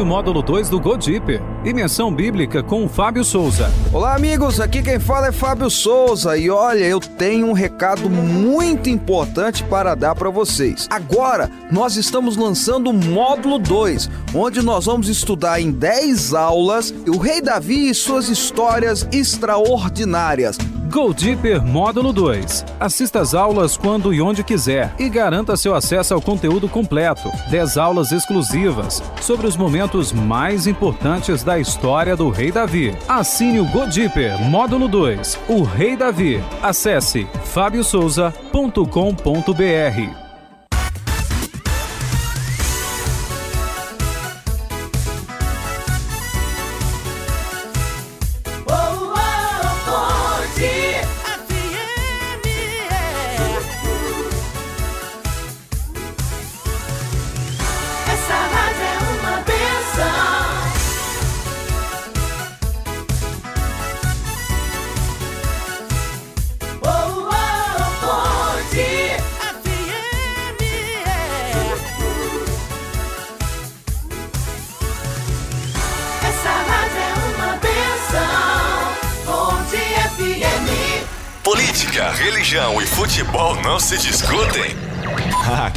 O módulo 2 do Go Deeper. Imensão Bíblica com Fábio Souza. Olá, amigos. Aqui quem fala é Fábio Souza. E olha, eu tenho um recado muito importante para dar para vocês. Agora, nós estamos lançando o módulo 2, onde nós vamos estudar em 10 aulas o Rei Davi e suas histórias extraordinárias. Go Deeper Módulo 2. Assista às aulas quando e onde quiser e garanta seu acesso ao conteúdo completo. 10 aulas exclusivas sobre os momentos mais importantes da história do Rei Davi. Assine o Go Deeper Módulo 2. O Rei Davi. Acesse fabiosouza.com.br.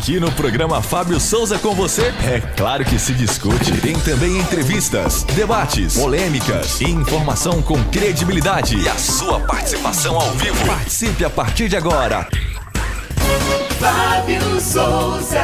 Aqui no programa Fábio Souza com você, é claro que se discute. Tem também entrevistas, debates, polêmicas e informação com credibilidade. E a sua participação ao vivo. Participe a partir de agora. Fábio Souza.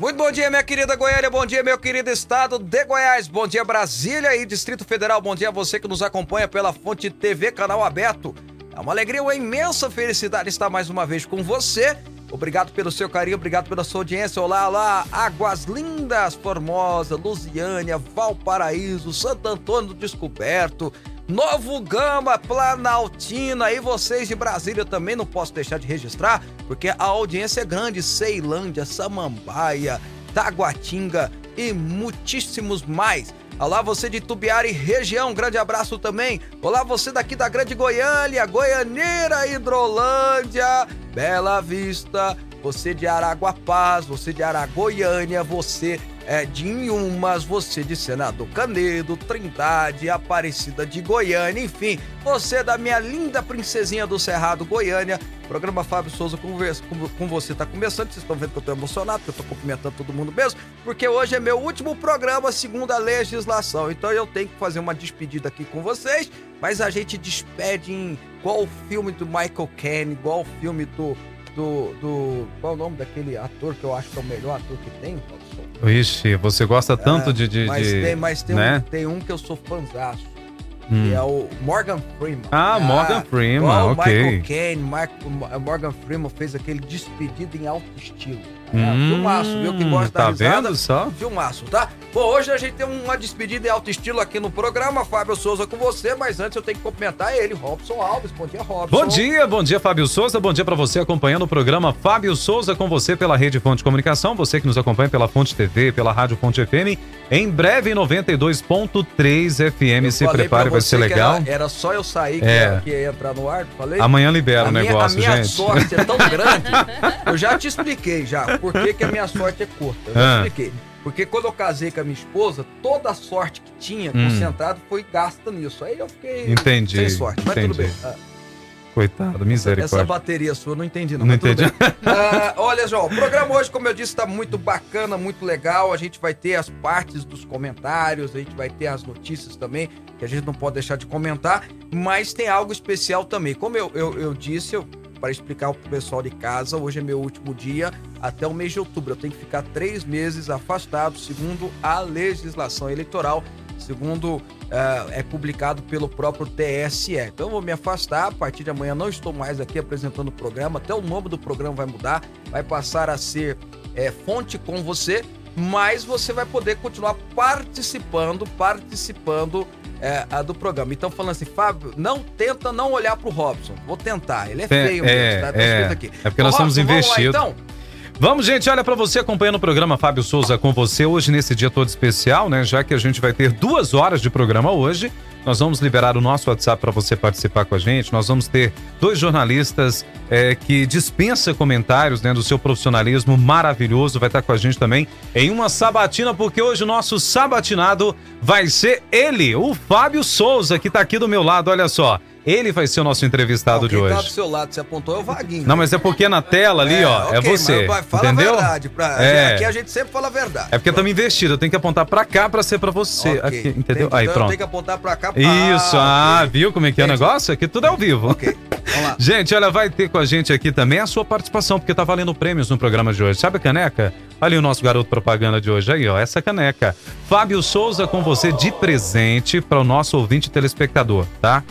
Muito bom dia, minha querida Goiânia, bom dia, meu querido estado de Goiás, bom dia, Brasília e Distrito Federal, bom dia a você que nos acompanha pela Fonte TV, canal aberto. É uma alegria, uma imensa felicidade estar mais uma vez com você. Obrigado pelo seu carinho, obrigado pela sua audiência. Olá, olá, Águas Lindas, Formosa, Lusiânia, Valparaíso, Santo Antônio do Descoberto, Novo Gama, Planaltina e vocês de Brasília também não posso deixar de registrar, porque a audiência é grande. Ceilândia, Samambaia, Taguatinga e muitíssimos mais. Olá, você de Tubiara e região, um grande abraço também. Olá, você daqui da Grande Goiânia, Goianeira, Hidrolândia, Bela Vista, você de Araguapaz, você de Aragoiânia, você é, de Inhumas, você de Senador Canedo, Trindade, Aparecida de Goiânia, enfim, você da minha linda princesinha do Cerrado Goiânia. O programa Fábio Souza com, com, você está começando. Vocês estão vendo que eu estou emocionado, que eu estou cumprimentando todo mundo mesmo, porque hoje é meu último programa segundo a legislação. Então eu tenho que fazer uma despedida aqui com vocês, mas a gente despede em igual o filme do Michael Caine, igual o filme do do, do. Qual é o nome daquele ator que eu acho que é o melhor ator que tem, Ixi, você gosta tanto é, de, de. Mas, de, tem, mas tem, né? um, tem um que eu sou fãzaço. Hum. Que é o Morgan Freeman. Ah, ah Morgan Freeman, ok. Michael Caine, Morgan Freeman fez aquele despedido em alto estilo. É, hum, filmaço, viu? Que gosta tá da risada. vendo só? Filmaço, tá? Bom, hoje a gente tem uma despedida em alto estilo aqui no programa. Fábio Souza com você, mas antes eu tenho que cumprimentar ele, Robson Alves. Bom dia, Robson. Bom dia, bom dia, Fábio Souza. Bom dia para você acompanhando o programa Fábio Souza com você pela Rede Fonte Comunicação. Você que nos acompanha pela Fonte TV, pela Rádio Fonte FM. Em breve, 92.3 FM. Eu Se prepare, vai ser legal. Era, era, só eu sair que, é. que ia entrar no ar, falei? Amanhã libera a o minha, negócio, gente. A minha gente. sorte é tão grande. eu já te expliquei já por que, que a minha sorte é curta. Eu já ah. expliquei. Porque quando eu casei com a minha esposa, toda a sorte que tinha hum. concentrado foi gasta nisso. Aí eu fiquei entendi, sem sorte, mas entendi. tudo bem. Ah. Coitado, misericórdia. Essa bateria sua, não entendi não. Não entendi. ah, olha, João, o programa hoje, como eu disse, está muito bacana, muito legal. A gente vai ter as partes dos comentários, a gente vai ter as notícias também, que a gente não pode deixar de comentar, mas tem algo especial também. Como eu, eu, eu disse, eu para explicar para o pessoal de casa. Hoje é meu último dia até o mês de outubro. Eu tenho que ficar três meses afastado, segundo a legislação eleitoral, segundo uh, é publicado pelo próprio TSE. Então eu vou me afastar. A partir de amanhã não estou mais aqui apresentando o programa. Até o nome do programa vai mudar. Vai passar a ser é, Fonte com você. Mas você vai poder continuar participando, participando é, do programa. Então, falando assim, Fábio, não tenta não olhar pro Robson. Vou tentar. Ele é feio é, mesmo, tá? tá é, aqui. É porque Ô, nós Robson, estamos investidos. Então? Vamos, gente, olha para você acompanhando o programa Fábio Souza com você hoje nesse dia todo especial, né? Já que a gente vai ter duas horas de programa hoje, nós vamos liberar o nosso WhatsApp para você participar com a gente. Nós vamos ter dois jornalistas é, que dispensa comentários né, do seu profissionalismo maravilhoso. Vai estar com a gente também em uma sabatina, porque hoje o nosso sabatinado vai ser ele, o Fábio Souza, que está aqui do meu lado. Olha só. Ele vai ser o nosso entrevistado não, de hoje. Tá do seu lado, você apontou é o Vaguinho. Não, mas é porque na tela ali, é, ó, okay, é você. Mas fala entendeu? a verdade. Pra... É. Aqui a gente sempre fala a verdade. É porque estamos investidos, eu tenho que apontar pra cá pra ser pra você. Okay. Aqui, entendeu? Entendi. Aí, pronto. Tem que apontar pra cá pra... Isso, ah, okay. viu como é que é o negócio? Aqui tudo é ao vivo. Ok, vamos lá. gente, olha, vai ter com a gente aqui também a sua participação, porque tá valendo prêmios no programa de hoje. Sabe a caneca? Olha o nosso garoto propaganda de hoje aí, ó, essa caneca. Fábio Souza com você de presente para o nosso ouvinte telespectador, tá?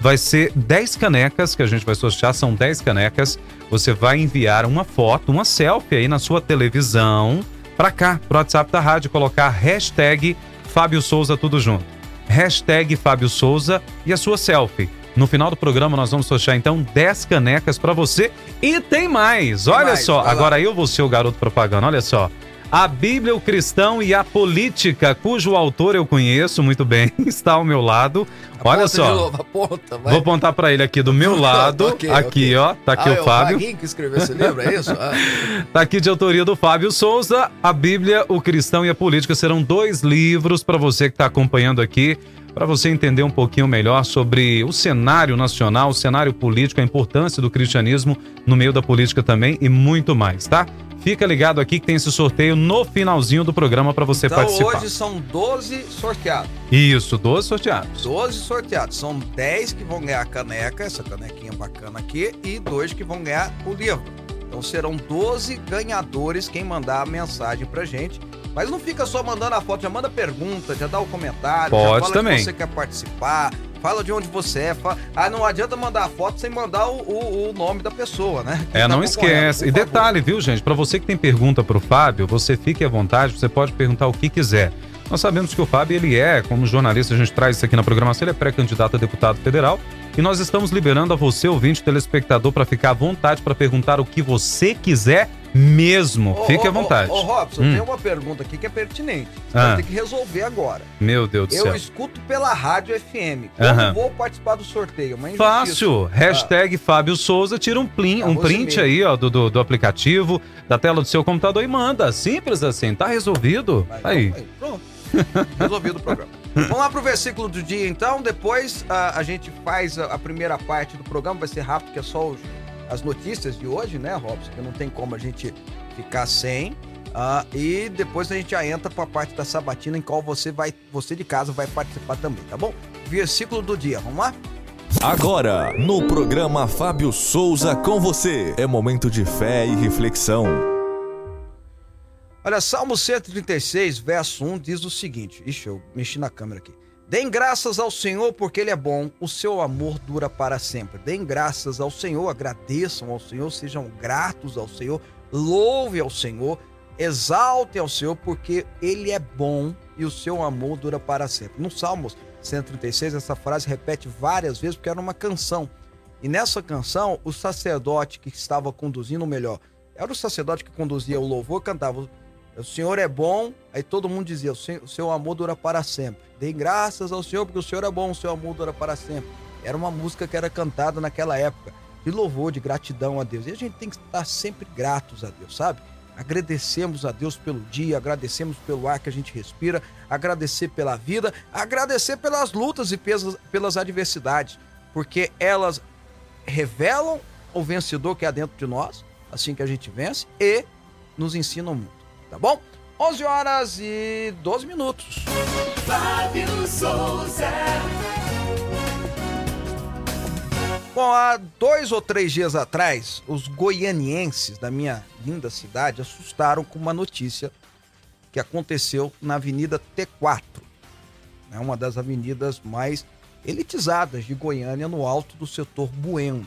Vai ser 10 canecas que a gente vai sortear, são 10 canecas. Você vai enviar uma foto, uma selfie aí na sua televisão para cá, pro WhatsApp da rádio, colocar hashtag Fábio Souza tudo junto. Hashtag Fábio Souza e a sua selfie. No final do programa nós vamos sortear então 10 canecas para você e tem mais. Olha mais, só, agora eu vou ser o garoto propaganda, olha só. A Bíblia, o Cristão e a Política, cujo autor eu conheço muito bem, está ao meu lado. Olha só. Novo, aponta, Vou apontar para ele aqui do meu lado. okay, aqui, okay. ó. Tá aqui ah, o é Fábio. O que escreveu esse livro, é isso? Ah. tá aqui de autoria do Fábio Souza. A Bíblia, o Cristão e a Política serão dois livros para você que está acompanhando aqui para você entender um pouquinho melhor sobre o cenário nacional, o cenário político, a importância do cristianismo no meio da política também e muito mais, tá? Fica ligado aqui que tem esse sorteio no finalzinho do programa para você então, participar. hoje são 12 sorteados. Isso, 12 sorteados. 12 sorteados. São 10 que vão ganhar a caneca, essa canequinha bacana aqui, e dois que vão ganhar o livro. Então serão 12 ganhadores quem mandar a mensagem pra gente. Mas não fica só mandando a foto, já manda pergunta, já dá o comentário, Pode já fala também. que você quer participar, fala de onde você é. Fala... Ah, não adianta mandar a foto sem mandar o, o, o nome da pessoa, né? Que é, tá não esquece. E detalhe, viu, gente? Para você que tem pergunta pro Fábio, você fique à vontade, você pode perguntar o que quiser. Nós sabemos que o Fábio, ele é, como jornalista, a gente traz isso aqui na programação, ele é pré-candidato a deputado federal. E nós estamos liberando a você, ouvinte, telespectador, para ficar à vontade para perguntar o que você quiser mesmo. Ô, Fique ô, à vontade. Ô, ô Robson, hum. tem uma pergunta aqui que é pertinente. Você ah. ter que resolver agora. Meu Deus do Eu céu. Eu escuto pela rádio FM. Como vou participar do sorteio? Fácil. Ah. Hashtag Fábio Souza, tira um, plin, um print aí ó, do, do, do, aplicativo, da tela do seu computador e manda. Simples assim, tá resolvido. Vai, aí. aí. Pronto. Resolvido o programa. Vamos lá pro versículo do dia, então. Depois a, a gente faz a, a, primeira parte do programa. Vai ser rápido, que é só os, as notícias de hoje, né, Robson? Que não tem como a gente ficar sem. Uh, e depois a gente já entra para a parte da sabatina em qual você vai, você de casa vai participar também, tá bom? Versículo do dia, vamos lá? Agora, no programa Fábio Souza com você, é momento de fé e reflexão. Olha, Salmo 136, verso 1 diz o seguinte: Ixi, eu mexi na câmera aqui. Deem graças ao Senhor porque Ele é bom, o seu amor dura para sempre. Deem graças ao Senhor, agradeçam ao Senhor, sejam gratos ao Senhor, louve ao Senhor, exalte ao Senhor porque Ele é bom e o seu amor dura para sempre. No Salmos 136, essa frase repete várias vezes porque era uma canção. E nessa canção, o sacerdote que estava conduzindo, ou melhor, era o sacerdote que conduzia o louvor, cantava o Senhor é bom, aí todo mundo dizia: o seu amor dura para sempre. Dê graças ao Senhor, porque o Senhor é bom, o seu amor dura para sempre. Era uma música que era cantada naquela época, de louvor, de gratidão a Deus. E a gente tem que estar sempre gratos a Deus, sabe? Agradecemos a Deus pelo dia, agradecemos pelo ar que a gente respira, agradecer pela vida, agradecer pelas lutas e pelas adversidades, porque elas revelam o vencedor que há dentro de nós, assim que a gente vence, e nos ensinam muito tá bom? 11 horas e 12 minutos. Fábio Souza. Bom, há dois ou três dias atrás, os goianienses da minha linda cidade assustaram com uma notícia que aconteceu na Avenida T4, né, uma das avenidas mais elitizadas de Goiânia, no alto do setor Bueno.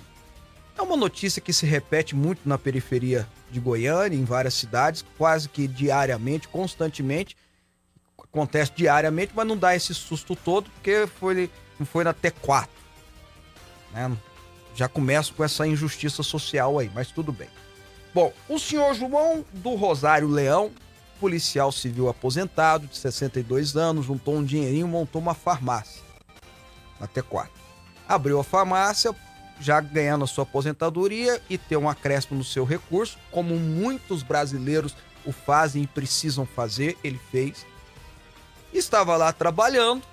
É uma notícia que se repete muito na periferia de Goiânia, em várias cidades, quase que diariamente, constantemente. Acontece diariamente, mas não dá esse susto todo, porque foi, não foi na T4. Né? Já começa com essa injustiça social aí, mas tudo bem. Bom, o senhor João do Rosário Leão, policial civil aposentado, de 62 anos, juntou um dinheirinho, montou uma farmácia na T4. Abriu a farmácia, já ganhando a sua aposentadoria e ter um acréscimo no seu recurso, como muitos brasileiros o fazem e precisam fazer, ele fez. Estava lá trabalhando,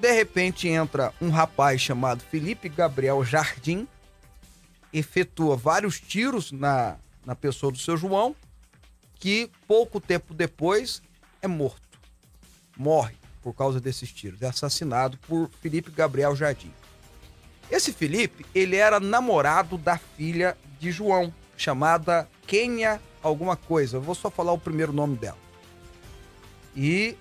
de repente entra um rapaz chamado Felipe Gabriel Jardim, efetua vários tiros na, na pessoa do seu João, que pouco tempo depois é morto. Morre por causa desses tiros. É assassinado por Felipe Gabriel Jardim. Esse Felipe, ele era namorado da filha de João, chamada Kenia alguma coisa. Eu vou só falar o primeiro nome dela. E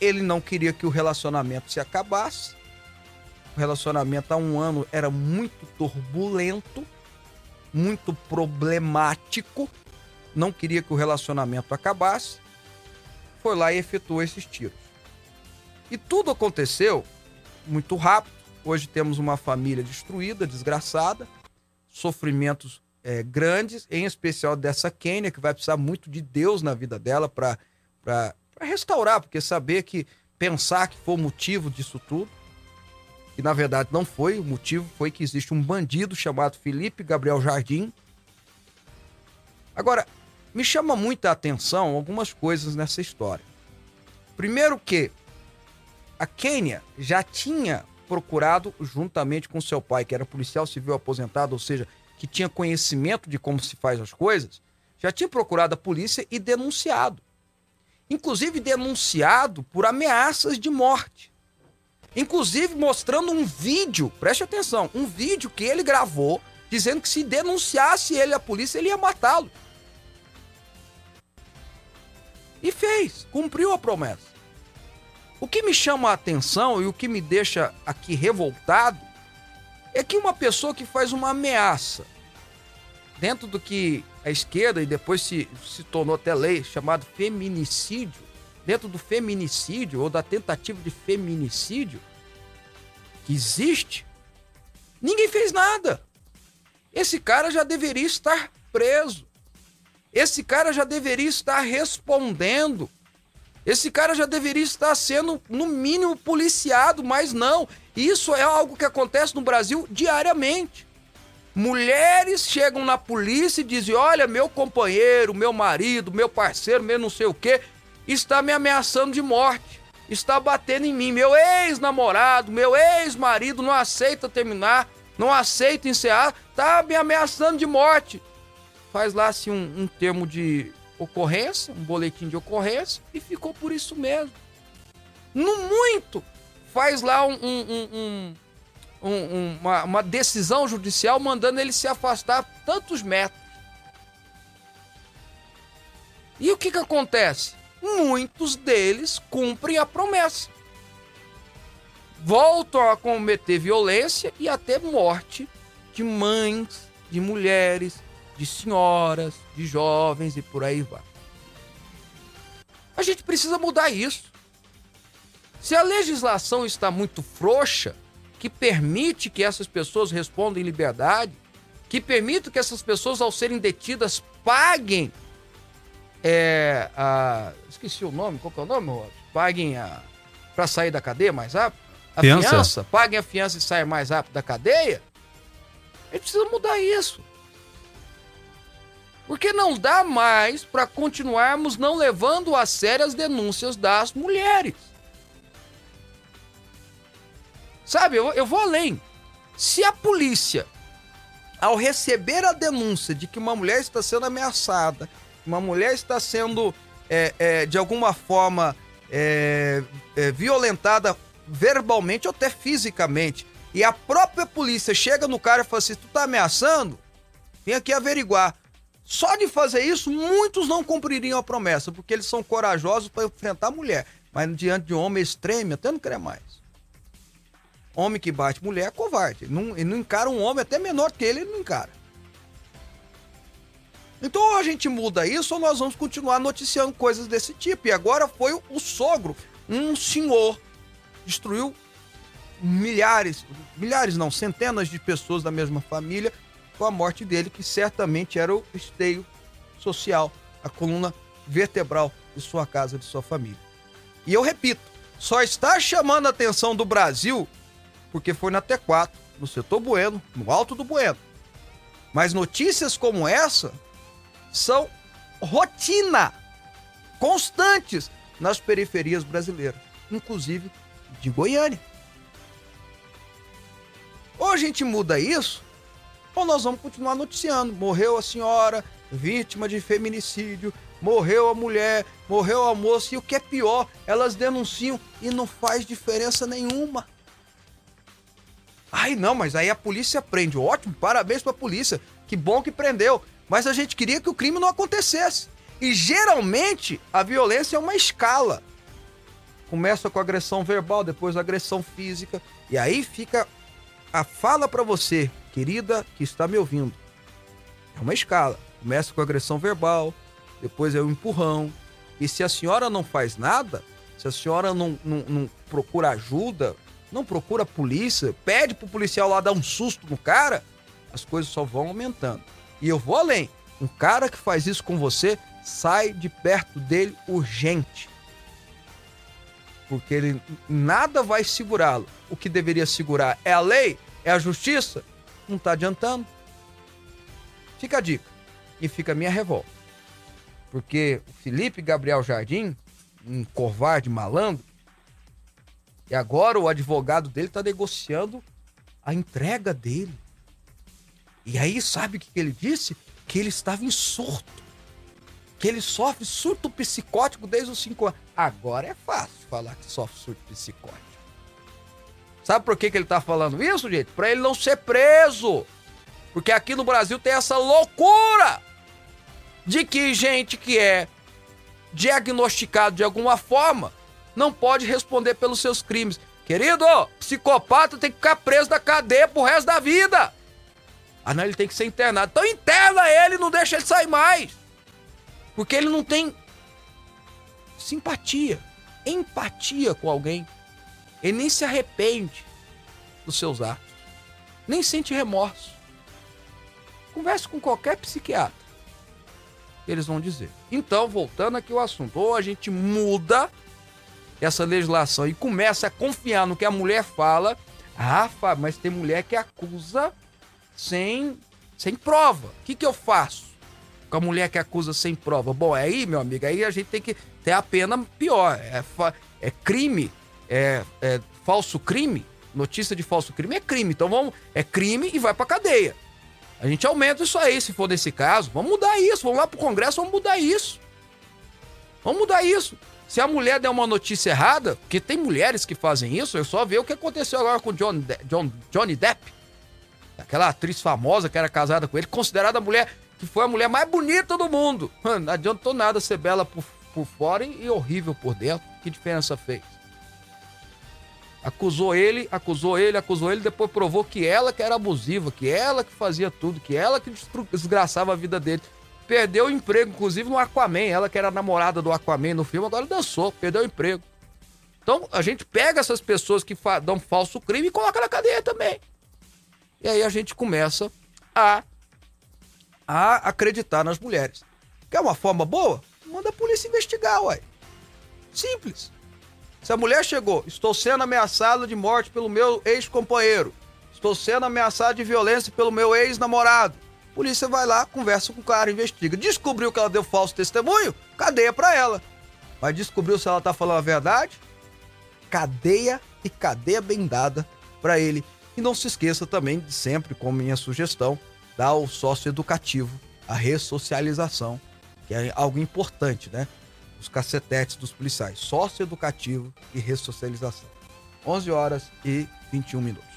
ele não queria que o relacionamento se acabasse. O relacionamento há um ano era muito turbulento, muito problemático. Não queria que o relacionamento acabasse. Foi lá e efetuou esses tiros. E tudo aconteceu muito rápido Hoje temos uma família destruída, desgraçada, sofrimentos é, grandes, em especial dessa Kênia, que vai precisar muito de Deus na vida dela para restaurar, porque saber que pensar que foi o motivo disso tudo, e na verdade não foi, o motivo foi que existe um bandido chamado Felipe Gabriel Jardim. Agora, me chama muita atenção algumas coisas nessa história. Primeiro que a Quênia já tinha procurado juntamente com seu pai, que era policial civil aposentado, ou seja, que tinha conhecimento de como se faz as coisas, já tinha procurado a polícia e denunciado. Inclusive denunciado por ameaças de morte. Inclusive mostrando um vídeo, preste atenção, um vídeo que ele gravou dizendo que se denunciasse ele à polícia, ele ia matá-lo. E fez, cumpriu a promessa. O que me chama a atenção e o que me deixa aqui revoltado é que uma pessoa que faz uma ameaça dentro do que a esquerda e depois se, se tornou até lei chamado feminicídio, dentro do feminicídio ou da tentativa de feminicídio que existe, ninguém fez nada. Esse cara já deveria estar preso. Esse cara já deveria estar respondendo esse cara já deveria estar sendo, no mínimo, policiado, mas não. Isso é algo que acontece no Brasil diariamente. Mulheres chegam na polícia e dizem: Olha, meu companheiro, meu marido, meu parceiro, meu não sei o quê, está me ameaçando de morte, está batendo em mim. Meu ex-namorado, meu ex-marido não aceita terminar, não aceita encerrar, está me ameaçando de morte. Faz lá assim um, um termo de ocorrência, um boletim de ocorrência, e ficou por isso mesmo. No muito, faz lá um, um, um, uma, uma decisão judicial mandando ele se afastar tantos metros. E o que, que acontece? Muitos deles cumprem a promessa. Voltam a cometer violência e até morte de mães, de mulheres, de senhoras, de jovens e por aí vai. A gente precisa mudar isso. Se a legislação está muito frouxa, que permite que essas pessoas respondam em liberdade, que permite que essas pessoas, ao serem detidas, paguem. É, a, esqueci o nome, qual que é o nome, Robson? Paguem a. para sair da cadeia mais rápido? A fiança. fiança. Paguem a fiança e saiam mais rápido da cadeia. A gente precisa mudar isso. Porque não dá mais para continuarmos não levando a sério as denúncias das mulheres. Sabe, eu, eu vou além. Se a polícia, ao receber a denúncia de que uma mulher está sendo ameaçada, uma mulher está sendo, é, é, de alguma forma, é, é violentada verbalmente ou até fisicamente, e a própria polícia chega no cara e fala assim: tu tá ameaçando? Vem aqui averiguar. Só de fazer isso, muitos não cumpririam a promessa, porque eles são corajosos para enfrentar a mulher. Mas diante de homem extremo, até não quer mais. Homem que bate mulher é covarde. Não, ele não encara um homem até menor que ele, ele não encara. Então ou a gente muda isso ou nós vamos continuar noticiando coisas desse tipo. E agora foi o sogro, um senhor, destruiu milhares, milhares não, centenas de pessoas da mesma família com a morte dele, que certamente era o esteio social, a coluna vertebral de sua casa, de sua família. E eu repito, só está chamando a atenção do Brasil porque foi na T4, no setor Bueno, no alto do Bueno. Mas notícias como essa são rotina, constantes nas periferias brasileiras, inclusive de Goiânia. Ou a gente muda isso, ou nós vamos continuar noticiando. Morreu a senhora, vítima de feminicídio, morreu a mulher, morreu a moça, e o que é pior, elas denunciam e não faz diferença nenhuma. Ai, não, mas aí a polícia prende. Ótimo, parabéns pra polícia. Que bom que prendeu. Mas a gente queria que o crime não acontecesse. E geralmente a violência é uma escala. Começa com agressão verbal, depois agressão física. E aí fica a fala para você, querida que está me ouvindo. É uma escala. Começa com agressão verbal, depois é o um empurrão. E se a senhora não faz nada, se a senhora não, não, não procura ajuda, não procura a polícia, pede pro policial lá dar um susto no cara, as coisas só vão aumentando. E eu vou além. Um cara que faz isso com você, sai de perto dele urgente. Porque ele nada vai segurá-lo. O que deveria segurar é a lei, é a justiça. Não tá adiantando. Fica a dica. E fica a minha revolta. Porque o Felipe Gabriel Jardim, um covarde malandro, e agora o advogado dele está negociando a entrega dele. E aí, sabe o que ele disse? Que ele estava em surto. Que ele sofre surto psicótico desde os 5 anos. Agora é fácil falar que sofre surto psicótico. Sabe por que, que ele está falando isso, gente? Para ele não ser preso. Porque aqui no Brasil tem essa loucura de que gente que é diagnosticado de alguma forma não pode responder pelos seus crimes. Querido, psicopata tem que ficar preso na cadeia pro resto da vida. Ah, não, ele tem que ser internado. Então interna ele, não deixa ele sair mais. Porque ele não tem simpatia, empatia com alguém. Ele nem se arrepende dos seus atos. Nem sente remorso. Converse com qualquer psiquiatra. Eles vão dizer. Então, voltando aqui ao assunto, ou a gente muda essa legislação e começa a confiar no que a mulher fala, ah, mas tem mulher que acusa sem, sem prova. O que, que eu faço com a mulher que acusa sem prova? Bom, aí, meu amigo, aí a gente tem que ter a pena pior. É, é crime, é, é falso crime. Notícia de falso crime é crime. Então vamos, é crime e vai pra cadeia. A gente aumenta isso aí, se for nesse caso. Vamos mudar isso. Vamos lá pro Congresso, vamos mudar isso. Vamos mudar isso. Se a mulher der uma notícia errada, porque tem mulheres que fazem isso, eu só ver o que aconteceu agora com John, De John, Johnny Depp. Aquela atriz famosa que era casada com ele, considerada a mulher que foi a mulher mais bonita do mundo. Mano, não adiantou nada ser bela por, por fora e horrível por dentro. Que diferença fez? Acusou ele, acusou ele, acusou ele, depois provou que ela que era abusiva, que ela que fazia tudo, que ela que desgraçava a vida dele. Perdeu o emprego, inclusive no Aquaman. Ela que era namorada do Aquaman no filme, agora dançou, perdeu o emprego. Então a gente pega essas pessoas que dão falso crime e coloca na cadeia também. E aí a gente começa a, a acreditar nas mulheres. Quer uma forma boa? Manda a polícia investigar, uai. Simples. Se a mulher chegou, estou sendo ameaçada de morte pelo meu ex-companheiro, estou sendo ameaçada de violência pelo meu ex-namorado, polícia vai lá, conversa com o cara, investiga. Descobriu que ela deu falso testemunho? Cadeia pra ela. Mas descobriu se ela tá falando a verdade? Cadeia e cadeia bem dada pra ele. E não se esqueça também de sempre, como minha sugestão, dar o sócio educativo, a ressocialização, que é algo importante, né? Os cacetetes dos policiais, sócio educativo e ressocialização. 11 horas e 21 minutos.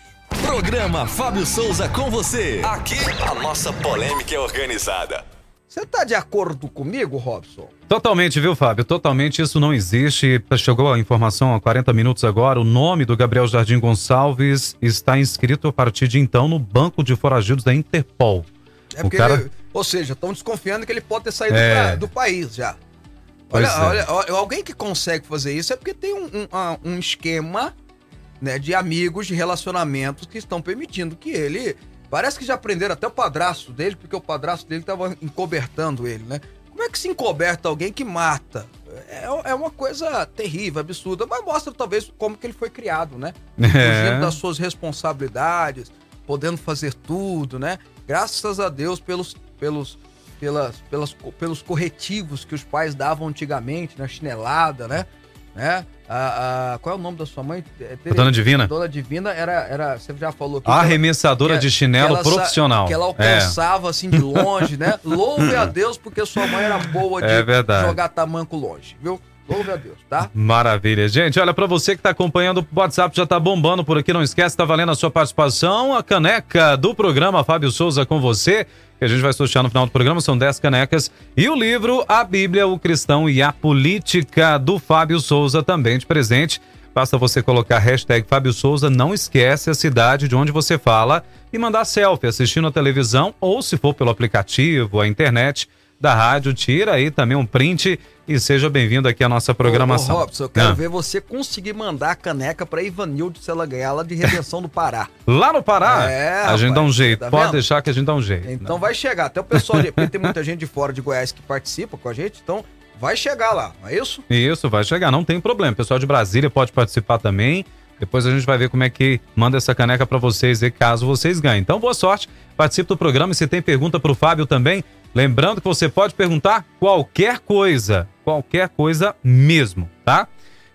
Programa Fábio Souza com você. Aqui a nossa polêmica é organizada. Você tá de acordo comigo, Robson? Totalmente, viu, Fábio? Totalmente, isso não existe. Chegou a informação há 40 minutos agora. O nome do Gabriel Jardim Gonçalves está inscrito a partir de então no banco de foragidos da Interpol. É porque, cara... ele, ou seja, estão desconfiando que ele pode ter saído é... do país já. Olha, é. olha, olha, alguém que consegue fazer isso é porque tem um, um, um esquema né, de amigos, de relacionamentos que estão permitindo que ele Parece que já prenderam até o padrasto dele, porque o padrasto dele tava encobertando ele, né? Como é que se encoberta alguém que mata? É, é uma coisa terrível, absurda, mas mostra talvez como que ele foi criado, né? É. Fugindo das suas responsabilidades, podendo fazer tudo, né? Graças a Deus pelos, pelos, pelas, pelas, pelos corretivos que os pais davam antigamente, na chinelada, né? né? A, a- qual é o nome da sua mãe? É, A Dona Divina? Dona Divina era, era você já falou aqui. A ela- arremessadora que- de chinelo ela profissional. Que ela É. alcançava assim de longe, né? Louve a Deus porque sua mãe era boa de É jogar tamanco longe, viu? Louve a Deus, tá? Maravilha. Gente, olha, pra você que tá acompanhando, o WhatsApp já tá bombando por aqui. Não esquece, tá valendo a sua participação. A caneca do programa Fábio Souza com você, que a gente vai sortear no final do programa. São 10 canecas. E o livro A Bíblia, o Cristão e a Política, do Fábio Souza, também de presente. Basta você colocar hashtag Fábio Souza, não esquece a cidade de onde você fala e mandar selfie assistindo a televisão ou se for pelo aplicativo, a internet da rádio, tira aí também um print e seja bem-vindo aqui à nossa programação. Ô, ô, Robson, eu quero Ah. ver você conseguir mandar a caneca pra Ivanildo se ela ganhar lá de Redenção do Pará. Lá no Pará, É, a gente dá um rapaz, jeito. tá Pode vendo? deixar que a gente dá um jeito. Então vai chegar. Até o pessoal, de, porque tem muita gente de fora de Goiás que participa com a gente, então vai chegar lá, não é isso? Isso, vai chegar, não tem problema. O pessoal de Brasília pode participar também. Depois a gente vai ver como é que manda essa caneca pra vocês e caso vocês ganhem. Então, boa sorte, participe do programa e se tem pergunta pro Fábio também, lembrando que você pode perguntar qualquer coisa, qualquer coisa mesmo, tá?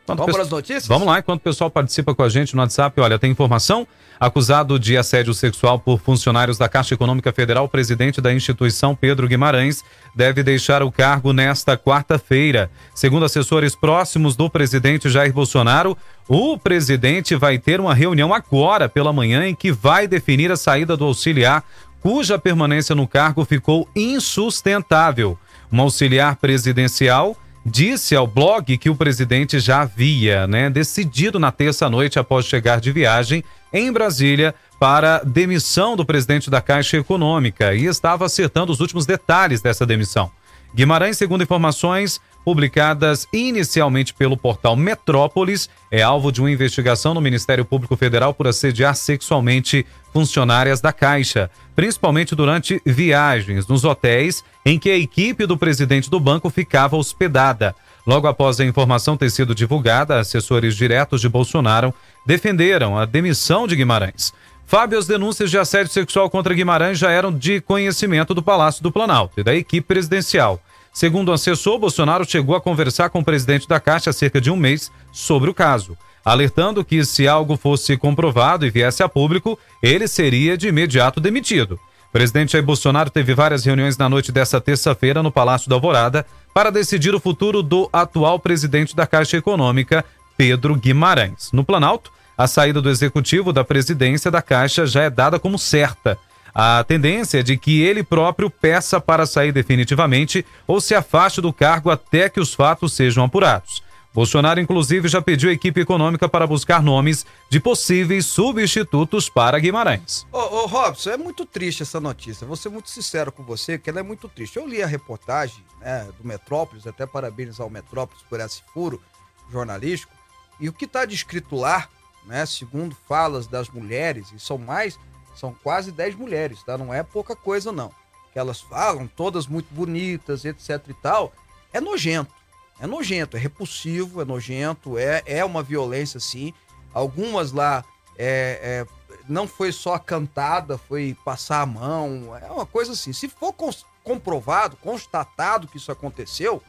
Enquanto Vamos para as notícias? Vamos lá, enquanto o pessoal participa com a gente no WhatsApp, olha, tem informação. Acusado de assédio sexual por funcionários da Caixa Econômica Federal, o presidente da instituição, Pedro Guimarães, deve deixar o cargo nesta quarta-feira. Segundo assessores próximos do presidente Jair Bolsonaro, o presidente vai ter uma reunião agora pela manhã em que vai definir a saída do auxiliar, cuja permanência no cargo ficou insustentável. Um auxiliar presidencial disse ao blog que o presidente já havia né, decidido na terça-noite, após chegar de viagem em Brasília, para demissão do presidente da Caixa Econômica e estava acertando os últimos detalhes dessa demissão. Guimarães, segundo informações publicadas inicialmente pelo portal Metrópolis, é alvo de uma investigação no Ministério Público Federal por assediar sexualmente funcionárias da Caixa, principalmente durante viagens nos hotéis em que a equipe do presidente do banco ficava hospedada. Logo após a informação ter sido divulgada, assessores diretos de Bolsonaro defenderam a demissão de Guimarães. Fábio, as denúncias de assédio sexual contra Guimarães já eram de conhecimento do Palácio do Planalto e da equipe presidencial. Segundo o assessor, Bolsonaro chegou a conversar com o presidente da Caixa há cerca de um mês sobre o caso, alertando que se algo fosse comprovado e viesse a público, ele seria de imediato demitido. O presidente Jair Bolsonaro teve várias reuniões na noite desta terça-feira no Palácio da Alvorada para decidir o futuro do atual presidente da Caixa Econômica, Pedro Guimarães. No Planalto, a saída do executivo da presidência da Caixa já é dada como certa. A tendência é de que ele próprio peça para sair definitivamente ou se afaste do cargo até que os fatos sejam apurados. Bolsonaro, inclusive, já pediu à equipe econômica para buscar nomes de possíveis substitutos para Guimarães. Ô, ô, Robson, é muito triste essa notícia. Vou ser muito sincero com você, que ela é muito triste. Eu li a reportagem né, do Metrópolis, até parabéns ao Metrópolis por esse furo jornalístico. E o que está descrito lá, né, segundo falas das mulheres, e são mais, são quase 10 mulheres, tá? Não é pouca coisa, não. Que elas falam, todas muito bonitas, etc e tal. É nojento. É nojento, é repulsivo, é nojento, é, é uma violência, sim. Algumas lá é, é, não foi só cantada, foi passar a mão, é uma coisa assim. Se for comprovado, constatado que isso aconteceu,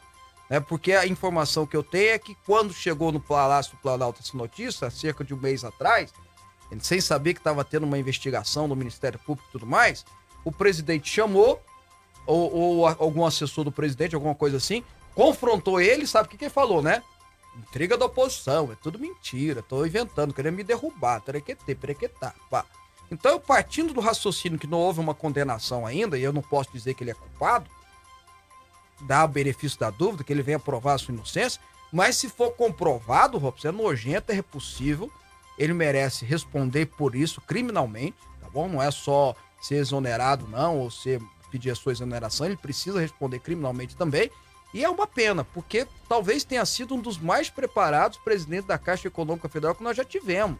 né, porque a informação que eu tenho é que quando chegou no Palácio do Planalto essa notícia, cerca de um mês atrás, ele sem saber que estava tendo uma investigação do Ministério Público e tudo mais, o presidente chamou, ou, ou algum assessor do presidente, alguma coisa assim, confrontou ele, sabe o que, que ele falou, né? Intriga da oposição, é tudo mentira, tô inventando, querendo me derrubar, terequetê, perequetá, pá. Então, partindo do raciocínio que não houve uma condenação ainda, e eu não posso dizer que ele é culpado, dá o benefício da dúvida, que ele venha provar a sua inocência, mas se for comprovado, Robson, é nojento, é repulsivo, ele merece responder por isso criminalmente, tá bom? Não é só ser exonerado, não, ou ser pedir a sua exoneração, ele precisa responder criminalmente também. E é uma pena, porque talvez tenha sido um dos mais preparados presidentes da Caixa Econômica Federal que nós já tivemos.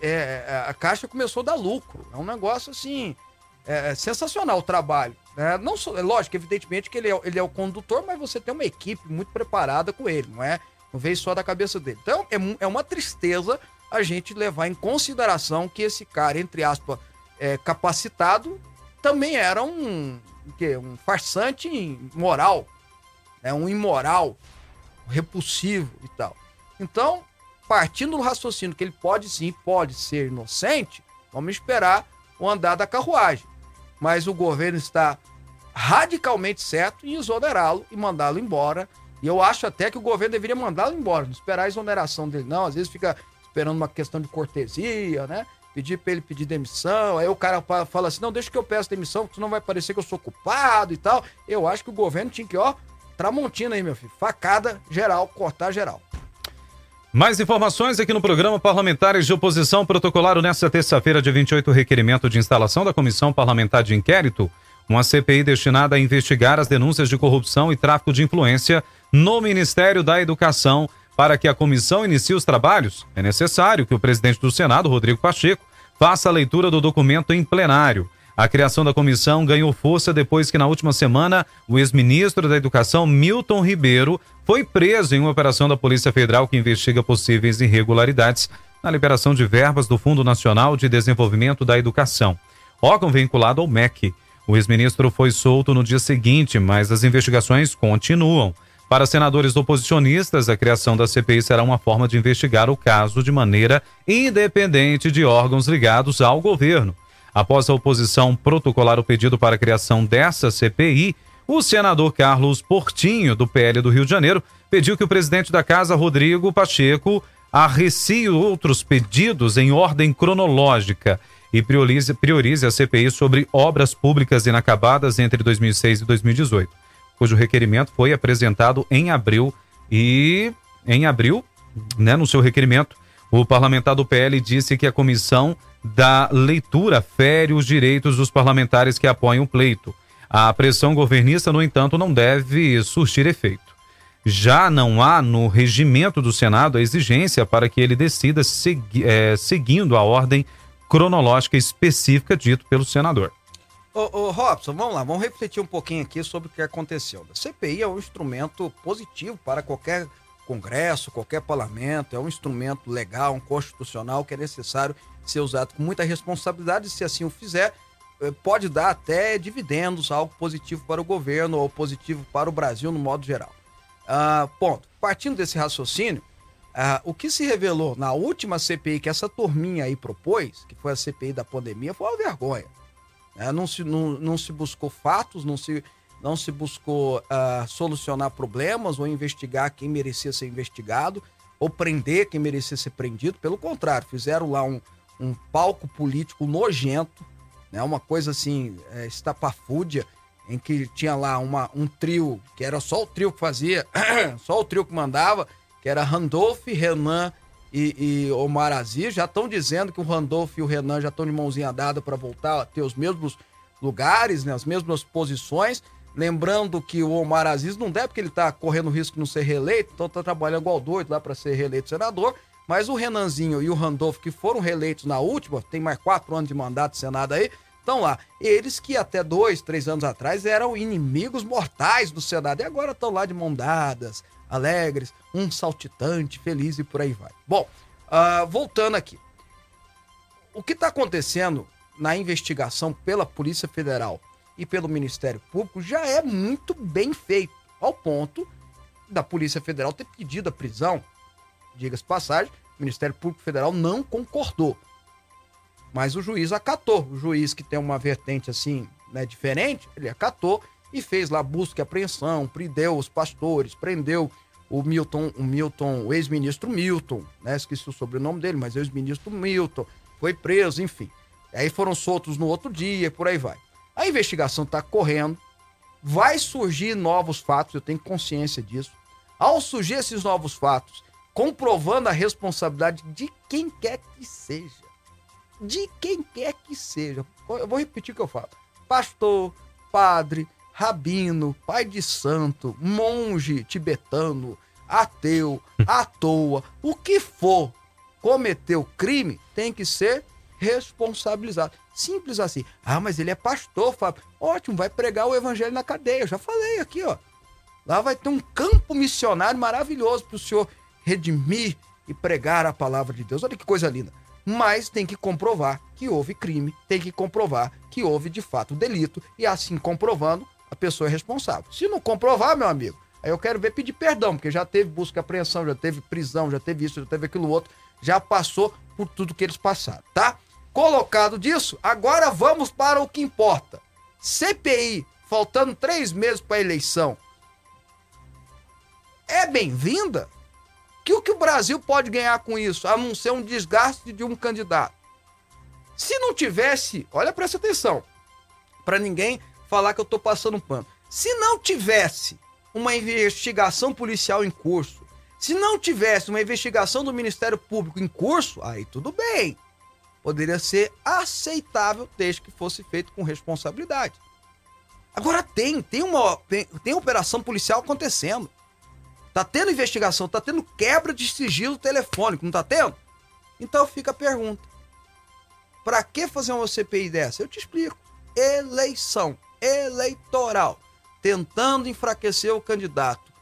é, é, a Caixa começou a dar lucro. É um negócio assim. É, é sensacional o trabalho. Né? Não é lógico, evidentemente que ele é, ele é o condutor, mas você tem uma equipe muito preparada com ele, não é? Não veio só da cabeça dele. Então é, é uma tristeza a gente levar em consideração que esse cara, entre aspas, é, capacitado, também era um, que, um farsante moral, né? um imoral, repulsivo e tal. Então, partindo do raciocínio que ele pode sim, pode ser inocente, vamos esperar o andar da carruagem. Mas o governo está radicalmente certo em exonerá-lo e mandá-lo embora. E eu acho até que o governo deveria mandá-lo embora, não esperar a exoneração dele, não. Às vezes fica esperando uma questão de cortesia, né? Pedir para ele pedir demissão. Aí o cara fala assim: não, deixa que eu peço demissão, porque senão vai parecer que eu sou culpado e tal. Eu acho que o governo tinha que, ó, Tramontina aí, meu filho. Facada geral, cortar geral. Mais informações aqui no programa Parlamentares de Oposição protocolaram nesta terça-feira, dia 28, o requerimento de instalação da Comissão Parlamentar de Inquérito, uma CPI destinada a investigar as denúncias de corrupção e tráfico de influência no Ministério da Educação. Para que a comissão inicie os trabalhos, é necessário que o presidente do Senado, Rodrigo Pacheco, faça a leitura do documento em plenário. A criação da comissão ganhou força depois que, na última semana, o ex-ministro da Educação, Milton Ribeiro, foi preso em uma operação da Polícia Federal que investiga possíveis irregularidades na liberação de verbas do Fundo Nacional de Desenvolvimento da Educação, órgão vinculado ao MEC. O ex-ministro foi solto no dia seguinte, mas as investigações continuam. Para senadores oposicionistas, a criação da CPI será uma forma de investigar o caso de maneira independente de órgãos ligados ao governo. Após a oposição protocolar o pedido para a criação dessa CPI, o senador Carlos Portinho, do PL do Rio de Janeiro, pediu que o presidente da casa, Rodrigo Pacheco, arrecie outros pedidos em ordem cronológica e priorize, priorize a CPI sobre obras públicas inacabadas entre 2006 e 2018, cujo requerimento foi apresentado em abril e em abril, né, no seu requerimento, o parlamentar do PL disse que a comissão da leitura fere os direitos dos parlamentares que apoiam o pleito. A pressão governista, no entanto, não deve surtir efeito. Já não há no regimento do Senado a exigência para que ele decida segui é, seguindo a ordem cronológica específica dito pelo senador. Ô, ô, Robson, vamos lá, vamos refletir um pouquinho aqui sobre o que aconteceu. A CPI é um instrumento positivo para qualquer Congresso, qualquer parlamento, é um instrumento legal, um constitucional que é necessário ser usado com muita responsabilidade. Se assim o fizer, eh, pode dar até dividendos, algo positivo para o governo ou positivo para o Brasil no modo geral. Uh, ponto. Partindo desse raciocínio, uh, o que se revelou na última CPI que essa turminha aí propôs, que foi a CPI da pandemia, foi uma vergonha. Uh, não, se, não, não se buscou fatos, não se não se buscou uh, solucionar problemas ou investigar quem merecia ser investigado ou prender quem merecia ser prendido. Pelo contrário, fizeram lá um, um palco político nojento, né? uma coisa assim, é, estapafúdia, em que tinha lá uma, um trio, que era só o trio que fazia, só o trio que mandava, que era Randolph, Renan e, e Omar Aziz. Já estão dizendo que o Randolph e o Renan já estão de mãozinha dada para voltar a ter os mesmos lugares, né? as mesmas posições. Lembrando que o Omar Aziz não deve, porque ele está correndo risco de não ser reeleito, então está trabalhando igual doido lá para ser reeleito senador. Mas o Renanzinho e o Randolfo, que foram reeleitos na última, tem mais quatro anos de mandato de Senado aí, estão lá. Eles que até dois, três anos atrás eram inimigos mortais do Senado e agora estão lá de mão dadas, alegres, um saltitante, feliz e por aí vai. Bom, uh, voltando aqui. O que está acontecendo na investigação pela Polícia Federal e pelo Ministério Público já é muito bem feito, ao ponto da Polícia Federal ter pedido a prisão. Diga-se passagem, o Ministério Público Federal não concordou. Mas o juiz acatou. O juiz que tem uma vertente assim, né, diferente, ele acatou e fez lá busca e apreensão, prendeu os pastores, prendeu o Milton, o Milton, o ex-ministro Milton, né? Esqueci o sobrenome dele, mas ex-ministro Milton, foi preso, enfim. Aí foram soltos no outro dia, por aí vai. A investigação está correndo, vai surgir novos fatos, eu tenho consciência disso. Ao surgir esses novos fatos, comprovando a responsabilidade de quem quer que seja, de quem quer que seja, eu vou repetir o que eu falo: pastor, padre, rabino, pai de santo, monge tibetano, ateu, à toa, o que for, cometeu crime tem que ser responsabilizado. Simples assim. Ah, mas ele é pastor, Fábio. Ótimo, vai pregar o evangelho na cadeia. Eu já falei aqui, ó. Lá vai ter um campo missionário maravilhoso para o senhor redimir e pregar a palavra de Deus. Olha que coisa linda. Mas tem que comprovar que houve crime, tem que comprovar que houve de fato delito e assim comprovando, a pessoa é responsável. Se não comprovar, meu amigo, aí eu quero ver pedir perdão, porque já teve busca e apreensão, já teve prisão, já teve isso, já teve aquilo outro, já passou por tudo que eles passaram, tá? Colocado disso, agora vamos para o que importa. CPI, faltando três meses para a eleição, é bem-vinda? Que o que o Brasil pode ganhar com isso, a não ser um desgaste de um candidato? Se não tivesse, olha, presta atenção, para ninguém falar que eu estou passando pano. Se não tivesse uma investigação policial em curso, se não tivesse uma investigação do Ministério Público em curso, aí tudo bem. Poderia ser aceitável desde que fosse feito com responsabilidade. Agora tem, tem uma tem, tem operação policial acontecendo. Tá tendo investigação, tá tendo quebra de sigilo telefônico, não tá tendo? Então fica a pergunta. Para que fazer uma CPI dessa? Eu te explico. Eleição eleitoral, tentando enfraquecer o candidato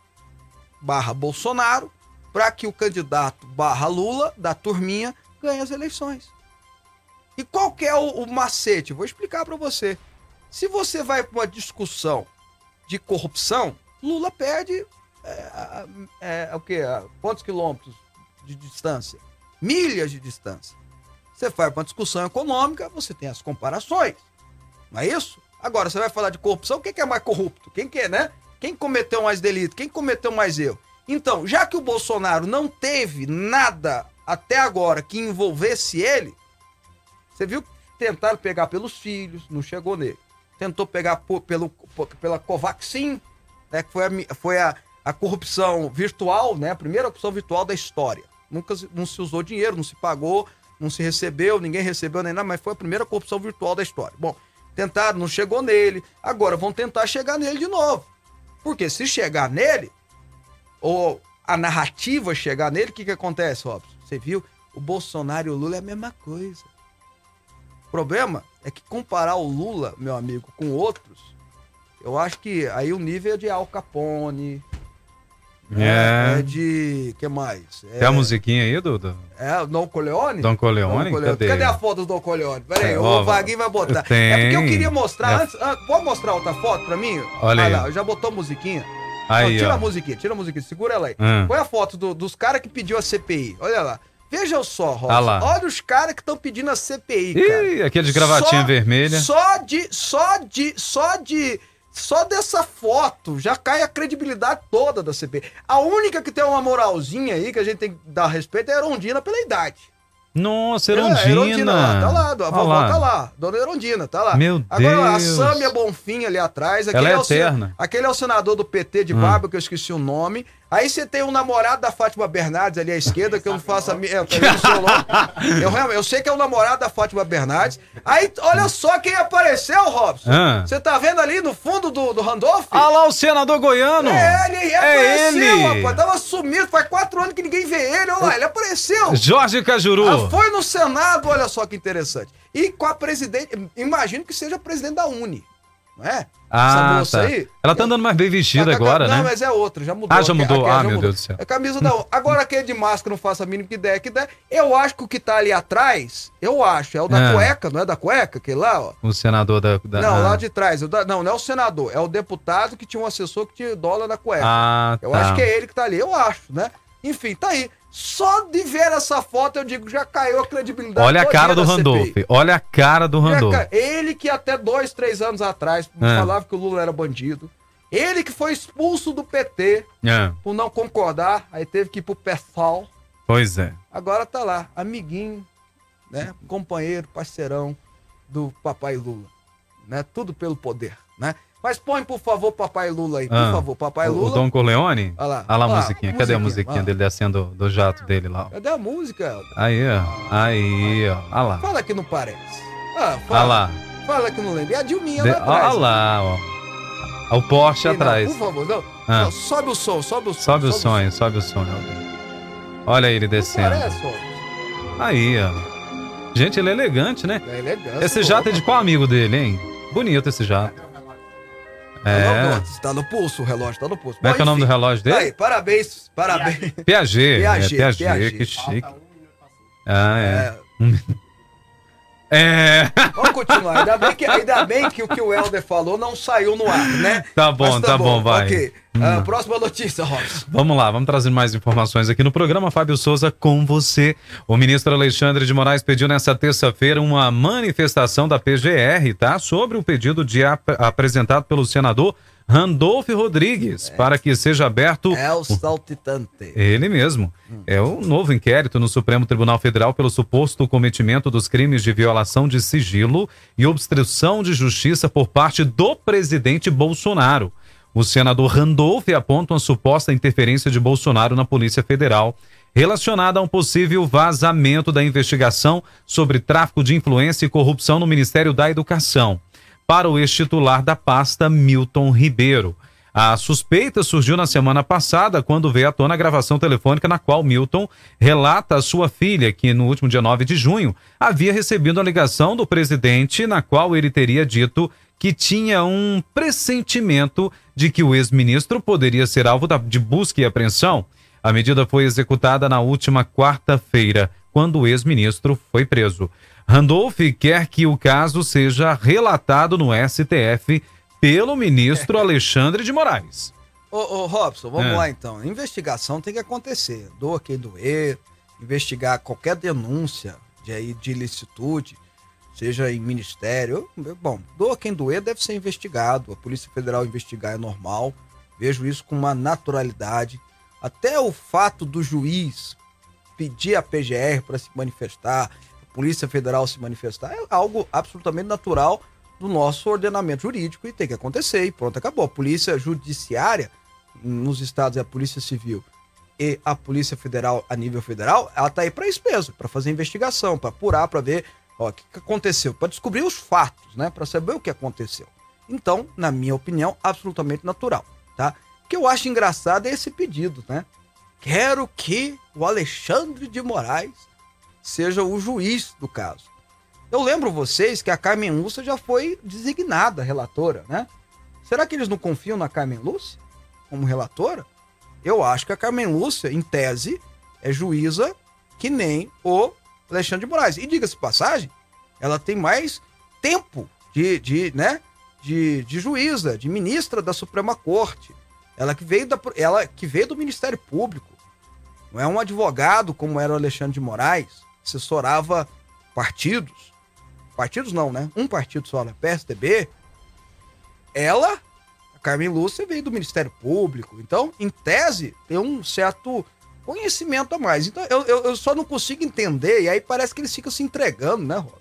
barra Bolsonaro, para que o candidato barra Lula, da turminha, ganhe as eleições. E qual que é o, o macete? Vou explicar para você. Se você vai para uma discussão de corrupção, Lula perde é, é, é, o quê? Quantos quilômetros de distância? Milhas de distância. Você vai para uma discussão econômica, você tem as comparações. Não é isso? Agora, você vai falar de corrupção, quem que é mais corrupto? Quem que é, né? Quem cometeu mais delito? Quem cometeu mais erro? Então, já que o Bolsonaro não teve nada até agora que envolvesse ele, você viu que tentaram pegar pelos filhos, não chegou nele. Tentou pegar por, pelo, por, pela Covaxin, né, que foi, a, foi a, a corrupção virtual, né, a primeira corrupção virtual da história. Nunca não se usou dinheiro, não se pagou, não se recebeu, ninguém recebeu nem nada, mas foi a primeira corrupção virtual da história. Bom, tentaram, não chegou nele, agora vão tentar chegar nele de novo. Porque se chegar nele, ou a narrativa chegar nele, o que, que acontece, Robson? Você viu? O Bolsonaro e o Lula é a mesma coisa. O problema é que comparar o Lula, meu amigo, com outros, eu acho que aí o nível é de Al Capone, é. é de. que mais? É, Tem a musiquinha aí, Duda? É, o Don Corleone? Don Corleone? Cadê? Cadê a foto do Don Corleone? Peraí, é, o Vaguinho vai botar. Tem. É porque eu queria mostrar é. antes. Ah, pode mostrar outra foto pra mim? Olha aí. lá, já botou musiquinha. Aí, tira ó. a musiquinha, tira a musiquinha, segura ela aí. Hum. Põe a foto do- dos caras que pediu a CPI. Olha lá. Veja só, Rosa. Ah. Olha os caras que estão pedindo a CPI, cara. Ih, aquele de gravatinha Só- vermelha. Só de, só de, só de, só dessa foto já cai a credibilidade toda da CPI. A única que tem uma moralzinha aí que a gente tem que dar respeito é a Erondina pela idade. Nossa, É, Erondina. lá, tá lá, a vovó tá lá, Dona Erondina, tá lá. Meu Agora, a Deus. Sâmia Bonfim ali atrás, aquele Ela é o sen- eterna. Hum. aquele é o senador do PT de barba, que eu esqueci o nome. Aí você tem o namorado da Fátima Bernardes ali à esquerda, que eu não faço a minha. Eu, o nome. eu, realmente- eu sei que é o namorado da Fátima Bernardes. Aí, olha só quem apareceu, Robson. Ah. Você tá vendo ali no fundo do, do Randolph? Ah lá o senador goiano. É, ele É apareceu, ele. rapaz. Tava sumido, faz quatro anos que ninguém vê ele. Olha lá, ele apareceu. Jorge Cajuru. Ah, foi no Senado, olha só que interessante. E com a presidente, imagino que seja a presidente da Uni, não é? Ah, moça tá. aí. Ela tá andando mais bem vestida Tá a- agora, não, né? mas é outra, já mudou. Ah, já mudou. Aquela Ah, meu Deus do céu. É camisa da. Agora aquele de máscara, não faço a mínima ideia que der. Eu acho que o que tá ali atrás, eu acho, é o da É. cueca, não é da cueca, aquele lá, ó. O senador da. da- Não, ah. lá de trás. da- não, não é o senador, é o deputado que tinha um assessor que tinha dólar na cueca. Ah, Eu tá. acho que é ele que tá ali, eu acho, né? Enfim, tá aí. Só de ver essa foto, eu digo, já caiu a credibilidade. Olha a cara do Randolph. Olha a cara do Randolph. Ele que até dois, três anos atrás É. falava que o Lula era bandido. Ele que foi expulso do PT É, por não concordar, aí teve que ir pro PSOL. pois é. Agora tá lá, amiguinho, né? Companheiro, parceirão do papai Lula. Né? Tudo pelo poder, né? Mas põe, por favor, papai Lula aí, por Ah, favor, papai O, Lula. o Dom Corleone? Olha lá. Olha lá a Olha musiquinha. Cadê a musiquinha? dele descendo do jato dele lá? Cadê a música? Aí, ó. Aí, ó. Olha lá. Fala que não parece. Ah, Olha fala, lá. fala que não lembra. E a Dilminha De- lá atrás. Olha lá, ó. O Porsche não, atrás. Por favor, não. Ah. Não, Sobe o som, sobe o som. Sobe o sonho, sobe o sonho. Olha ele Não descendo. parece, ó. Aí, ó. Gente, ele é elegante, né? É elegante. Esse jato é de qual amigo dele, hein? Bonito esse jato. É. Tá no pulso o relógio, tá no pulso. Como é que é o nome do relógio dele? Aí, parabéns, parabéns. Piaget. Piaget, é, Piaget, Piaget. que chique. Ah, é. É, É. vamos continuar. Ainda bem, que, ainda bem que o que o Helder falou não saiu no ar, né? Tá bom, Mas tá bom, vai. Ok. Ah, próxima notícia, Robson. Vamos lá, vamos trazer mais informações aqui no programa Fábio Souza com você. O ministro Alexandre de Moraes pediu nessa terça-feira uma manifestação da PGR, tá? Sobre o pedido de ap apresentado pelo senador Randolph Rodrigues para que seja aberto É o saltitante. ele mesmo. É o novo inquérito no Supremo Tribunal Federal pelo suposto cometimento dos crimes de violação de sigilo e obstrução de justiça por parte do presidente Bolsonaro. O senador Randolph aponta uma suposta interferência de Bolsonaro na Polícia Federal relacionada a um possível vazamento da investigação sobre tráfico de influência e corrupção no Ministério da Educação para o ex-titular da pasta, Milton Ribeiro. A suspeita surgiu na semana passada, quando veio à tona a gravação telefônica na qual Milton relata a sua filha, que no último dia 9 de junho havia recebido a ligação do presidente, na qual ele teria dito que tinha um pressentimento de que o ex-ministro poderia ser alvo de busca e apreensão. A medida foi executada na última quarta-feira, quando o ex-ministro foi preso. Randolph quer que o caso seja relatado no STF pelo ministro Alexandre de Moraes. Ô, ô, Robson, vamos É. lá então. Investigação tem que acontecer. Doa quem doer, investigar qualquer denúncia de, aí, de ilicitude, seja em ministério. Bom, doa quem doer deve ser investigado. A Polícia Federal investigar é normal. Vejo isso com uma naturalidade. Até o fato do juiz pedir a PGR para se manifestar, a Polícia Federal se manifestar, é algo absolutamente natural do nosso ordenamento jurídico e tem que acontecer. E pronto, acabou. A Polícia Judiciária, nos estados é a Polícia Civil e a Polícia Federal a nível federal, ela tá aí para isso mesmo, para fazer investigação, para apurar, para ver ó, o que, que aconteceu, para descobrir os fatos, né, para saber o que aconteceu. Então, na minha opinião, absolutamente natural, tá? O que eu acho engraçado é esse pedido, né? Quero que o Alexandre de Moraes seja o juiz do caso. Eu lembro vocês que a Carmen Lúcia já foi designada relatora, né? Será que eles não confiam na Carmen Lúcia como relatora? Eu acho que a Carmen Lúcia, em tese, é juíza que nem o Alexandre de Moraes. E diga-se passagem, ela tem mais tempo de, de, né, de, de juíza, de ministra da Suprema Corte. Ela que veio, da, ela que veio do Ministério Público. Não é um advogado como era o Alexandre de Moraes, assessorava partidos. Partidos não, né? Um partido só, né? PSDB. Ela, a Carmen Lúcia, veio do Ministério Público. Então, em tese, tem um certo conhecimento a mais. Então, eu, eu, eu só não consigo entender, e aí parece que eles ficam se entregando, né, Robson?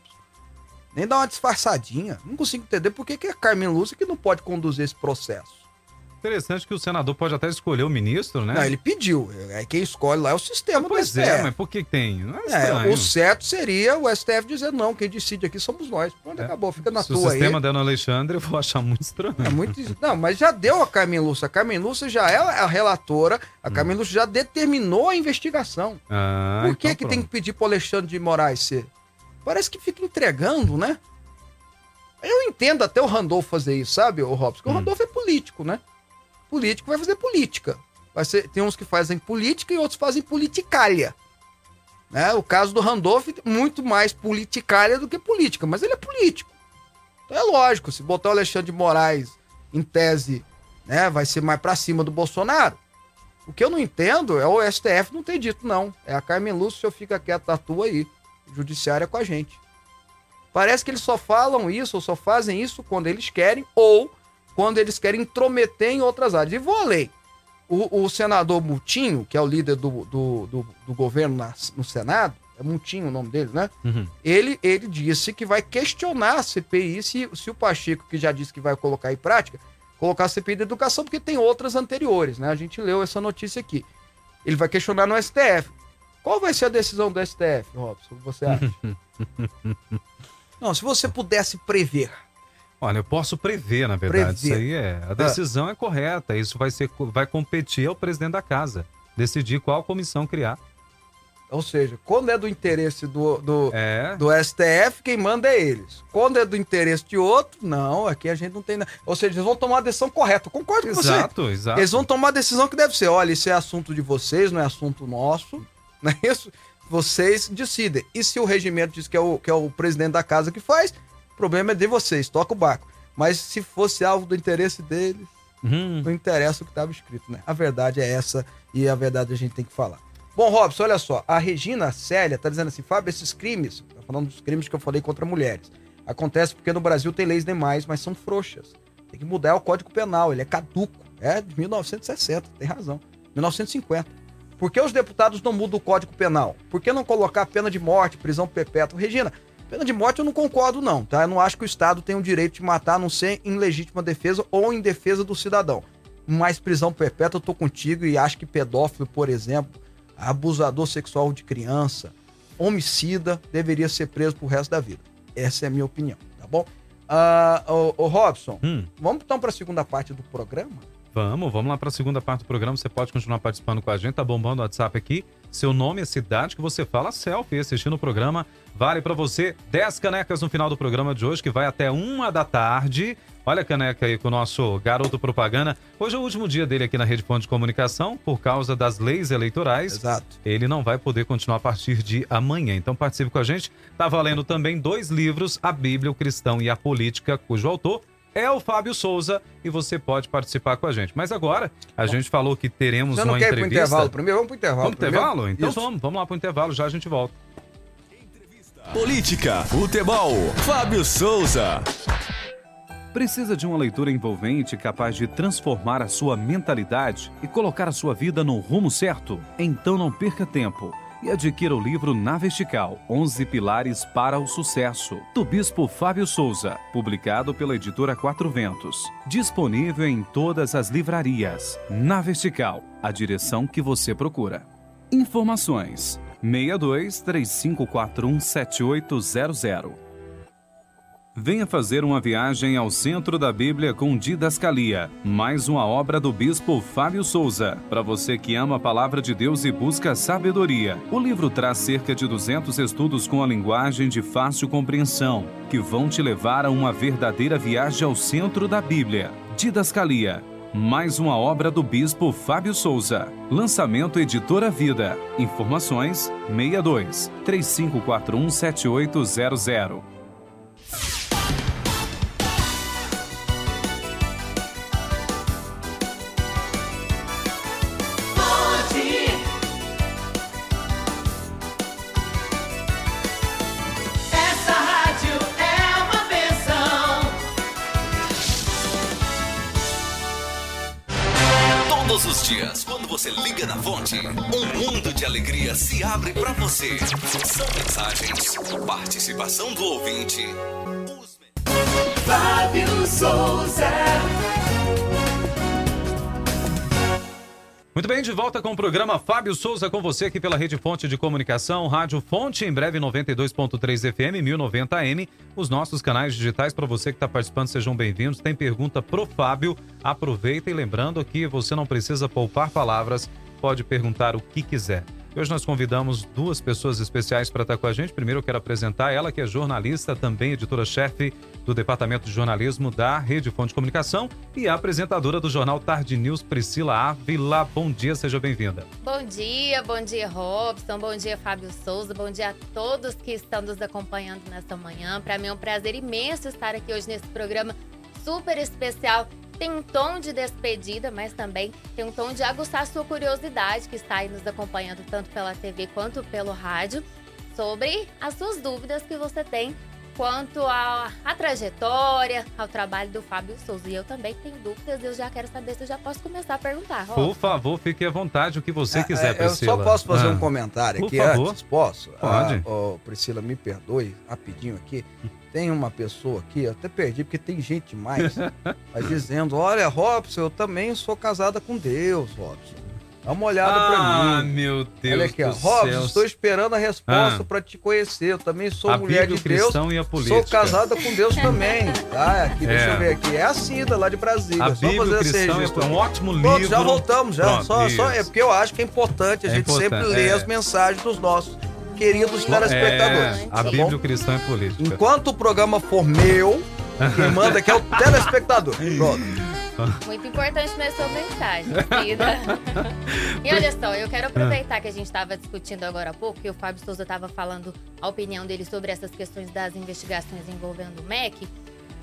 Nem dá uma disfarçadinha. Não consigo entender por que, que é a Carmen Lúcia que não pode conduzir esse processo. Interessante que o senador pode até escolher o ministro, né? Não, ele pediu. Aí quem escolhe lá é o sistema Pois do é, mas por que tem? É É, o certo seria o STF dizer não, quem decide aqui somos nós. Pronto, É. acabou, fica na Se o tua sistema aí. der no Alexandre, eu vou achar muito estranho. É muito... Não, mas já deu a Carmen Lúcia. A Carmen Lúcia já é a relatora, a Carmen Lúcia já determinou a investigação. Ah, Por que, então que tem que pedir pro Alexandre de Moraes ser? Parece que fica entregando, né? Eu entendo até o Randolfo fazer isso, sabe, o Robson? Porque o Hum. Randolfo é político, né? Político vai fazer política. Vai ser, tem uns que fazem política e outros fazem politicalha. Né? O caso do Randolph, muito mais politicalha do que política, mas ele é político. Então é lógico, se botar o Alexandre de Moraes em tese, né, vai ser mais pra cima do Bolsonaro. O que eu não entendo é o STF não ter dito, não. É a Carmen Lúcia, fica quieto da tua aí. Judiciária com a gente. Parece que eles só falam isso ou só fazem isso quando eles querem ou quando eles querem intrometer em outras áreas. E vou além. O, o senador Mutinho, que é o líder do, do, do, do governo na- no Senado, é Mutinho o nome dele, né? Uhum. Ele, ele disse que vai questionar a CPI se, se o Pacheco, que já disse que vai colocar em prática, colocar a CPI da educação, porque tem outras anteriores, né? A gente leu essa notícia aqui. Ele vai questionar no STF. Qual vai ser a decisão do STF, Robson? o que Você acha? Não, se você pudesse prever. Olha, eu posso prever, na verdade. Prever. Isso aí é. A decisão é correta. Isso vai, ser, vai competir ao presidente da casa. Decidir qual comissão criar. Ou seja, quando é do interesse do, do, é. do STF, quem manda é eles. Quando é do interesse de outro, não, aqui a gente não tem nada. Ou seja, eles vão tomar a decisão correta. Concordo com exato, você. Exato, Eles vão tomar a decisão que deve ser. Olha, isso é assunto de vocês, não é assunto nosso. Não é isso? Vocês decidem. E se o regimento diz que é o, que é o presidente da casa que faz, o problema é de vocês, toca o barco. Mas se fosse alvo do interesse deles, uhum. não interessa o que estava escrito, né? A verdade é essa e a verdade a gente tem que falar. Bom, Robson, olha só. A Regina Célia tá dizendo assim, Fábio, esses crimes, tá falando dos crimes que eu falei contra mulheres, acontece porque no Brasil tem leis demais, mas são frouxas. Tem que mudar o Código Penal, ele é caduco. É de 1960, tem razão. 1950. Por que os deputados não mudam o Código Penal? Por que não colocar pena de morte, prisão perpétua? Regina, pena de morte eu não concordo não, tá? Eu não acho que o Estado tem o direito de matar, a não ser em legítima defesa ou em defesa do cidadão. Mas prisão perpétua eu tô contigo e acho que pedófilo, por exemplo, abusador sexual de criança, homicida, deveria ser preso pro resto da vida. Essa é a minha opinião, tá bom? Uh, o, Robson, hum. vamos então para a segunda parte do programa? Vamos, vamos lá para a segunda parte do programa. Você pode continuar participando com a gente, tá bombando o WhatsApp aqui. Seu nome, a cidade que você fala, selfie, assistindo o programa. Vale para você 10 canecas no final do programa de hoje, que vai até uma da tarde. Olha a caneca aí com o nosso garoto propaganda. Hoje é o último dia dele aqui na Rede Ponto de Comunicação, por causa das leis eleitorais. Exato. Ele não vai poder continuar a partir de amanhã. Então participe com a gente. Tá valendo também dois livros, A Bíblia, o Cristão e a Política, cujo autor é o Fábio Souza e você pode participar com a gente. Mas agora, a Bom, gente falou que teremos uma entrevista. Pro intervalo primeiro? Vamos pro intervalo. Vamos pro intervalo? Então Isso. vamos, vamos lá pro intervalo, já a gente volta. Política, futebol, Fábio Souza. Precisa de uma leitura envolvente capaz de transformar a sua mentalidade e colocar a sua vida no rumo certo? Então não perca tempo e adquira o livro Na Vertical, 11 Pilares para o Sucesso, do Bispo Fábio Souza, publicado pela editora Quatro Ventos. Disponível em todas as livrarias. Na Vertical, a direção que você procura. Informações: 62 3541 7800 Venha fazer uma viagem ao centro da Bíblia com Didascalia, mais uma obra do bispo Fábio Souza. Para você que ama a palavra de Deus e busca sabedoria, o livro traz cerca de 200 estudos com a linguagem de fácil compreensão, que vão te levar a uma verdadeira viagem ao centro da Bíblia. Didascalia, mais uma obra do bispo Fábio Souza. Lançamento Editora Vida. Informações 62 3541 7800. Você liga na fonte, um mundo de alegria se abre para você. São mensagens, participação do ouvinte. Fábio Souza. Muito bem, de volta com o programa Fábio Souza com você aqui pela Rede Fonte de Comunicação, Rádio Fonte, em breve 92.3 FM, 1090 AM. Os nossos canais digitais para você que está participando, sejam bem-vindos. Tem pergunta pro Fábio, aproveita e lembrando que você não precisa poupar palavras, pode perguntar o que quiser. Hoje nós convidamos duas pessoas especiais para estar com a gente. Primeiro eu quero apresentar ela, que é jornalista, também editora-chefe do Departamento de Jornalismo da Rede Fonte de Comunicação e apresentadora do jornal Tarde News, Priscila Ávila. Bom dia, seja bem-vinda. Bom dia, bom dia, Robson, bom dia, Fábio Souza, bom dia a todos que estão nos acompanhando nesta manhã. Para mim é um prazer imenso estar aqui hoje nesse programa super especial tem um tom de despedida, mas também tem um tom de aguçar a sua curiosidade, que está aí nos acompanhando tanto pela TV quanto pelo rádio, sobre as suas dúvidas que você tem quanto à, trajetória, ao trabalho do Fábio Souza. E eu também tenho dúvidas e eu já quero saber se eu já posso começar a perguntar. Por favor, fique à vontade o que você é, quiser, é, Priscila. Eu só posso fazer ah. um comentário Por aqui favor. antes? Posso? Pode. Ah, oh, Priscila, me perdoe rapidinho aqui. Tem uma pessoa aqui, eu até perdi porque tem gente mais, mas dizendo: Olha, Robson, eu também sou casada com Deus, Robson. Dá uma olhada ah, pra mim. Ah, meu Deus Olha aqui, ó. Robson, estou esperando a resposta ah. para te conhecer. Eu também sou a mulher Bíblia, de Deus. E a política. Sou casada com Deus também. Tá? Aqui, é. deixa eu ver aqui. É a Cida, lá de Brasília. A Bíblia, fazer cristão esse é um ótimo livro. Pronto, já voltamos, já. Pronto, só, só, é porque eu acho que é importante a é gente importante, sempre ler é. as mensagens dos nossos queridos telespectadores. É, a tá Bíblia, cristã e política. Enquanto o programa for meu, quem manda aqui é o telespectador. Pronto. Muito importante é sua mensagem, vida. e olha só, eu quero aproveitar que a gente estava discutindo agora há pouco, que o Fábio Souza estava falando a opinião dele sobre essas questões das investigações envolvendo o MEC.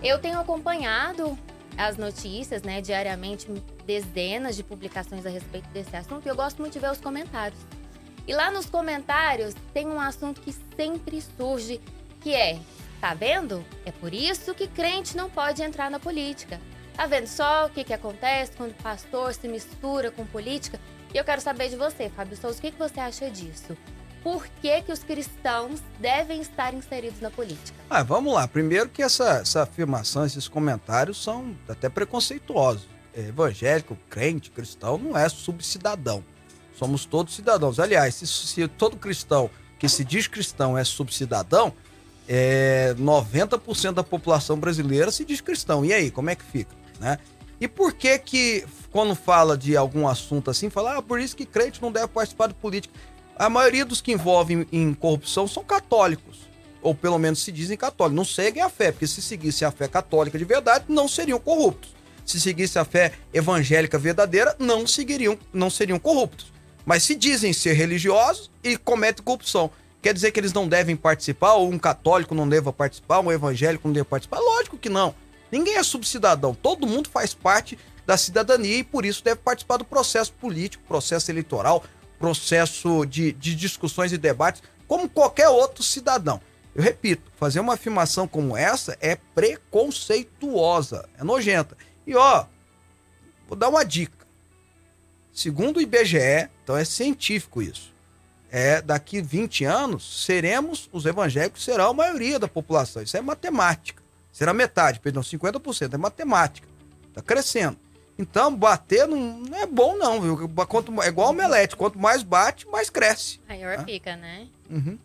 Eu tenho acompanhado as notícias, né, diariamente, dezenas de publicações a respeito desse assunto, e eu gosto muito de ver os comentários. E lá nos comentários tem um assunto que sempre surge, que é, tá vendo? É por isso que crente não pode entrar na política. Tá vendo só o que, que acontece quando o pastor se mistura com política? E eu quero saber de você, Fábio Souza, o que, que você acha disso? Por que, que os cristãos devem estar inseridos na política? Ah, vamos lá. Primeiro que essa, essa afirmação, esses comentários são até preconceituosos. É, evangélico, crente, cristão não é subcidadão. Somos todos cidadãos. Aliás, se, se todo cristão que se diz cristão é subcidadão, é, 90% da população brasileira se diz cristão. E aí, como é que fica? né? E por que que, quando fala de algum assunto assim, fala, ah, por isso que crente não deve participar de política. A maioria dos que envolvem em corrupção são católicos, ou pelo menos se dizem católicos, não seguem a fé, porque se seguissem a fé católica de verdade, não seriam corruptos. Se seguissem a fé evangélica verdadeira, não seguiriam, não seriam corruptos. Mas se dizem ser religiosos e cometem corrupção, quer dizer que eles não devem participar, ou um católico não deva participar, um evangélico não deve participar? Lógico que não. Ninguém é subcidadão, todo mundo faz parte da cidadania e por isso deve participar do processo político, processo eleitoral, processo de, de discussões e debates, como qualquer outro cidadão. Eu repito, fazer uma afirmação como essa é preconceituosa, é nojenta. E ó, vou dar uma dica. Segundo o IBGE, então é científico isso. É daqui 20 anos seremos os evangélicos serão a maioria da população. Isso é matemática. Será metade, perdão, 50%. É matemática. Tá crescendo. Então, bater não, não é bom, não, viu? Quanto, é igual omelete. Quanto mais bate, mais cresce. Maior tá? fica, né? Uhum.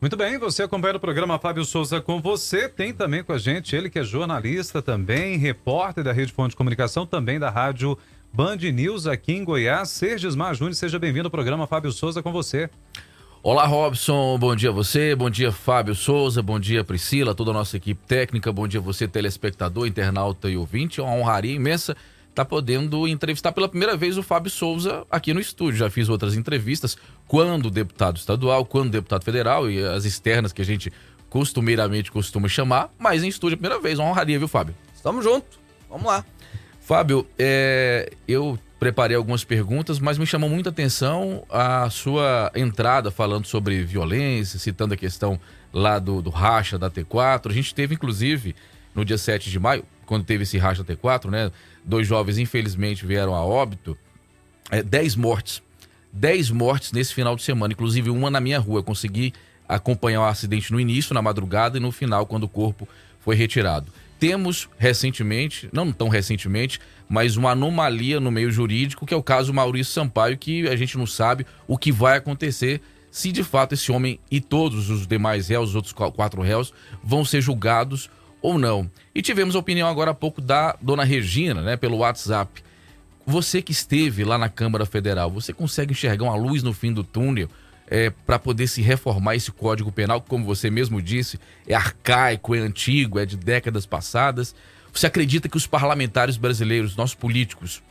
Muito bem, você acompanha o programa Fábio Souza com você. Tem também com a gente ele que é jornalista também, repórter da Rede Fonte de Comunicação, também da Rádio Band News aqui em Goiás. Sergismar Júnior, seja bem-vindo ao programa Fábio Souza com você. Olá, Robson. Bom dia a você. Bom dia, Fábio Souza. Bom dia, Priscila, toda a nossa equipe técnica. Bom dia a você, telespectador, internauta e ouvinte. É uma honraria imensa estar tá podendo entrevistar pela primeira vez o Fábio Souza aqui no estúdio. Já fiz outras entrevistas quando deputado estadual, quando deputado federal e as externas que a gente costumeiramente costuma chamar, mas em estúdio a primeira vez. Uma honraria, viu, Fábio? Estamos juntos. Vamos lá. Fábio, é, eu preparei algumas perguntas, mas me chamou muita atenção a sua entrada falando sobre violência, citando a questão lá do, do racha da T4. A gente teve, inclusive, no dia 7 de maio, quando teve esse racha T4, né? Dois jovens, infelizmente, vieram a óbito. É, dez mortes. Dez mortes nesse final de semana, inclusive uma na minha rua. Eu consegui acompanhar o acidente no início, na madrugada, e no final, quando o corpo foi retirado. Temos recentemente, não tão recentemente, mas uma anomalia no meio jurídico, que é o caso Maurício Sampaio, que a gente não sabe o que vai acontecer se de fato esse homem e todos os demais réus, os outros quatro réus, vão ser julgados ou não. E tivemos a opinião agora há pouco da dona Regina, né, pelo WhatsApp. Você que esteve lá na Câmara Federal, você consegue enxergar uma luz no fim do túnel? É, para poder se reformar esse Código Penal, que, como você mesmo disse, é arcaico, é antigo, é de décadas passadas. Você acredita que os parlamentares brasileiros, nossos políticos,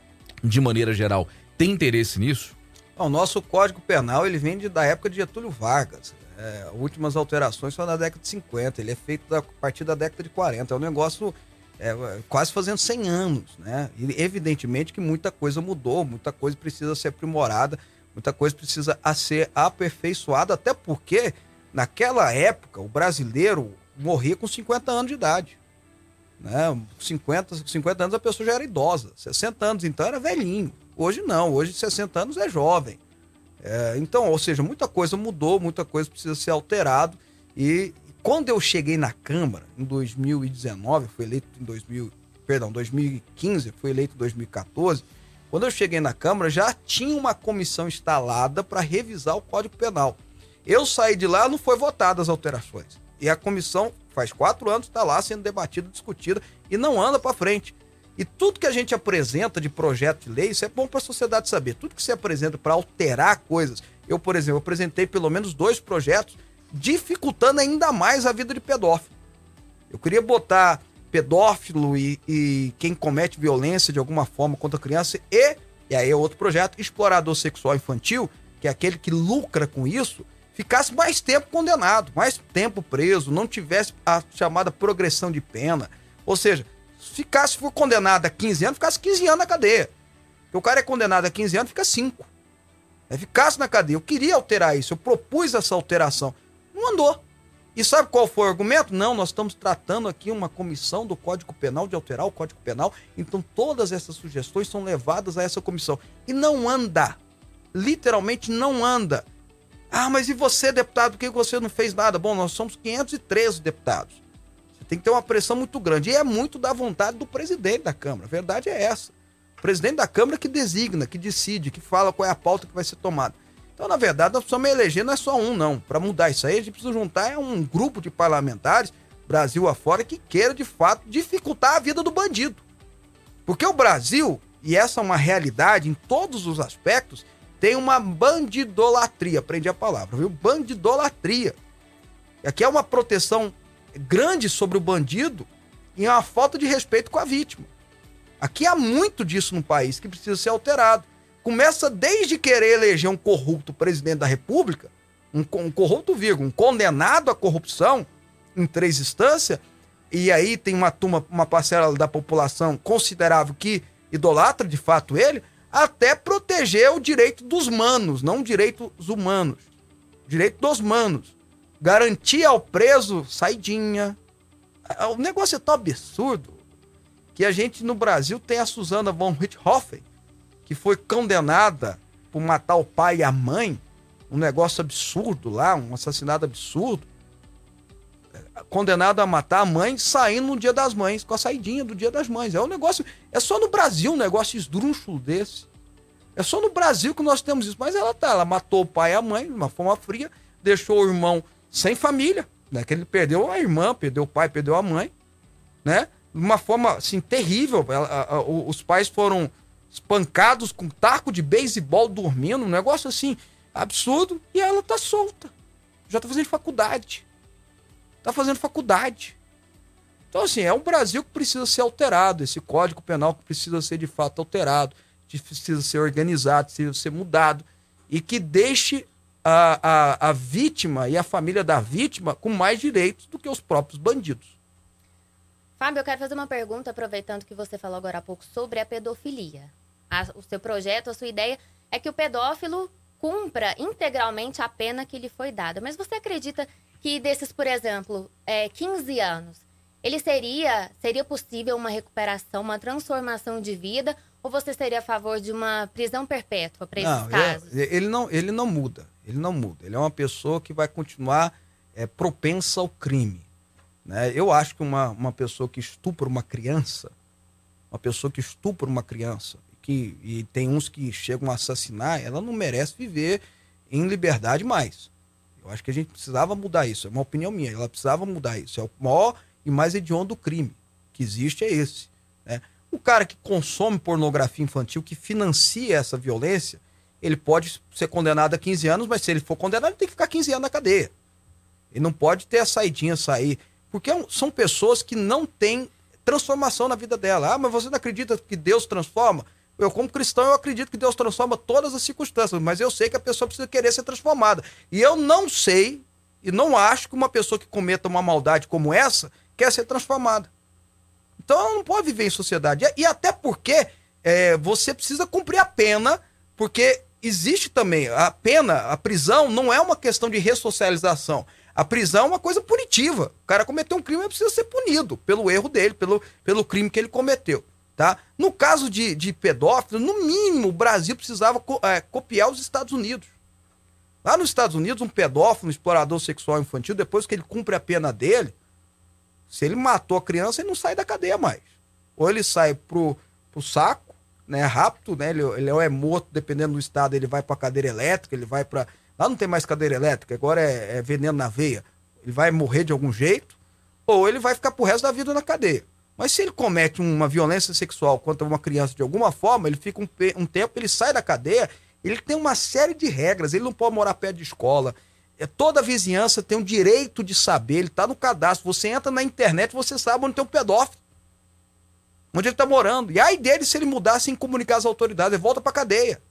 de maneira geral, têm interesse nisso? O nosso Código Penal ele vem de, da época de Getúlio Vargas. É, últimas alterações são da década de 50. Ele é feito a partir da década de 40. É um negócio é, quase fazendo 100 anos. Né? E, evidentemente que muita coisa mudou, muita coisa precisa ser aprimorada muita coisa precisa ser aperfeiçoada, até porque naquela época o brasileiro morria com 50 anos de idade. Né? 50, 50 anos a pessoa já era idosa, 60 anos então era velhinho. Hoje não, hoje 60 anos é jovem. É, então, ou seja, muita coisa mudou, muita coisa precisa ser alterado. E quando eu cheguei na Câmara em 2019, fui eleito em 2000, perdão, 2015, fui eleito em 2014 Quando eu cheguei na Câmara, já tinha uma comissão instalada para revisar o Código Penal. Eu saí de lá, não foi votada as alterações. E a comissão, faz quatro anos, está lá sendo debatida, discutida e não anda para frente. E tudo que a gente apresenta de projeto de lei, isso é bom para a sociedade saber. Tudo que se apresenta para alterar coisas. Eu, por exemplo, apresentei pelo menos dois projetos dificultando ainda mais a vida de pedófilo. Eu queria botar pedófilo e, e quem comete violência de alguma forma contra a criança e, e aí é outro projeto, explorador sexual infantil, que é aquele que lucra com isso, ficasse mais tempo condenado, mais tempo preso, não tivesse a chamada progressão de pena. Ou seja, ficasse, for condenado a 15 anos, ficasse 15 anos na cadeia. Porque o cara é condenado a 15 anos, fica 5. É, ficasse na cadeia. Eu queria alterar isso, eu propus essa alteração. Não andou. E sabe qual foi o argumento? Não, nós estamos tratando aqui uma comissão do Código Penal, de alterar o Código Penal, então todas essas sugestões são levadas a essa comissão. E não anda. Literalmente não anda. Ah, mas e você, deputado, por que você não fez nada? Bom, nós somos 513 deputados. Você tem que ter uma pressão muito grande. E é muito da vontade do presidente da Câmara. A verdade é essa. O presidente da Câmara que designa, que decide, que fala qual é a pauta que vai ser tomada. Então, na verdade, nós precisamos eleger não é só um, não. Para mudar isso aí, a gente precisa juntar um grupo de parlamentares, Brasil afora, que queira, de fato, dificultar a vida do bandido. Porque o Brasil, e essa é uma realidade em todos os aspectos, tem uma bandidolatria. Aprendi a palavra, viu? Bandidolatria. Aqui é uma proteção grande sobre o bandido e uma falta de respeito com a vítima. Aqui há muito disso no país que precisa ser alterado começa desde querer eleger um corrupto presidente da República, um, um corrupto, vírgula, um condenado à corrupção em três instâncias, e aí tem uma turma, uma parcela da população considerável que idolatra de fato ele, até proteger o direito dos manos, não direitos humanos. Direito dos manos. Garantir ao preso saidinha. O negócio é tão absurdo que a gente no Brasil tem a Susana von Richthofen, que foi condenada por matar o pai e a mãe, um negócio absurdo lá, um assassinato absurdo, condenado a matar a mãe saindo no dia das mães, com a saidinha do dia das mães. É um negócio, é só no Brasil um negócio esdrúxulo desse. É só no Brasil que nós temos isso. Mas ela tá, ela matou o pai e a mãe de uma forma fria, deixou o irmão sem família, né? Que ele perdeu a irmã, perdeu o pai, perdeu a mãe, né? De uma forma assim terrível. Ela, a, a, os pais foram espancados com taco de beisebol dormindo, um negócio assim absurdo, e ela tá solta. Já tá fazendo faculdade. Tá fazendo faculdade. Então, assim, é um Brasil que precisa ser alterado, esse código penal que precisa ser de fato alterado, precisa ser organizado, precisa ser mudado, e que deixe a, a, a vítima e a família da vítima com mais direitos do que os próprios bandidos. Fábio, eu quero fazer uma pergunta, aproveitando que você falou agora há pouco sobre a pedofilia. A, o seu projeto, a sua ideia é que o pedófilo cumpra integralmente a pena que lhe foi dada. Mas você acredita que desses, por exemplo, é, 15 anos, ele seria, seria possível uma recuperação, uma transformação de vida? Ou você seria a favor de uma prisão perpétua para esses não, casos? Eu, ele, não, ele não muda. Ele não muda. Ele é uma pessoa que vai continuar é, propensa ao crime. Né? Eu acho que uma, uma pessoa que estupra uma criança, uma pessoa que estupra uma criança, que, e tem uns que chegam a assassinar, ela não merece viver em liberdade mais. Eu acho que a gente precisava mudar isso. É uma opinião minha. Ela precisava mudar isso. É o maior e mais hediondo crime que existe é esse. Né? O cara que consome pornografia infantil, que financia essa violência, ele pode ser condenado a 15 anos, mas se ele for condenado, ele tem que ficar 15 anos na cadeia. Ele não pode ter a saidinha, sair. Porque é são pessoas que não têm transformação na vida dela. Ah, mas você não acredita que Deus transforma? Eu, como cristão, eu acredito que Deus transforma todas as circunstâncias, mas eu sei que a pessoa precisa querer ser transformada. E eu não sei e não acho que uma pessoa que cometa uma maldade como essa quer ser transformada. Então ela não pode viver em sociedade. E até porque é, você precisa cumprir a pena, porque existe também a pena, a prisão não é uma questão de ressocialização. A prisão é uma coisa punitiva. O cara cometeu um crime, ele precisa ser punido pelo erro dele, pelo, pelo crime que ele cometeu. Tá? No caso de, de pedófilo, no mínimo, o Brasil precisava co é, copiar os Estados Unidos. Lá nos Estados Unidos, um pedófilo, um explorador sexual infantil, depois que ele cumpre a pena dele, se ele matou a criança, ele não sai da cadeia mais. Ou ele sai pro, pro saco, né, rápido, né? Ele, ele é morto, dependendo do estado, ele vai para cadeira elétrica, ele vai para Lá não tem mais cadeira elétrica, agora é, é, veneno na veia. Ele vai morrer de algum jeito, ou ele vai ficar pro resto da vida na cadeia. Mas se ele comete uma violência sexual contra uma criança de alguma forma, ele fica um, um tempo, ele sai da cadeia, ele tem uma série de regras, ele não pode morar perto de escola. É, toda a vizinhança tem o direito de saber, ele está no cadastro. Você entra na internet, você sabe onde tem um pedófilo onde ele está morando. E aí dele, se ele mudar sem comunicar às autoridades, ele volta para cadeia.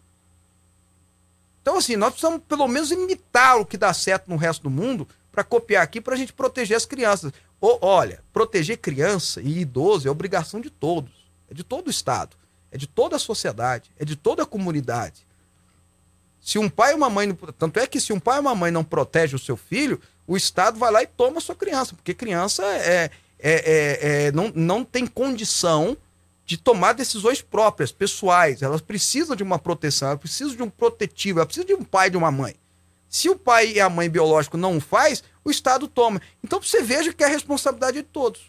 Então, assim, nós precisamos pelo menos imitar o que dá certo no resto do mundo para copiar aqui para a gente proteger as crianças. Ou, olha, proteger criança e idoso é obrigação de todos. É de todo o Estado. É de toda a sociedade. É de toda a comunidade. Se um pai e uma mãe. Tanto é que se um pai e uma mãe não protege o seu filho, o Estado vai lá e toma a sua criança. Porque criança é, é, é, é, não, não tem condição de tomar decisões próprias, pessoais. Elas precisam de uma proteção, elas precisam de um protetivo, elas precisam de um pai e de uma mãe. Se o pai e a mãe biológico não faz, o Estado toma. Então você veja que é a responsabilidade de todos.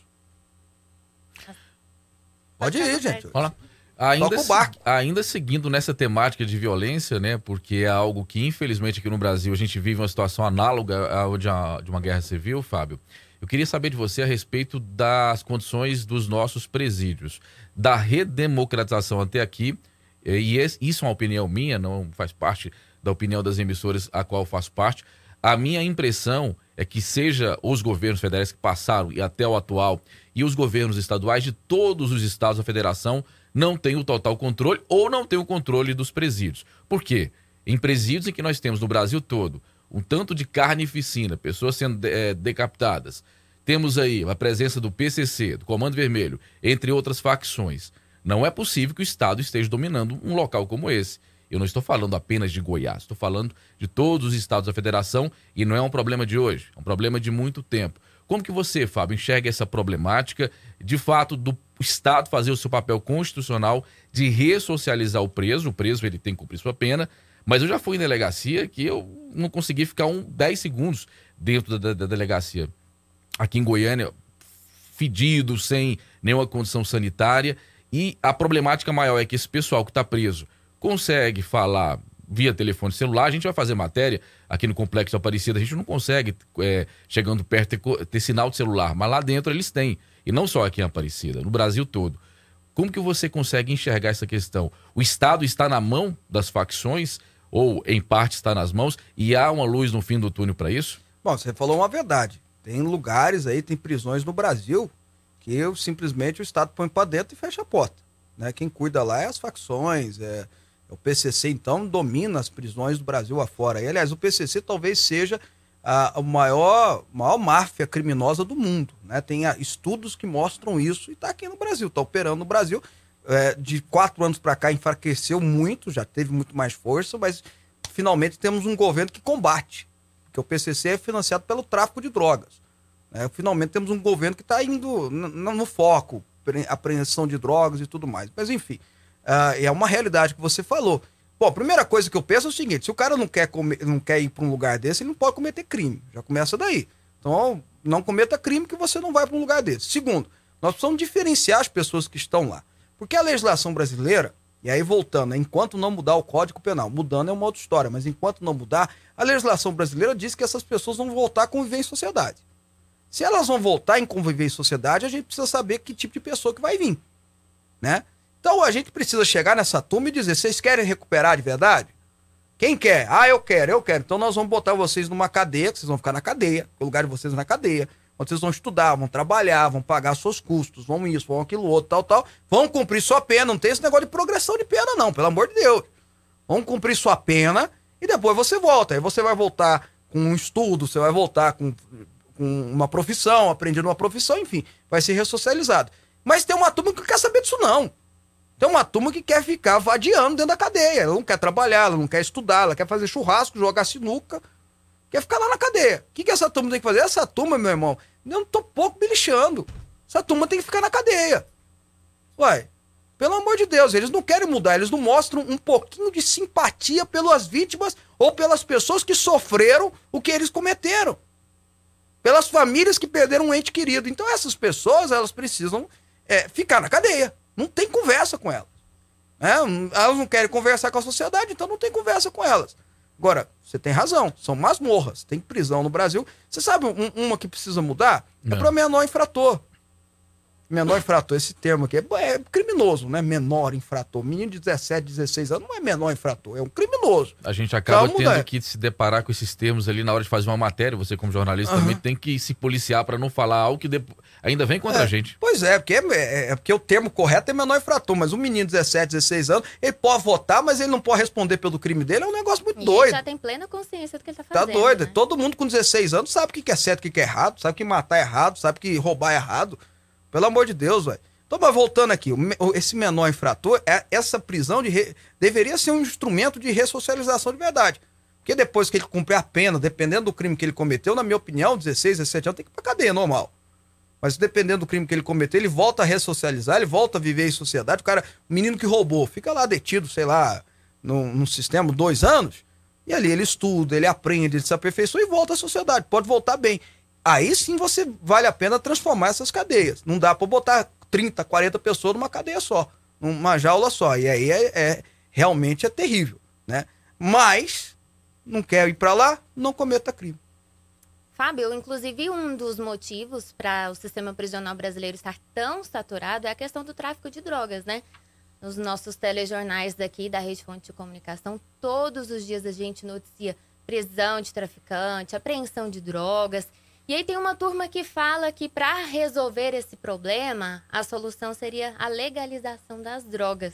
Pode ir, gente. Olá. Ainda, ainda seguindo nessa temática de violência, né? Porque é algo que, infelizmente, aqui no Brasil a gente vive uma situação análoga à de uma, de uma guerra civil, Fábio. Eu queria saber de você a respeito das condições dos nossos presídios, da redemocratização até aqui, e isso é uma opinião minha, não faz parte da opinião das emissoras a qual faço parte. A minha impressão é que seja os governos federais que passaram e até o atual e os governos estaduais de todos os estados da federação não têm o total controle ou não têm o controle dos presídios. Por quê? Em presídios em que nós temos no Brasil todo um tanto de carnificina, pessoas sendo é, decapitadas. Temos aí a presença do PCC, do Comando Vermelho, entre outras facções. Não é possível que o Estado esteja dominando um local como esse. Eu não estou falando apenas de Goiás, estou falando de todos os estados da federação e não é um problema de hoje, é um problema de muito tempo. Como que você, Fábio, enxerga essa problemática, de fato, do Estado fazer o seu papel constitucional de ressocializar o preso, o preso ele tem que cumprir sua pena, mas eu já fui em delegacia que eu não consegui ficar um 10 segundos dentro da, da, da delegacia. Aqui em Goiânia, fedido, sem nenhuma condição sanitária. E a problemática maior é que esse pessoal que está preso consegue falar via telefone celular. A gente vai fazer matéria aqui no Complexo Aparecida. A gente não consegue, é, chegando perto, ter, ter, sinal de celular. Mas lá dentro eles têm. E não só aqui em Aparecida, no Brasil todo. Como que você consegue enxergar essa questão? O Estado está na mão das facções ou em parte está nas mãos e há uma luz no fim do túnel para isso? Bom, você falou uma verdade. Tem lugares aí, tem prisões no Brasil que eu, simplesmente o Estado põe para dentro e fecha a porta. Né? Quem cuida lá é as facções, é, é o PCC, então, domina as prisões do Brasil afora. E, aliás, o PCC talvez seja a, a maior, maior máfia criminosa do mundo. Né? Tem a, estudos que mostram isso e está aqui no Brasil, está operando no Brasil é, de quatro anos para cá enfraqueceu muito, já teve muito mais força, mas finalmente temos um governo que combate, porque o PCC é financiado pelo tráfico de drogas. Né? Finalmente temos um governo que está indo no, no, foco, apreensão de drogas e tudo mais. Mas enfim, uh, é uma realidade que você falou. Bom, a primeira coisa que eu penso é o seguinte: se o cara não quer, comer, não quer ir para um lugar desse, ele não pode cometer crime. Já começa daí. Então, não cometa crime que você não vai para um lugar desse. Segundo, nós precisamos diferenciar as pessoas que estão lá. Porque a legislação brasileira, e aí voltando, enquanto não mudar o Código Penal, mudando é uma outra história, mas enquanto não mudar, a legislação brasileira diz que essas pessoas vão voltar a conviver em sociedade. Se elas vão voltar em conviver em sociedade, a gente precisa saber que tipo de pessoa que vai vir, né? Então a gente precisa chegar nessa turma e dizer: vocês querem recuperar de verdade? Quem quer? Ah, eu quero, eu quero. Então nós vamos botar vocês numa cadeia, que vocês vão ficar na cadeia, o lugar de vocês é na cadeia vocês vão estudar, vão trabalhar, vão pagar seus custos, vão isso, vão aquilo outro, tal, tal. Vão cumprir sua pena. Não tem esse negócio de progressão de pena, não, pelo amor de Deus. Vão cumprir sua pena e depois você volta. Aí você vai voltar com um estudo, você vai voltar com, com uma profissão, aprendendo uma profissão, enfim, vai ser ressocializado. Mas tem uma turma que não quer saber disso, não. Tem uma turma que quer ficar vadiando dentro da cadeia. Ela não quer trabalhar, ela não quer estudar, ela quer fazer churrasco, jogar sinuca, quer ficar lá na cadeia. O que, que essa turma tem que fazer? Essa turma, meu irmão, eu não tô pouco me lixando. Essa turma tem que ficar na cadeia. Uai, pelo amor de Deus, eles não querem mudar, eles não mostram um pouquinho de simpatia pelas vítimas ou pelas pessoas que sofreram o que eles cometeram. Pelas famílias que perderam um ente querido. Então essas pessoas, elas precisam é, ficar na cadeia. Não tem conversa com elas. Né? Elas não querem conversar com a sociedade, então não tem conversa com elas. Agora, você tem razão, são masmorras, tem prisão no Brasil. Você sabe um, uma que precisa mudar? É Não. para menor infrator. Menor infrator, esse termo aqui é, é criminoso, né? Menor infrator. Menino de 17, 16 anos não é menor infrator, é um criminoso. A gente acaba Calma, tendo né? que se deparar com esses termos ali na hora de fazer uma matéria. Você, como jornalista, também tem que se policiar para não falar algo que depo- ainda vem contra É, a gente. Pois é, porque, é, é porque o termo correto é menor infrator, mas um menino de 17, 16 anos, ele pode votar, mas ele não pode responder pelo crime dele, é um negócio muito E ele doido. já tem plena consciência do que ele tá Tá fazendo. doido. né? Todo mundo com 16 anos sabe o que que é certo, o que que é errado, sabe que matar é errado, sabe que roubar é errado. Pelo amor de Deus, velho. Então, mas voltando aqui, esse menor infrator, é- essa prisão de re- deveria ser um instrumento de ressocialização de verdade. Porque depois que ele cumprir a pena, dependendo do crime que ele cometeu, na minha opinião, 16, 17 anos, tem que ir pra cadeia, normal. Mas dependendo do crime que ele cometeu, ele volta a ressocializar, ele volta a viver em sociedade. O cara, o menino que roubou, fica lá detido, sei lá, num, num sistema dois anos, e ali ele estuda, ele aprende, ele se aperfeiçoa e volta à sociedade. Pode voltar bem. Aí sim você vale a pena transformar essas cadeias. Não dá pra botar 30, 40 pessoas numa cadeia só, numa jaula só. E aí é, é- realmente é terrível, né? Mas não quer ir pra lá, não cometa crime. Fábio, inclusive um dos motivos para o sistema prisional brasileiro estar tão saturado é a questão do tráfico de drogas, né? Nos nossos telejornais daqui da Rede Fonte de Comunicação, todos os dias a gente noticia prisão de traficante, apreensão de drogas. E aí tem uma turma que fala que para resolver esse problema, a solução seria a legalização das drogas.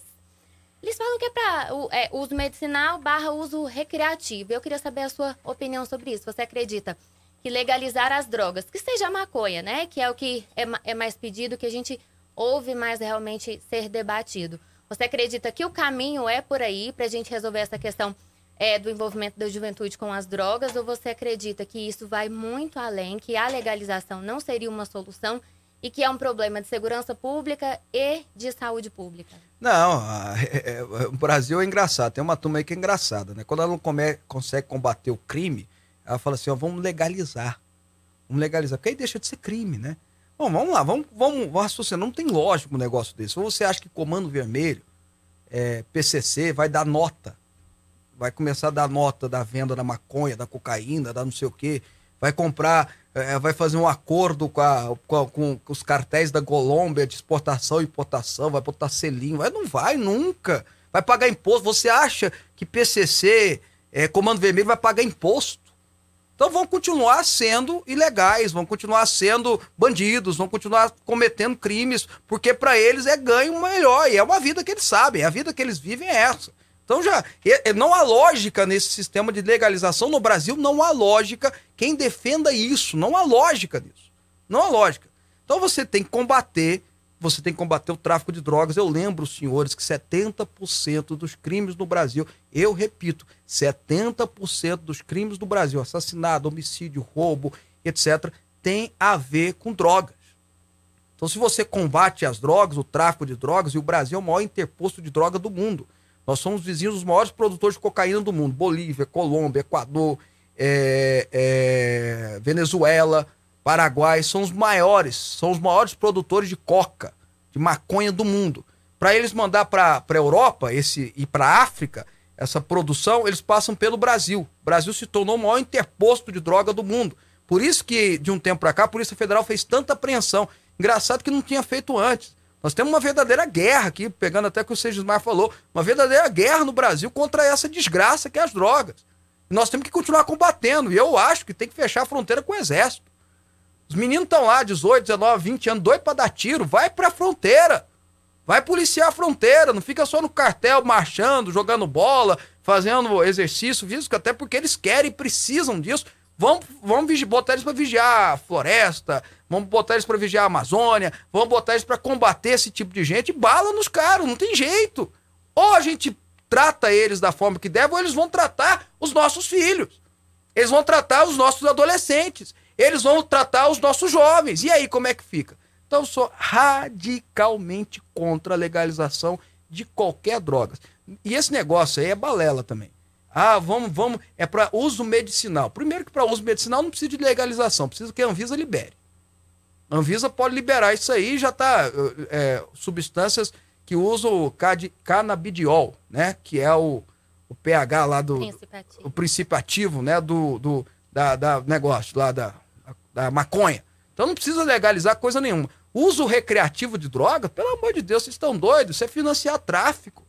Eles falam que é para é, uso medicinal barra uso recreativo. Eu queria saber a sua opinião sobre isso. Você acredita que legalizar as drogas, que seja a maconha, né? Que é o que é, é mais pedido, que a gente ouve mais realmente ser debatido. Você acredita que o caminho é por aí para a gente resolver essa questão é, do envolvimento da juventude com as drogas? Ou você acredita que isso vai muito além, que a legalização não seria uma solução e que é um problema de segurança pública e de saúde pública? Não, é- é- o Brasil é engraçado. Tem uma turma aí que é engraçada, né? Quando ela não come- consegue combater o crime, ela fala assim, ó, vamos legalizar. Vamos legalizar, porque aí deixa de ser crime, né? Bom, vamos lá, vamos, vamos, vamos. Não tem lógico um negócio desse. Ou você acha que Comando Vermelho, é, PCC, vai dar nota? Vai começar a dar nota da venda da maconha, da cocaína, da não sei o quê. Vai comprar, é, vai fazer um acordo com, a- com com os cartéis da Colômbia de exportação e importação, vai botar selinho. Vai, não vai nunca. Vai pagar imposto. Você acha que PCC, é, Comando Vermelho, vai pagar imposto? Então vão continuar sendo ilegais, vão continuar sendo bandidos, vão continuar cometendo crimes, porque para eles é ganho melhor, e é uma vida que eles sabem, a vida que eles vivem é essa. Então já não há lógica nesse sistema de legalização no Brasil, não há lógica quem defenda isso, não há lógica nisso. Não há lógica. Então você tem que combater, você tem que combater o tráfico de drogas. Eu lembro, senhores, que 70% dos crimes no Brasil, eu repito, 70% dos crimes do Brasil, assassinato, homicídio, roubo, etc., tem a ver com drogas. Então, se você combate as drogas, o tráfico de drogas, e o Brasil é o maior interposto de droga do mundo. Nós somos vizinhos dos maiores produtores de cocaína do mundo: Bolívia, Colômbia, Equador, é, é, Venezuela, Paraguai. São os maiores, são os maiores produtores de coca, de maconha do mundo. Para eles mandar para a Europa esse, e para a África, essa produção, eles passam pelo Brasil. O Brasil se tornou o maior interposto de droga do mundo. Por isso que, de um tempo para cá, a Polícia Federal fez tanta apreensão. Engraçado que não tinha feito antes. Nós temos uma verdadeira guerra aqui, pegando até o que o Segismar falou, uma verdadeira guerra no Brasil contra essa desgraça que é as drogas. Nós temos que continuar combatendo. E eu acho que tem que fechar a fronteira com o exército. Os meninos estão lá, 18, 19, 20 anos, doidos para dar tiro. Vai pra fronteira. Vai policiar a fronteira. Não fica só no cartel marchando, jogando bola, fazendo exercício físico, até porque eles querem e precisam disso. Vamos, vamos botar eles para vigiar a floresta, vamos botar eles para vigiar a Amazônia, vamos botar eles para combater esse tipo de gente. Bala nos caras, não tem jeito. Ou a gente trata eles da forma que deve, ou eles vão tratar os nossos filhos. Eles vão tratar os nossos adolescentes. Eles vão tratar os nossos jovens. E aí, como é que fica? Então, eu sou radicalmente contra a legalização de qualquer droga. E esse negócio aí é balela também. Ah, vamos, vamos, é para uso medicinal. Primeiro que para uso medicinal não precisa de legalização, precisa que a Anvisa libere. A Anvisa pode liberar isso aí, já está substâncias que usa o canabidiol, né? Que é o, o pH lá do. O princípio ativo, né? Do, do da, da negócio lá da, da maconha. Então não precisa legalizar coisa nenhuma. Uso recreativo de droga, pelo amor de Deus, vocês estão doidos? Isso é financiar tráfico.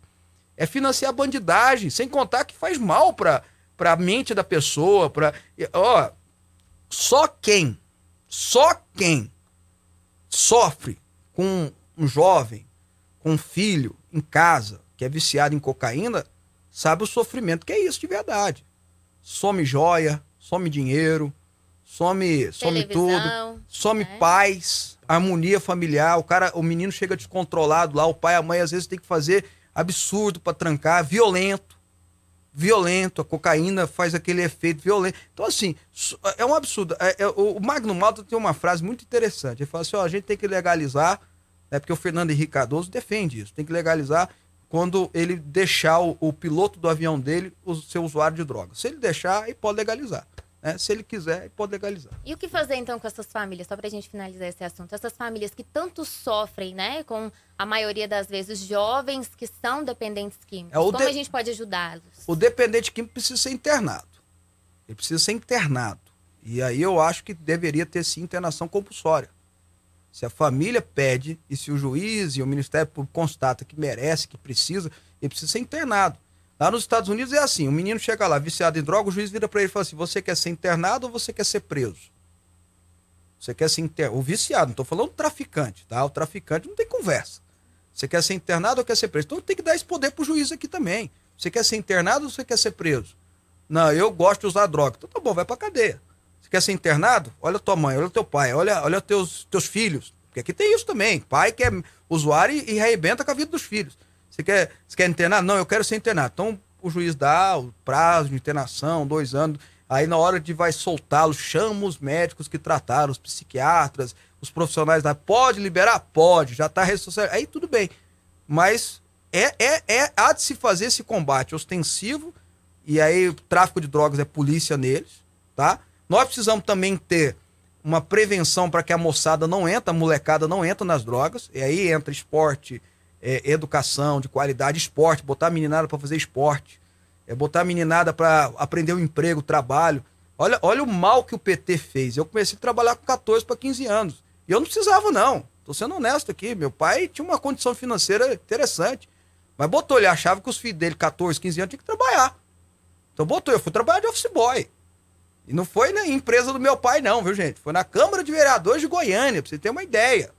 É financiar bandidagem, sem contar que faz mal para a mente da pessoa, para ó, só quem, só quem sofre com um jovem, com um filho em casa que é viciado em cocaína, sabe o sofrimento que é isso de verdade. Some joia, some dinheiro, some, some tudo, some né? paz, harmonia familiar. O cara, o menino chega descontrolado lá, o pai e a mãe às vezes tem que fazer absurdo para trancar, violento. Violento, a cocaína faz aquele efeito violento. Então, assim, é um absurdo. É- é- o Magno Malta tem uma frase muito interessante. Ele fala assim: ó, a gente tem que legalizar, né, porque o Fernando Henrique Cardoso defende isso, tem que legalizar quando ele deixar o, o piloto do avião dele o, ser usuário de drogas. Se ele deixar, ele pode legalizar. Né? Se ele quiser, pode legalizar. E o que fazer então com essas famílias? Só pra gente finalizar esse assunto. Essas famílias que tanto sofrem, né? Com a maioria das vezes jovens que são dependentes químicos. É, Como de- a gente pode ajudá-los? O dependente químico precisa ser internado. Ele precisa ser internado. E aí eu acho que deveria ter sim internação compulsória. Se a família pede e se o juiz e o Ministério Público constata que merece, que precisa, ele precisa ser internado. Lá nos Estados Unidos é assim: o menino chega lá viciado em droga, o juiz vira para ele e fala assim: você quer ser internado ou você quer ser preso? Você quer ser internado? O viciado, não estou falando do traficante, tá? O traficante não tem conversa. Você quer ser internado ou quer ser preso? Então tem que dar esse poder pro juiz aqui também. Você quer ser internado ou você quer ser preso? Não, eu gosto de usar droga. Então tá bom, vai pra cadeia. Você quer ser internado? Olha tua mãe, olha teu pai, olha, olha teus, teus filhos. Porque aqui tem isso também. Pai que é usuário e, e arrebenta com a vida dos filhos. Você quer, você quer internar? Não, eu quero ser internado. Então o juiz dá o prazo de internação, dois anos. Aí na hora de vai soltá-lo, chama os médicos que trataram, os psiquiatras, os profissionais da. Pode liberar? Pode, já tá ressociado. Aí tudo bem. Mas é, é, é, há de se fazer esse combate ostensivo, e aí o tráfico de drogas é polícia neles, tá? Nós precisamos também ter uma prevenção para que a moçada não entre, a molecada não entra nas drogas, e aí entra esporte, é, educação de qualidade, esporte, botar a meninada para fazer esporte, é botar a meninada para aprender o emprego, o trabalho. Olha, olha o mal que o PT fez. Eu comecei a trabalhar com 14 para 15 anos. E eu não precisava, não. Tô sendo honesto aqui. Meu pai tinha uma condição financeira interessante. Mas botou, ele achava que os filhos dele, 14, 15 anos, tinham que trabalhar. Então botou, eu fui trabalhar de office boy. E não foi na empresa do meu pai, não, viu, gente? Foi na Câmara de Vereadores de Goiânia, pra você ter uma ideia.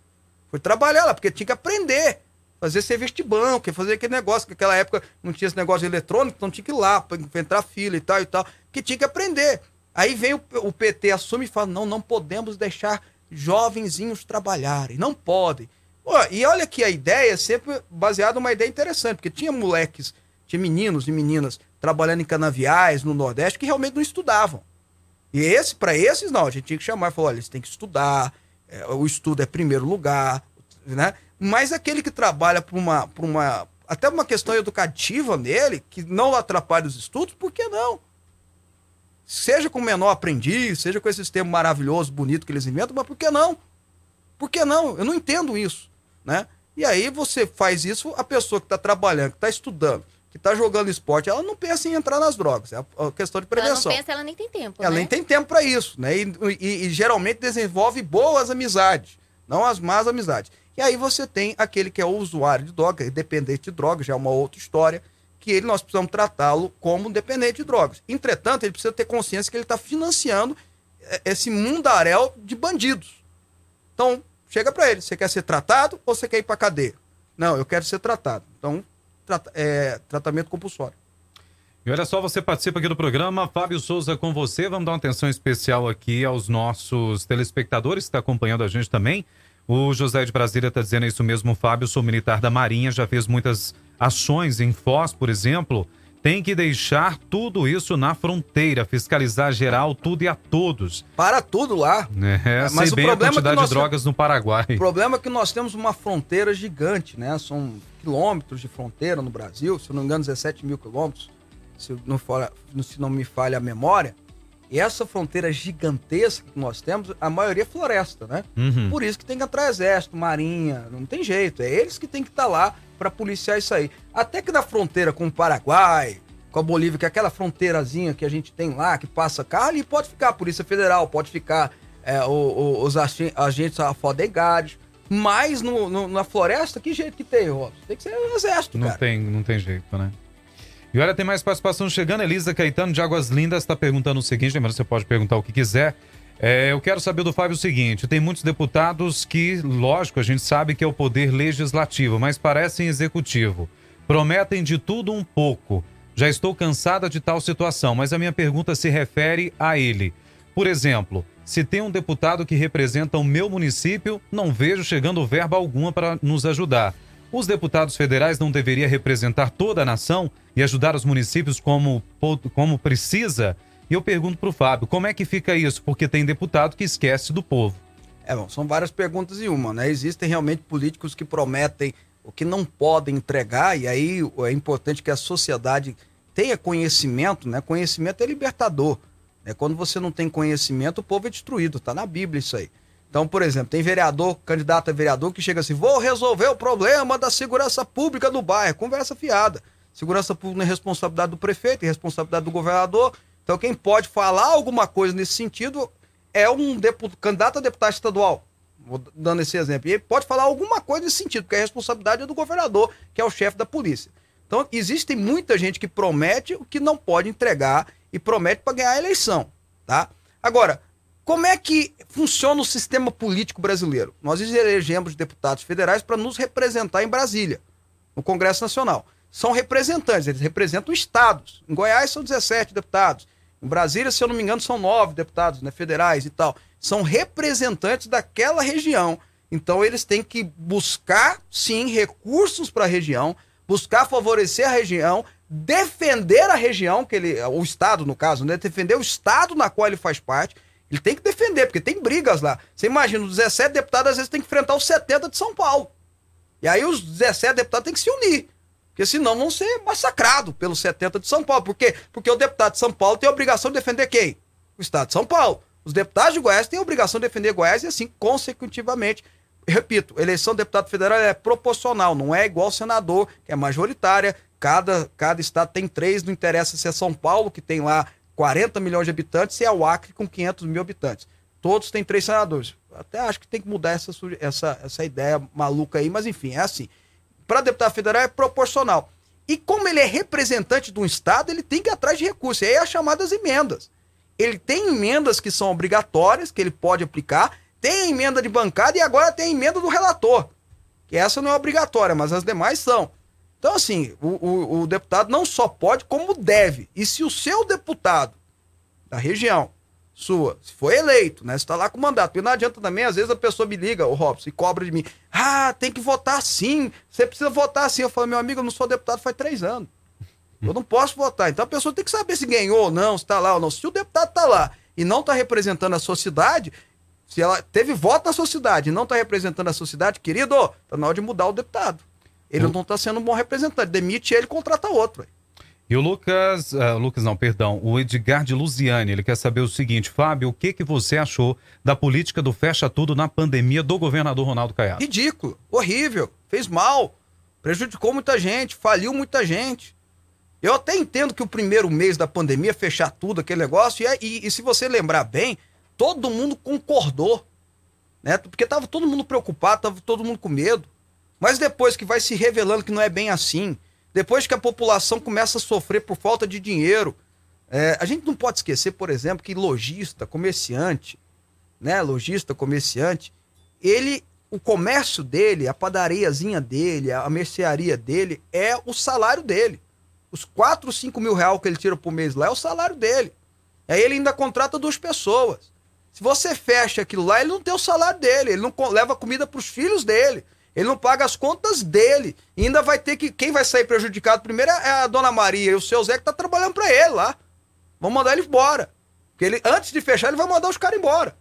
Fui trabalhar lá, porque tinha que aprender. Fazer serviço de banco, fazer aquele negócio, que naquela época não tinha esse negócio eletrônico, então tinha que ir lá, pra entrar fila e tal e tal, que tinha que aprender. Aí vem o, o PT, assume e fala: não, não podemos deixar jovenzinhos trabalharem, não podem. E olha que a ideia é sempre baseada numa ideia interessante, porque tinha moleques, tinha meninos e meninas trabalhando em canaviais no Nordeste que realmente não estudavam. E esse, para esses, não, a gente tinha que chamar e falar: olha, eles têm que estudar, é, o estudo é primeiro lugar, né? Mas aquele que trabalha para uma, pra uma. Até uma questão educativa nele, que não atrapalha os estudos, por que não? Seja com menor aprendiz, seja com esse sistema maravilhoso, bonito que eles inventam, mas por que não? Por que não? Eu não entendo isso, né? E aí você faz isso, a pessoa que está trabalhando, que está estudando, que está jogando esporte, ela não pensa em entrar nas drogas. É a questão de Ela não prevenção. pensa, ela nem tem tempo, Ela né? nem tem tempo para isso, né? E, e- e geralmente desenvolve boas amizades, não as más amizades. E aí você tem aquele que é o usuário de droga, dependente de drogas, já é uma outra história, que ele nós precisamos tratá-lo como dependente de drogas. Entretanto, ele precisa ter consciência que ele está financiando eh, esse mundaréu de bandidos. Então, chega para ele, você quer ser tratado ou você quer ir para cadeia? Não, eu quero ser tratado. Então, é, tratamento compulsório. E olha só, você participa aqui do programa, Fábio Souza com você. Vamos dar uma atenção especial aqui aos nossos telespectadores que estão acompanhando a gente também. O José de Brasília está dizendo isso mesmo, Fábio, sou militar da Marinha, já fez muitas ações em Foz, por exemplo. Tem que deixar tudo isso na fronteira, fiscalizar geral, tudo e a todos. Para tudo lá. É, Mas sei o bem a problema é que quantidade nós- de drogas no Paraguai. O problema é que nós temos uma fronteira gigante, né? São quilômetros de fronteira no Brasil, se eu não me engano, 17 mil quilômetros, se não, for, se não me falha a memória. E essa fronteira gigantesca que nós temos, a maioria é floresta, né? Uhum. Por isso que tem que entrar exército, marinha, não tem jeito. É eles que tem que estar lá para policiar isso aí. Até que na fronteira com o Paraguai, com a Bolívia, que é aquela fronteirazinha que a gente tem lá, que passa carro, ali pode ficar a Polícia Federal, pode ficar é, o, o, os agentes afodegados. Mas no, no, na floresta, que jeito que tem, Robson? Tem que ser o exército, não cara. Tem, não tem jeito, né? E olha, tem mais participação chegando. Elisa Caetano de Águas Lindas está perguntando o seguinte, lembrando você pode perguntar o que quiser. É, eu quero saber do Fábio o seguinte: tem muitos deputados que, lógico, a gente sabe que é o poder legislativo, mas parecem executivo. Prometem de tudo um pouco. Já estou cansada de tal situação, mas a minha pergunta se refere a ele. Por exemplo, se tem um deputado que representa o meu município, não vejo chegando verba alguma para nos ajudar. Os deputados federais não deveriam representar toda a nação e ajudar os municípios como, como precisa? E eu pergunto para o Fábio, como é que fica isso? Porque tem deputado que esquece do povo. É, bom, são várias perguntas em uma, né? Existem realmente políticos que prometem o que não podem entregar, e aí é importante que a sociedade tenha conhecimento, né? Conhecimento é libertador. Né? Quando você não tem conhecimento, o povo é destruído, tá na Bíblia isso aí. Então, por exemplo, tem vereador, candidato a vereador, que chega assim: vou resolver o problema da segurança pública do bairro. Conversa fiada. Segurança pública é responsabilidade do prefeito, é responsabilidade do governador. Então, quem pode falar alguma coisa nesse sentido é um candidato a deputado estadual. Vou dando esse exemplo. E ele pode falar alguma coisa nesse sentido, porque a responsabilidade é do governador, que é o chefe da polícia. Então, existe muita gente que promete o que não pode entregar e promete para ganhar a eleição, tá? Agora, como é que funciona o sistema político brasileiro? Nós elegemos deputados federais para nos representar em Brasília, no Congresso Nacional. São representantes, eles representam estados. Em Goiás são 17 deputados. Em Brasília, se eu não me engano, são nove deputados né, federais e tal. São representantes daquela região. Então, eles têm que buscar, sim, recursos para a região, buscar favorecer a região, defender a região, que ele, o Estado, no caso, né? Defender o Estado na qual ele faz parte ele tem que defender, porque tem brigas lá. Você imagina, os 17 deputados às vezes tem que enfrentar os 70 de São Paulo. E aí os 17 deputados têm que se unir. Porque senão vão ser massacrados pelos 70 de São Paulo. Por quê? Porque o deputado de São Paulo tem a obrigação de defender quem? O Estado de São Paulo. Os deputados de Goiás têm a obrigação de defender Goiás e assim consecutivamente. Repito, eleição de deputado federal é proporcional, não é igual senador, que é majoritária. Cada, cada estado tem três, não interessa se é São Paulo, que tem lá 40 milhões de habitantes e é o Acre com 500 mil habitantes. Todos têm três senadores. Até acho que tem que mudar essa, essa, essa ideia maluca aí, mas enfim, é assim. Para deputado federal é proporcional. E como ele é representante de um Estado, ele tem que ir atrás de recursos. E aí é as chamadas emendas. Ele tem emendas que são obrigatórias, que ele pode aplicar, tem emenda de bancada e agora tem emenda do relator. Que essa não é obrigatória, mas as demais são. Então, assim, o, o, o, deputado não só pode, como deve. E se o seu deputado da região sua, se for eleito, né? Está lá com mandato. Porque não adianta também, às vezes a pessoa me liga, o Robson, e cobra de mim. Ah, tem que votar sim. Você precisa votar sim. Eu falo, meu amigo, eu não sou deputado faz três anos. Eu não posso votar. Então a pessoa tem que saber se ganhou ou não, se está lá ou não. Se o deputado está lá e não está representando a sociedade, se ela teve voto na sociedade e não está representando a sociedade, querido, está na hora de mudar o deputado. Ele o... não está sendo um bom representante. Demite ele e contrata outro. Véio. E o Lucas, uh, Lucas não, perdão, o Edgar de Luziane, ele quer saber o seguinte, Fábio, o que que você achou da política do fecha tudo na pandemia do governador Ronaldo Caiado? Ridículo, horrível, fez mal, prejudicou muita gente, faliu muita gente. Eu até entendo que o primeiro mês da pandemia fechar tudo, aquele negócio, e, e, e se você lembrar bem, todo mundo concordou, né? Porque tava todo mundo preocupado, tava todo mundo com medo. Mas depois que vai se revelando que não é bem assim, depois que a população começa a sofrer por falta de dinheiro, é, a gente não pode esquecer, por exemplo, que lojista, comerciante, né, lojista, comerciante, ele, o comércio dele, a padariazinha dele, a mercearia dele, é o salário dele. Os 4, 5 mil reais que ele tira por mês lá é o salário dele. Aí ele ainda contrata duas pessoas. Se você fecha aquilo lá, ele não tem o salário dele, ele não leva comida para os filhos dele. Ele não paga as contas dele. E ainda vai ter que. Quem vai sair prejudicado primeiro é a dona Maria e o seu Zé que tá trabalhando para ele lá. Vão mandar ele embora. Porque ele, antes de fechar, ele vai mandar os caras embora.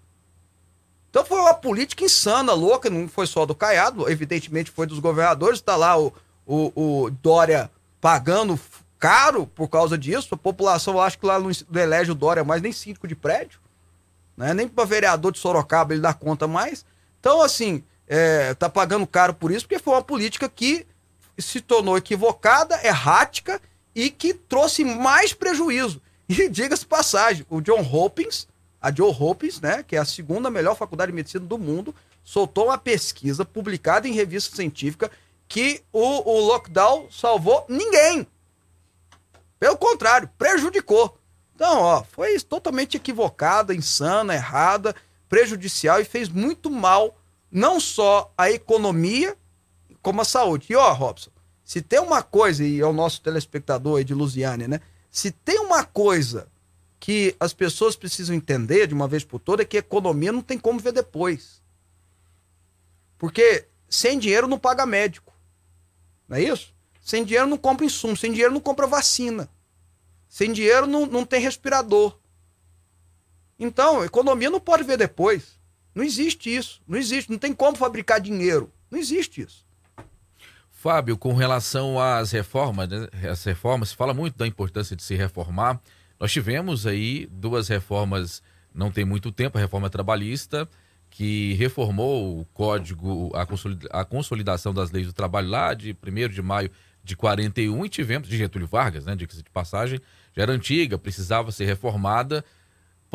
Então foi uma política insana, louca, não foi só do Caiado, evidentemente foi dos governadores, tá lá o, o, o Dória pagando caro por causa disso. A população, acho que lá não elege o Dória mais nem síndico de prédio. Né? Nem para vereador de Sorocaba ele dá conta mais. Então, assim, é, tá pagando caro por isso, porque foi uma política que se tornou equivocada, errática e que trouxe mais prejuízo. E diga-se passagem, o John Hopkins, a Joe Hopkins, né, que é a segunda melhor faculdade de medicina do mundo, soltou uma pesquisa publicada em revista científica que o, o lockdown salvou ninguém. Pelo contrário, prejudicou. Então, ó, foi totalmente equivocada, insana, errada, prejudicial e fez muito mal, não só à economia, como à saúde. E ó, Robson, se tem uma coisa, e é o nosso telespectador aí de Lusiânia, né? Se tem uma coisa que as pessoas precisam entender de uma vez por todas é que economia não tem como ver depois. Porque sem dinheiro não paga médico. Não é isso? Sem dinheiro não compra insumo, sem dinheiro não compra vacina. Sem dinheiro não, não tem respirador. Então, economia não pode ver depois. Não existe isso. Não existe. Não tem como fabricar dinheiro. Não existe isso. Fábio, com relação às reformas, né? as reformas, se fala muito da importância de se reformar. Nós tivemos aí duas reformas, não tem muito tempo, a reforma trabalhista, que reformou o código, a, consolidação das leis do trabalho lá de 1 de maio de 41 e tivemos de Getúlio Vargas, né, de passagem, já era antiga, precisava ser reformada,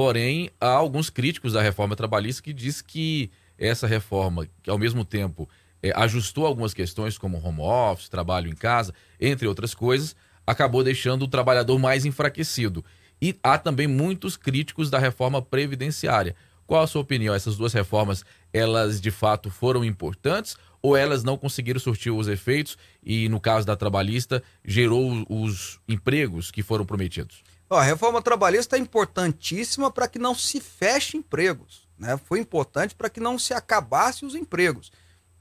porém há alguns críticos da reforma trabalhista que diz que essa reforma, que ao mesmo tempo é, ajustou algumas questões como home office, trabalho em casa, entre outras coisas, acabou deixando o trabalhador mais enfraquecido. E há também muitos críticos da reforma previdenciária. Qual a sua opinião? Essas duas reformas, elas de fato foram importantes ou elas não conseguiram surtir os efeitos e, no caso da trabalhista, gerou os empregos que foram prometidos? Ó, a reforma trabalhista é importantíssima para que não se feche empregos. Né? Foi importante para que não se acabasse os empregos.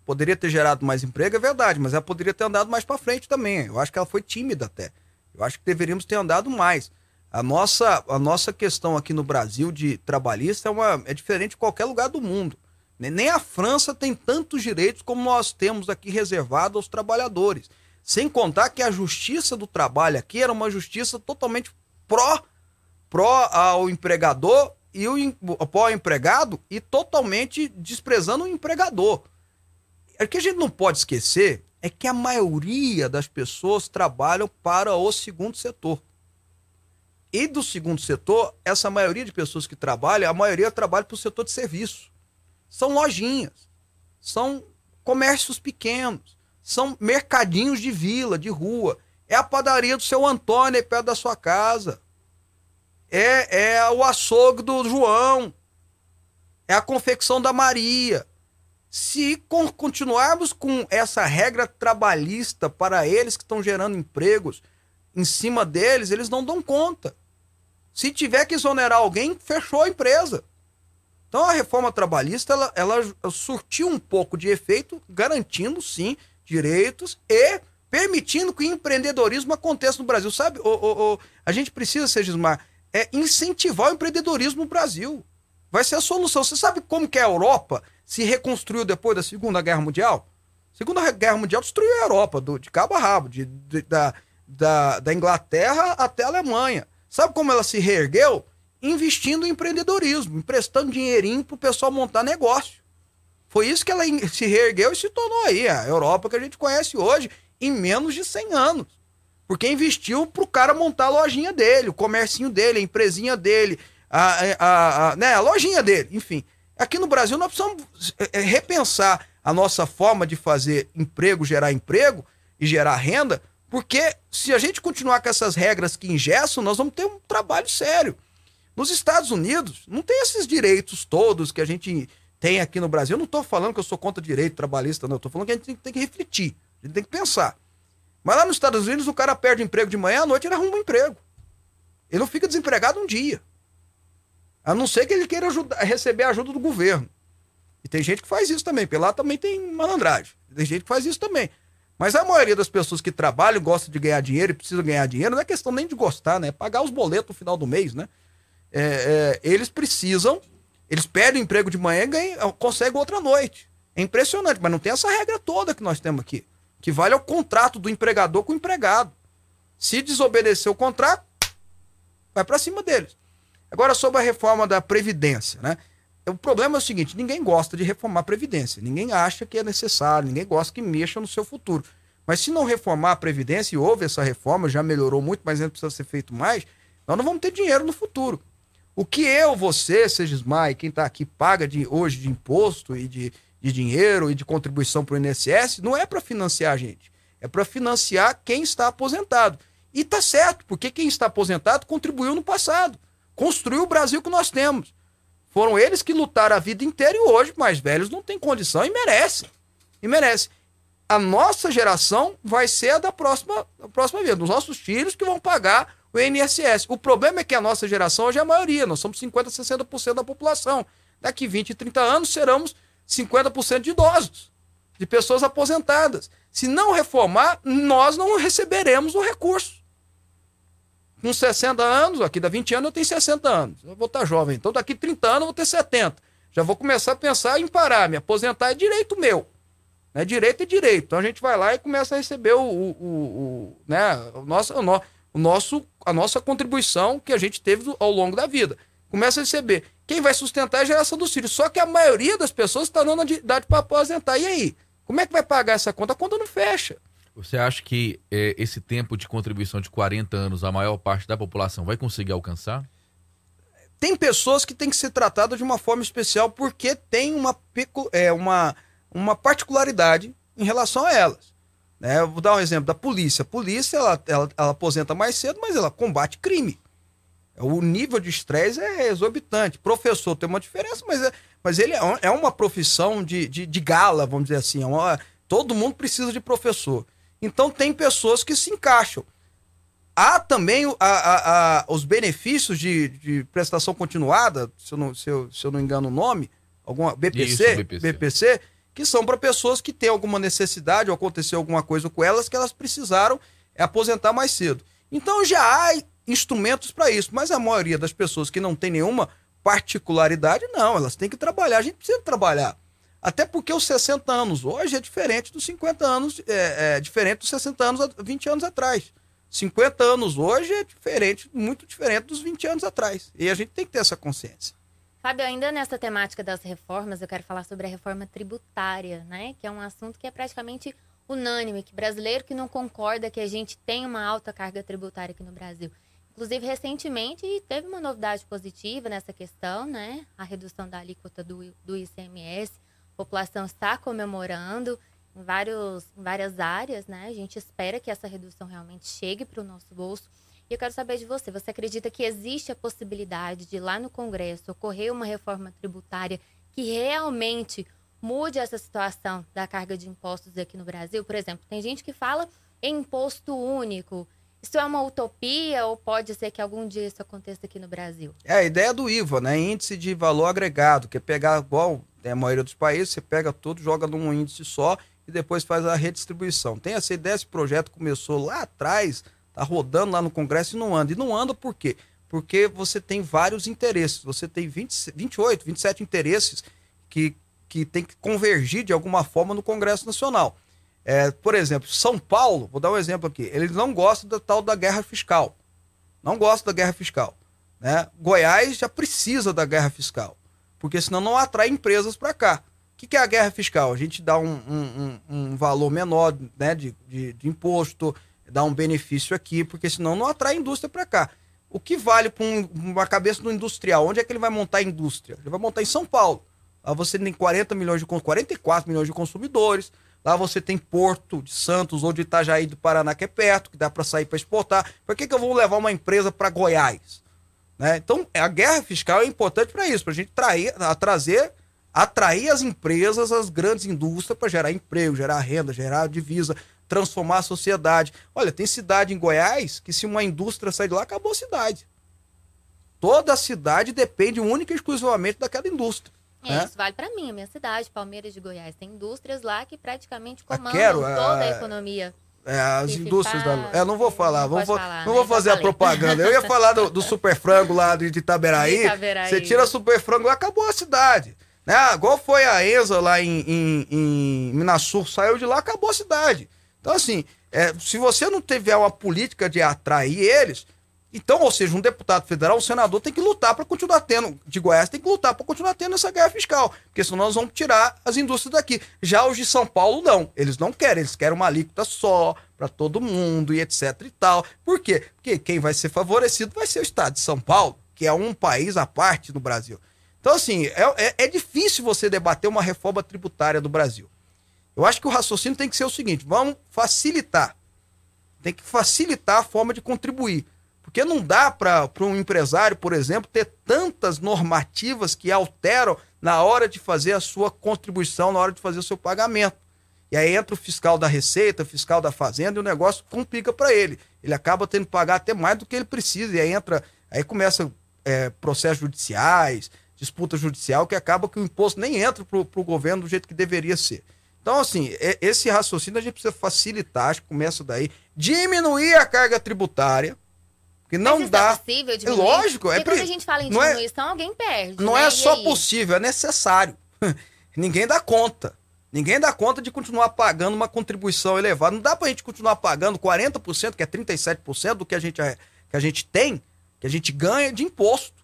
Poderia ter gerado mais emprego, é verdade, mas ela poderia ter andado mais para frente também. Eu acho que ela foi tímida até. Eu acho que deveríamos ter andado mais. A nossa, a nossa questão aqui no Brasil de trabalhista é, uma, é diferente de qualquer lugar do mundo. Nem a França tem tantos direitos como nós temos aqui reservado aos trabalhadores. Sem contar que a justiça do trabalho aqui era uma justiça totalmente pró, pró ao empregador e o pró ao empregado e totalmente desprezando o empregador. O que a gente não pode esquecer é que a maioria das pessoas trabalham para o segundo setor. E do segundo setor, essa maioria de pessoas que trabalham, a maioria trabalha para o setor de serviço. São lojinhas, são comércios pequenos, são mercadinhos de vila, de rua. É a padaria do seu Antônio aí perto da sua casa. É, é o açougue do João. É a confecção da Maria. Se continuarmos com essa regra trabalhista para eles que estão gerando empregos em cima deles, eles não dão conta. Se tiver que exonerar alguém, fechou a empresa. Então a reforma trabalhista ela, ela surtiu um pouco de efeito, garantindo sim direitos e permitindo que o empreendedorismo aconteça no Brasil. Sabe, o, o, o a gente precisa, Segismar, é incentivar o empreendedorismo no Brasil. Vai ser a solução. Você sabe como que a Europa se reconstruiu depois da Segunda Guerra Mundial? Segunda Guerra Mundial destruiu a Europa, do, de cabo a rabo, de, de, da, da, da Inglaterra até a Alemanha. Sabe como ela se reergueu? Investindo em empreendedorismo, emprestando dinheirinho para o pessoal montar negócio. Foi isso que ela se reergueu e se tornou aí a Europa que a gente conhece hoje em menos de 100 anos. Porque investiu para o cara montar a lojinha dele, o comércio dele, a empresinha dele, a, a, a, né, a lojinha dele, enfim. Aqui no Brasil nós precisamos é, é, repensar a nossa forma de fazer emprego, gerar emprego e gerar renda, porque se a gente continuar com essas regras que ingessam, nós vamos ter um trabalho sério. Nos Estados Unidos, não tem esses direitos todos que a gente tem aqui no Brasil. Eu não estou falando que eu sou contra direito trabalhista, não. Estou falando que a gente tem, que refletir, a gente tem que pensar. Mas lá nos Estados Unidos, o cara perde o emprego de manhã, à noite ele arruma um emprego. Ele não fica desempregado um dia. A não ser que ele queira ajudar, receber a ajuda do governo. E tem gente que faz isso também. Pela também tem malandragem. Tem gente que faz isso também. Mas a maioria das pessoas que trabalham, gosta de ganhar dinheiro e precisa ganhar dinheiro, não é questão nem de gostar, né? É pagar os boletos no final do mês, né? É, é, eles precisam, eles pedem emprego de manhã e ganham, conseguem outra noite. É impressionante, mas não tem essa regra toda que nós temos aqui, que vale ao contrato do empregador com o empregado. Se desobedecer o contrato, vai para cima deles. Agora, sobre a reforma da Previdência, né? O problema é o seguinte: ninguém gosta de reformar a Previdência, ninguém acha que é necessário, ninguém gosta que mexa no seu futuro. Mas se não reformar a Previdência, e houve essa reforma, já melhorou muito, mas ainda precisa ser feito mais, nós não vamos ter dinheiro no futuro. O que eu, você, seja quem está aqui paga de, hoje de imposto e de, de dinheiro e de contribuição para o INSS, não é para financiar a gente. É para financiar quem está aposentado. E tá certo, porque quem está aposentado contribuiu no passado. Construiu o Brasil que nós temos. Foram eles que lutaram a vida inteira e hoje, mais velhos, não têm condição e merecem. E merecem. A nossa geração vai ser a da próxima, da próxima vida. Os nossos filhos que vão pagar o INSS. O problema é que a nossa geração hoje é a maioria. Nós somos 50%, 60% da população. Daqui 20, 30 anos seremos 50% de idosos, de pessoas aposentadas. Se não reformar, nós não receberemos o recurso. Com 60 anos, aqui dá 20 anos, eu tenho 60 anos. Eu vou estar jovem. Então, daqui 30 anos, eu vou ter 70. Já vou começar a pensar em parar. Me aposentar é direito meu. Né? Direito é direito. Então, a gente vai lá e começa a receber o, o, o, o né? o, nosso, o, nosso, a nossa contribuição que a gente teve ao longo da vida. Começa a receber. Quem vai sustentar é a geração dos filhos. Só que a maioria das pessoas está dando idade para aposentar. E aí? Como é que vai pagar essa conta? A conta não fecha. Você acha que é, esse tempo de contribuição de 40 anos, a maior parte da população vai conseguir alcançar? Tem pessoas que têm que ser tratadas de uma forma especial porque tem uma, é, uma, uma particularidade em relação a elas. Né? Eu vou dar um exemplo da polícia. A polícia ela, ela, ela aposenta mais cedo, mas ela combate crime. O nível de estresse é exorbitante. Professor tem uma diferença, mas é, mas ele é, é uma profissão de, de, de, gala, vamos dizer assim. É uma, todo mundo precisa de professor. Então tem pessoas que se encaixam. Há também a, a, a, os benefícios de, de, prestação continuada, se eu, não, se, eu, se eu não engano o nome, alguma BPC, Isso, BPC. BPC, que são para pessoas que têm alguma necessidade ou aconteceu alguma coisa com elas que elas precisaram aposentar mais cedo. Então já há instrumentos para isso, mas a maioria das pessoas que não tem nenhuma particularidade, não, elas têm que trabalhar, a gente precisa trabalhar. Até porque os 60 anos hoje é diferente dos 50 anos, é, é diferente dos 60 anos 20 anos atrás. 50 anos hoje é diferente, muito diferente dos 20 anos atrás. E a gente tem que ter essa consciência. Fábio, ainda nessa temática das reformas, eu quero falar sobre a reforma tributária, né? Que é um assunto que é praticamente unânime, que brasileiro que não concorda que a gente tem uma alta carga tributária aqui no Brasil. Inclusive, recentemente teve uma novidade positiva nessa questão, né? A redução da alíquota do, do ICMS. A população está comemorando em, vários, em várias áreas, né? A gente espera que essa redução realmente chegue para o nosso bolso. E eu quero saber de você, você acredita que existe a possibilidade de lá no Congresso ocorrer uma reforma tributária que realmente mude essa situação da carga de impostos aqui no Brasil? Por exemplo, tem gente que fala em imposto único, isso é uma utopia ou pode ser que algum dia isso aconteça aqui no Brasil? É a ideia do IVA, né? Índice de valor agregado, que é pegar igual né, a maioria dos países, você pega tudo, joga num índice só e depois faz a redistribuição. Tem essa ideia, esse projeto começou lá atrás, tá rodando lá no Congresso e não anda. E não anda por quê? Porque você tem vários interesses. Você tem 20, 28, 27 interesses que, que tem que convergir de alguma forma no Congresso Nacional. É, por exemplo, São Paulo, vou dar um exemplo aqui, eles não gostam da tal da guerra fiscal. Não gostam da guerra fiscal. Né? Goiás já precisa da guerra fiscal, porque senão não atrai empresas para cá. O que, que, é a guerra fiscal? A gente dá um, um, um valor menor né, de, de, de, imposto, dá um benefício aqui, porque senão não atrai indústria para cá. O que vale para um, uma cabeça do industrial? Onde é que ele vai montar a indústria? Ele vai montar em São Paulo. Lá você tem 40 milhões de 44 milhões de consumidores, Lá você tem Porto de Santos ou de Itajaí do Paraná, que é perto, que dá para sair para exportar. Por que, que eu vou levar uma empresa para Goiás? Né? Então, a guerra fiscal é importante para isso, para a gente trair, a trazer, atrair as empresas, as grandes indústrias, para gerar emprego, gerar renda, gerar divisa, transformar a sociedade. Olha, tem cidade em Goiás que, se uma indústria sair de lá, acabou a cidade. Toda a cidade depende única e exclusivamente daquela indústria. É, né? isso vale para mim, a minha cidade, Palmeiras de Goiás. Tem indústrias lá que praticamente comandam quero, toda é... a economia. É, as indústrias da. É, não vou falar, não, vou, falar, não né? vou fazer a propaganda. Eu ia falar do, do super frango lá de Itaberaí. Itaberaí. Você tira super frango lá, acabou a cidade. Né? Igual foi a Enza lá em, em, em Minasul, saiu de lá, acabou a cidade. Então, assim, é, se você não tiver uma política de atrair eles, Então, ou seja, um deputado federal, um senador tem que lutar para continuar tendo, de Goiás tem que lutar para continuar tendo essa guerra fiscal, porque senão nós vamos tirar as indústrias daqui. Já os de São Paulo não, eles não querem, eles querem uma alíquota só para todo mundo e etc e tal. Por quê? Porque quem vai ser favorecido vai ser o estado de São Paulo, que é um país à parte do Brasil. Então, assim, é, é, é difícil você debater uma reforma tributária do Brasil. Eu acho que o raciocínio tem que ser o seguinte: vamos facilitar. Tem que facilitar a forma de contribuir. Porque não dá para um empresário, por exemplo, ter tantas normativas que alteram na hora de fazer a sua contribuição, na hora de fazer o seu pagamento. E aí entra o fiscal da Receita, o fiscal da Fazenda, e o negócio complica para ele. Ele acaba tendo que pagar até mais do que ele precisa. E aí entra, aí começa é, processos judiciais, disputa judicial, que acaba que o imposto nem entra para o governo do jeito que deveria ser. Então, assim, é, esse raciocínio a gente precisa facilitar, acho que começa daí, diminuir a carga tributária que não Mas dá. É possível diminuir? lógico, Porque é quando a gente fala em é- diminuição, alguém perde. Não né? é só possível, é necessário. Ninguém dá conta. Ninguém dá conta de continuar pagando uma contribuição elevada. Não dá pra gente continuar pagando 40%, que é 37% do que a gente, é, que a gente tem, que a gente ganha de imposto.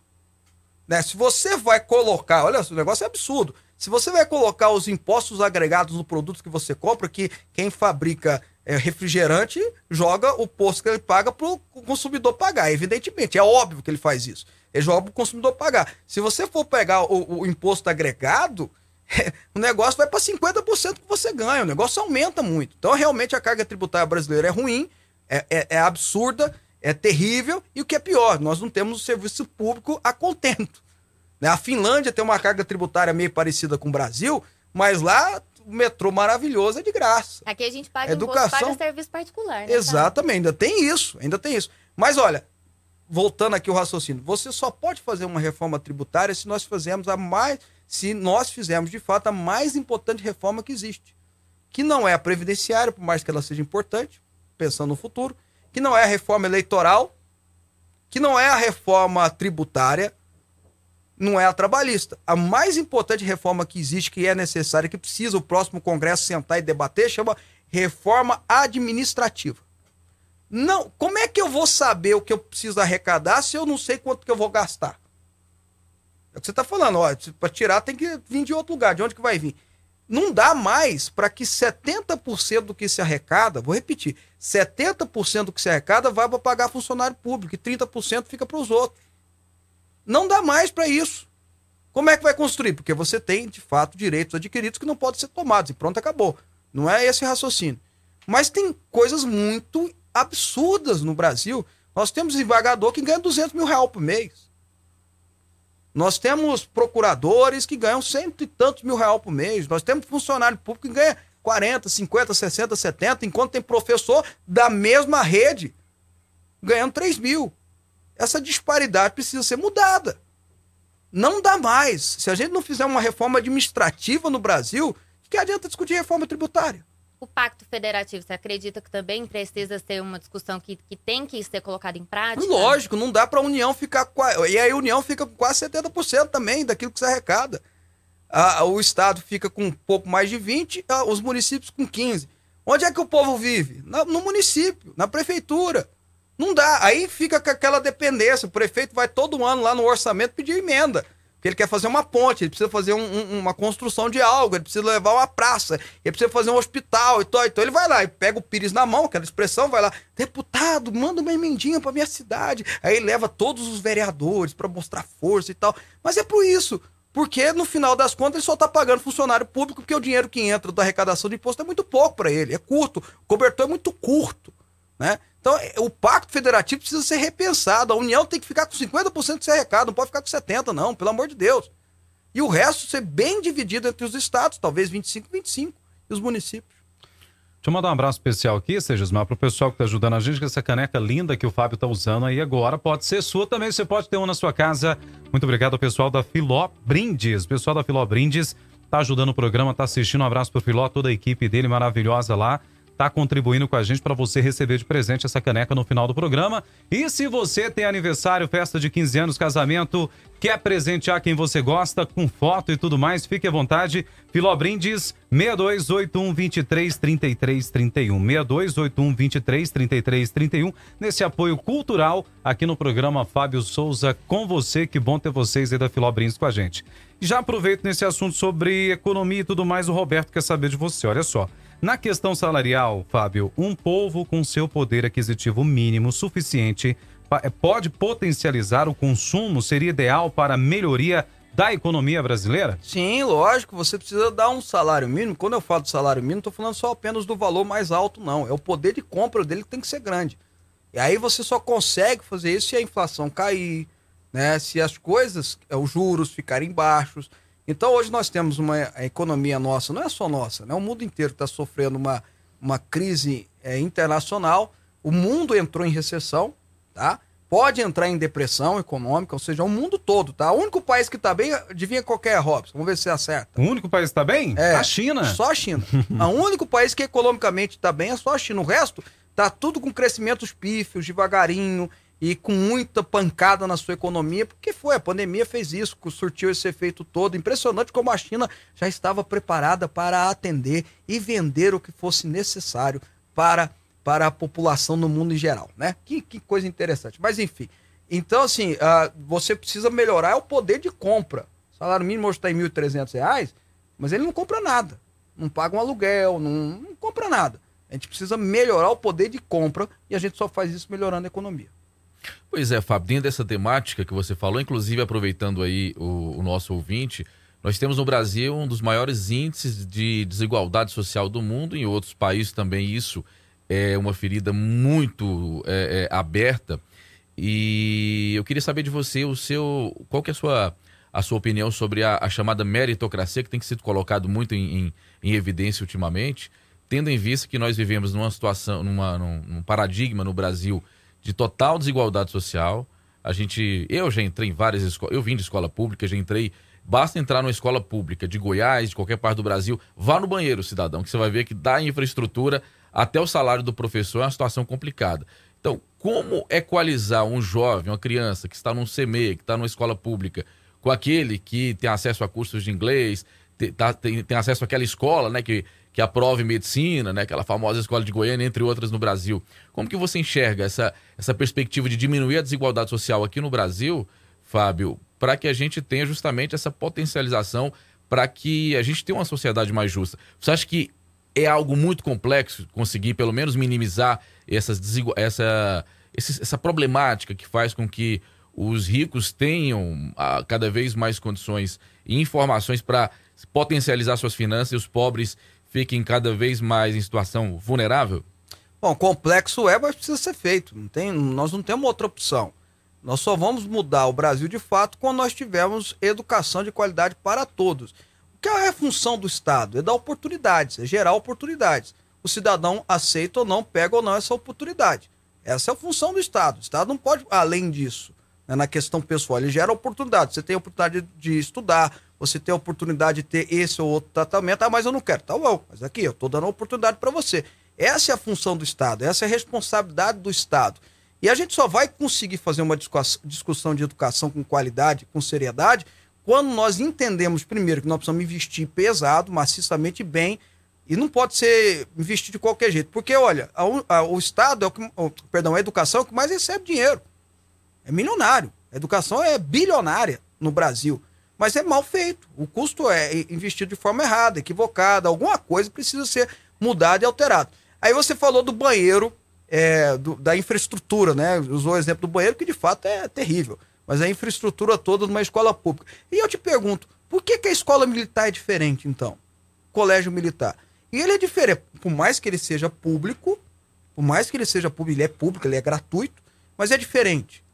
Né? Se você vai colocar, olha, o negócio é absurdo. Se você vai colocar os impostos agregados no produto que você compra, que quem fabrica é, refrigerante joga o posto que ele paga para o consumidor pagar, evidentemente. É óbvio que ele faz isso. Ele joga para o consumidor pagar. Se você for pegar o, o imposto agregado, o negócio vai para 50% que você ganha. O negócio aumenta muito. Então, realmente, a carga tributária brasileira é ruim, é, é- é absurda, é terrível. E o que é pior, nós não temos o serviço público a contento. né? A Finlândia tem uma carga tributária meio parecida com o Brasil, mas lá o metrô maravilhoso é de graça. Aqui a gente paga Educação- imposto, paga serviço particular. Né, Exatamente, ainda tem isso, ainda tem isso. Mas olha, voltando aqui o raciocínio, você só pode fazer uma reforma tributária se nós fizermos a mais, se nós fizermos de fato a mais importante reforma que existe, que não é a previdenciária, por mais que ela seja importante, pensando no futuro, que não é a reforma eleitoral, que não é a reforma tributária, não é a trabalhista. A mais importante reforma que existe, que é necessária, que precisa o próximo Congresso sentar e debater, chama reforma administrativa. Não, como é que eu vou saber o que eu preciso arrecadar se eu não sei quanto que eu vou gastar? É o que você está falando, ó, para tirar tem que vir de outro lugar, de onde que vai vir? Não dá mais para que 70% do que se arrecada, vou repetir, 70% do que se arrecada vai para pagar funcionário público e 30% fica para os outros. Não dá mais para isso. Como é que vai construir? Porque você tem, de fato, direitos adquiridos que não podem ser tomados. E pronto, acabou. Não é esse raciocínio. Mas tem coisas muito absurdas no Brasil. Nós temos desembargador que ganha 200 mil reais por mês. Nós temos procuradores que ganham cento e tantos mil reais por mês. Nós temos funcionário público que ganha 40, 50, 60, 70, enquanto tem professor da mesma rede ganhando 3 mil. Essa disparidade precisa ser mudada. Não dá mais. Se a gente não fizer uma reforma administrativa no Brasil, o que adianta discutir reforma tributária? O Pacto Federativo, você acredita que também precisa ser uma discussão que, que tem que ser colocada em prática? Lógico, não dá para a União ficar E aí a União fica com quase 70% também daquilo que se arrecada. Ah, o Estado fica com um pouco mais de 20%, ah, os municípios com 15%. Onde é que o povo vive? Na- no município, na prefeitura. Não dá. Aí fica com aquela dependência. O prefeito vai todo ano lá no orçamento pedir emenda. Porque ele quer fazer uma ponte, ele precisa fazer um- um- uma construção de algo, ele precisa levar uma praça, ele precisa fazer um hospital e tal. Então ele vai lá e pega o pires na mão, aquela expressão, vai lá, deputado, manda uma emendinha pra minha cidade. Aí leva todos os vereadores pra mostrar força e tal. Mas é por isso. Porque no final das contas ele só tá pagando funcionário público porque o dinheiro que entra da arrecadação de imposto é muito pouco para ele, é curto, o cobertor é muito curto, né? Então, é, o pacto federativo precisa ser repensado. A União tem que ficar com 50% desse arrecado, não pode ficar com 70%, não, pelo amor de Deus. E o resto ser bem dividido entre os estados, talvez 25, 25, e os municípios. Deixa eu mandar um abraço especial aqui, Segismar, pro pessoal que tá ajudando a gente, que essa caneca linda que o Fábio tá usando aí agora pode ser sua também, você pode ter uma na sua casa. Muito obrigado ao pessoal da Filó Brindes. O pessoal da Filó Brindes tá ajudando o programa, tá assistindo. Um abraço pro Filó, toda a equipe dele maravilhosa lá. Tá contribuindo com a gente para você receber de presente essa caneca no final do programa. E se você tem aniversário, festa de 15 anos, casamento, quer presentear quem você gosta com foto e tudo mais, fique à vontade. Filó Brindes 6281 23 33 31. 6281 23 33 31. Nesse apoio cultural aqui no programa Fábio Souza com você. Que bom ter vocês aí da Filó Brindes com a gente. Já aproveito nesse assunto sobre economia e tudo mais, o Roberto quer saber de você. Olha só. Na questão salarial, Fábio, um povo com seu poder aquisitivo mínimo suficiente eh, pode potencializar o consumo? Seria ideal para a melhoria da economia brasileira? Sim, lógico. Você precisa dar um salário mínimo. Quando eu falo de salário mínimo, estou falando só apenas do valor mais alto, não. É o poder de compra dele que tem que ser grande. E aí você só consegue fazer isso se a inflação cair, né? Se as coisas, eh, os juros ficarem baixos. Então hoje nós temos uma economia nossa, não é só nossa, né? O mundo inteiro está sofrendo uma, uma crise é, internacional. O mundo entrou em recessão, tá? Pode entrar em depressão econômica, ou seja, o mundo todo, tá? O único país que está bem, adivinha qualquer é, Robson. Vamos ver se acerta. O único país que está bem? É, a China. Só a China. o único país que economicamente está bem é só a China. O resto tá tudo com crescimentos pífios, devagarinho e com muita pancada na sua economia, porque foi, a pandemia fez isso, surtiu esse efeito todo. Impressionante como a China já estava preparada para atender e vender o que fosse necessário para, para a população no mundo em geral, né? Que, que coisa interessante. Mas enfim, então assim, uh, você precisa melhorar o poder de compra. O salário mínimo hoje está em R$ 1.300, mas ele não compra nada. Não paga um aluguel, não, não compra nada. A gente precisa melhorar o poder de compra e a gente só faz isso melhorando a economia. Pois é, Fábio, dentro dessa temática que você falou, inclusive aproveitando aí o, o, nosso ouvinte, nós temos no Brasil um dos maiores índices de desigualdade social do mundo, em outros países também isso é uma ferida muito é, é, aberta. E eu queria saber de você o seu, qual que é a sua, a sua opinião sobre a, a chamada meritocracia, que tem sido colocado muito em, em, em, evidência ultimamente, tendo em vista que nós vivemos numa situação, numa, num, num paradigma no Brasil de total desigualdade social. A gente, eu já entrei em várias escolas, eu vim de escola pública, já entrei. Basta entrar numa escola pública de Goiás, de qualquer parte do Brasil, vá no banheiro, cidadão, que você vai ver que da infraestrutura até o salário do professor é uma situação complicada. Então, como equalizar um jovem, uma criança que está num CME, que está numa escola pública, com aquele que tem acesso a cursos de inglês, tem, tá, tem, tem acesso àquela escola, né, que que aprove medicina, né, aquela famosa escola de Goiânia, entre outras no Brasil. Como que você enxerga essa, essa perspectiva de diminuir a desigualdade social aqui no Brasil, Fábio, para que a gente tenha justamente essa potencialização para que a gente tenha uma sociedade mais justa? Você acha que é algo muito complexo conseguir pelo menos minimizar essas essa, essa problemática que faz com que os ricos tenham ah, cada vez mais condições e informações para potencializar suas finanças e os pobres fiquem cada vez mais em situação vulnerável? Bom, complexo é, mas precisa ser feito. Não tem, nós não temos outra opção. Nós só vamos mudar o Brasil de fato quando nós tivermos educação de qualidade para todos. O que é a função do Estado? É dar oportunidades, é gerar oportunidades. O cidadão aceita ou não, pega ou não essa oportunidade. Essa é a função do Estado. O Estado não pode, além disso, né, na questão pessoal, ele gera oportunidade. Você tem a oportunidade de estudar, você tem a oportunidade de ter esse ou outro tratamento. Ah, mas eu não quero. Tá bom, mas aqui eu estou dando oportunidade para você. Essa é a função do Estado, essa é a responsabilidade do Estado. E a gente só vai conseguir fazer uma discussão de educação com qualidade, com seriedade, quando nós entendemos, primeiro, que nós precisamos investir pesado, maciçamente bem, e não pode ser investir de qualquer jeito. Porque, olha, a, a, o Estado, é o que, perdão, a educação é o que mais recebe dinheiro. É milionário. A educação é bilionária no Brasil mas é mal feito. O custo é investido de forma errada, equivocada, alguma coisa precisa ser mudada e alterada. Aí você falou do banheiro, é, do, da infraestrutura, né? Usou o exemplo do banheiro, que de fato é terrível. Mas a infraestrutura toda de uma escola pública. E eu te pergunto, por que, que a escola militar é diferente, então? Colégio militar. E ele é diferente, por mais que ele seja público, por mais que ele seja público, ele é público, ele é gratuito, mas é diferente.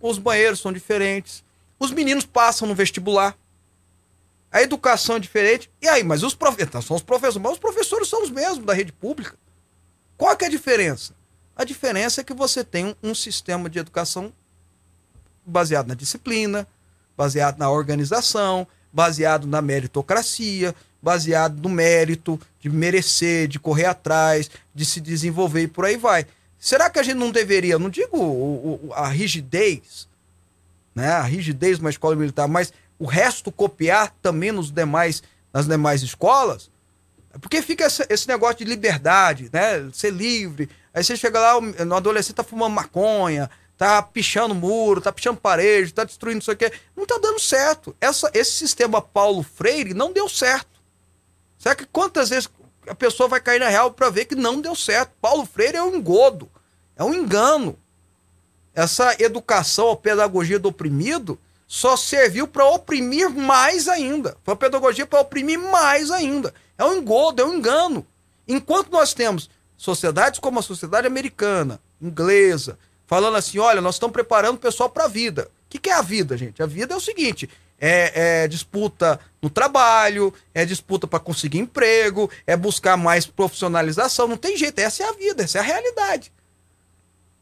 Os banheiros são diferentes, os meninos passam no vestibular. A educação é diferente. E aí, mas os professores. Então, são os professores, mas os professores são os mesmos da rede pública. Qual que é a diferença? A diferença é que você tem um, um sistema de educação baseado na disciplina, baseado na organização, baseado na meritocracia, baseado no mérito, de merecer, de correr atrás, de se desenvolver e por aí vai. Será que a gente não deveria, não digo o, o, a rigidez, né, a rigidez uma escola militar, mas o resto copiar também nos demais, nas demais escolas? Porque fica esse, esse negócio de liberdade, né, ser livre. Aí você chega lá, no adolescente tá fumando maconha, tá pichando muro, tá pichando parede, tá destruindo isso aqui. Não tá dando certo. Essa, esse sistema Paulo Freire não deu certo. Será que quantas vezes a pessoa vai cair na real para ver que não deu certo? Paulo Freire é um engodo, é um engano. Essa educação, a pedagogia do oprimido, só serviu para oprimir mais ainda. Foi a pedagogia para oprimir mais ainda. É um engodo, é um engano. Enquanto nós temos sociedades como a sociedade americana, inglesa, falando assim: olha, nós estamos preparando o pessoal para a vida. O que, que é a vida, gente? A vida é o seguinte: é, é, disputa no trabalho, é disputa para conseguir emprego, é buscar mais profissionalização. Não tem jeito, essa é a vida, essa é a realidade.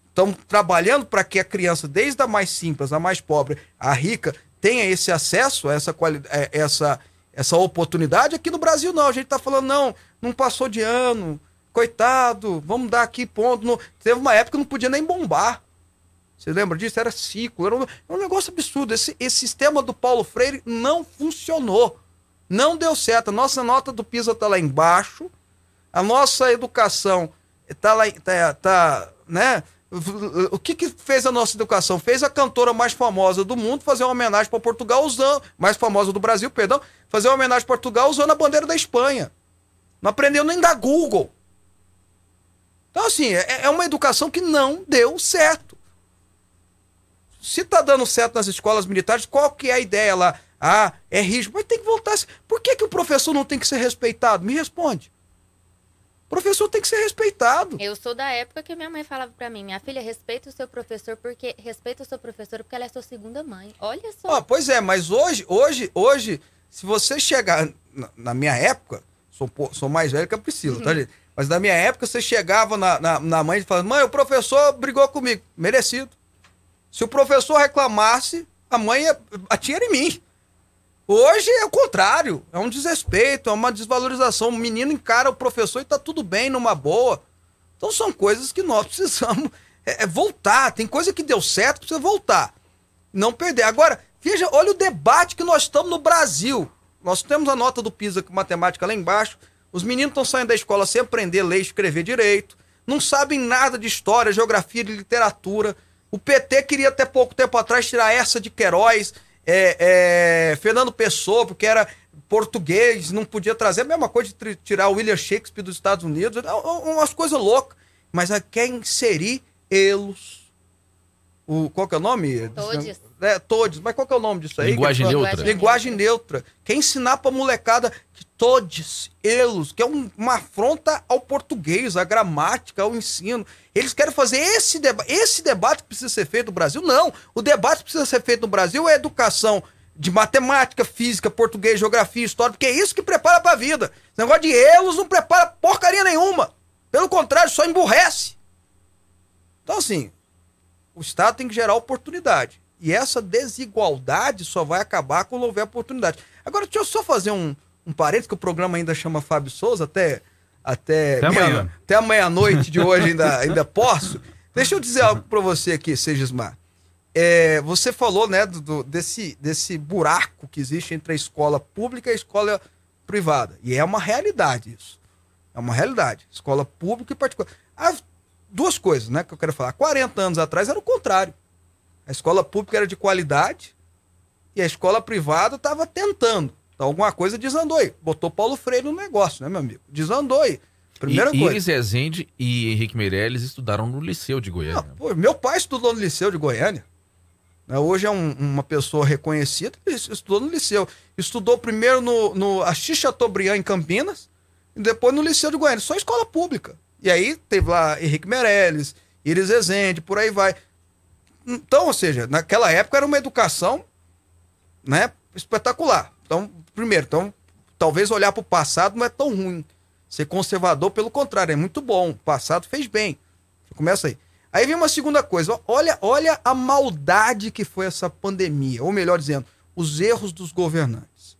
Estão trabalhando para que a criança, desde a mais simples, a mais pobre, a rica, tenha esse acesso essa, qualidade, é, essa, essa oportunidade. Aqui no Brasil, não. A gente está falando, não, não passou de ano, coitado, vamos dar aqui ponto. Não... Teve uma época que não podia nem bombar. Você lembra disso? Era ciclo, era um, um negócio absurdo. Esse, esse sistema do Paulo Freire não funcionou. Não deu certo. A nossa nota do PISA está lá embaixo. A nossa educação está lá, tá, tá, né? O que, que fez a nossa educação? Fez a cantora mais famosa do mundo fazer uma homenagem para Portugal usando, mais famosa do Brasil, perdão, fazer uma homenagem para Portugal usando a bandeira da Espanha. Não aprendeu nem da Google. Então, assim, é, é uma educação que não deu certo se tá dando certo nas escolas militares, qual que é a ideia lá? Ah, é rígido, mas tem que voltar. Por que, que o professor não tem que ser respeitado? Me responde. O professor tem que ser respeitado. Eu sou da época que minha mãe falava para mim, minha filha, respeita o seu professor porque respeita o seu professor porque ela é sua segunda mãe. Olha só. Ah, pois é, mas hoje, hoje, hoje, se você chegar na, na minha época, sou, sou mais velho que a Priscila, tá, uhum. tá gente? Mas na minha época você chegava na, na, na mãe e falava, mãe, o professor brigou comigo. Merecido. Se o professor reclamasse, a mãe atira em mim. Hoje é o contrário, é um desrespeito, é uma desvalorização. O menino encara o professor e tá tudo bem, numa boa. Então são coisas que nós precisamos é, é voltar. Tem coisa que deu certo, precisa voltar. Não perder. Agora, veja, olha o debate que nós estamos no Brasil. Nós temos a nota do PISA com matemática lá embaixo. Os meninos estão saindo da escola sem aprender ler escrever direito. Não sabem nada de história, geografia, de literatura. O PT queria até pouco tempo atrás tirar essa de Queiroz, é, é, Fernando Pessoa, porque era português, não podia trazer. A mesma coisa de tirar o William Shakespeare dos Estados Unidos. É umas coisas loucas. Mas quer inserir elos. O, qual que é o nome? Todos. É, todos. Mas qual que é o nome disso aí? Linguagem neutra. Linguagem neutra. Quer ensinar pra molecada que todos elos, que é um, uma afronta ao português, à gramática, ao ensino. Eles querem fazer esse, deba esse debate que precisa ser feito no Brasil. Não. O debate que precisa ser feito no Brasil é educação de matemática, física, português, geografia, história, porque é isso que prepara para a vida. Esse negócio de elos não prepara porcaria nenhuma. Pelo contrário, só emburrece. Então, assim, o Estado tem que gerar oportunidade. E essa desigualdade só vai acabar quando houver oportunidade. Agora, deixa eu só fazer um, um parênteses, que o programa ainda chama Fábio Souza, até até, até meia, amanhã. Até a meia-noite de hoje ainda, ainda posso. Deixa eu dizer algo para você aqui, Segismar. É, você falou né, do, desse, desse buraco que existe entre a escola pública e a escola privada. E é uma realidade isso. É uma realidade. Escola pública e particular. Há duas coisas né, que eu quero falar. 40 anos atrás era o contrário. A escola pública era de qualidade e a escola privada estava tentando. Então alguma coisa desandou aí. Botou Paulo Freire no negócio, né, meu amigo? Desandou aí. Primeira e, coisa. Iris Rezende e Henrique Meirelles estudaram no Liceu de Goiânia. Não, pô, meu pai estudou no Liceu de Goiânia. Né, hoje é um, uma pessoa reconhecida, estudou no Liceu. Estudou primeiro no, no Assis Chateaubriand, em Campinas, e depois no Liceu de Goiânia. Só escola pública. E aí teve lá Henrique Meirelles, Iris Rezende, por aí vai. Então, ou seja, naquela época era uma educação né, espetacular. Então, primeiro, então, talvez olhar para o passado não é tão ruim. Ser conservador, pelo contrário, é muito bom. O passado fez bem. Começa aí. Aí vem uma segunda coisa. Olha, olha a maldade que foi essa pandemia. Ou melhor dizendo, os erros dos governantes.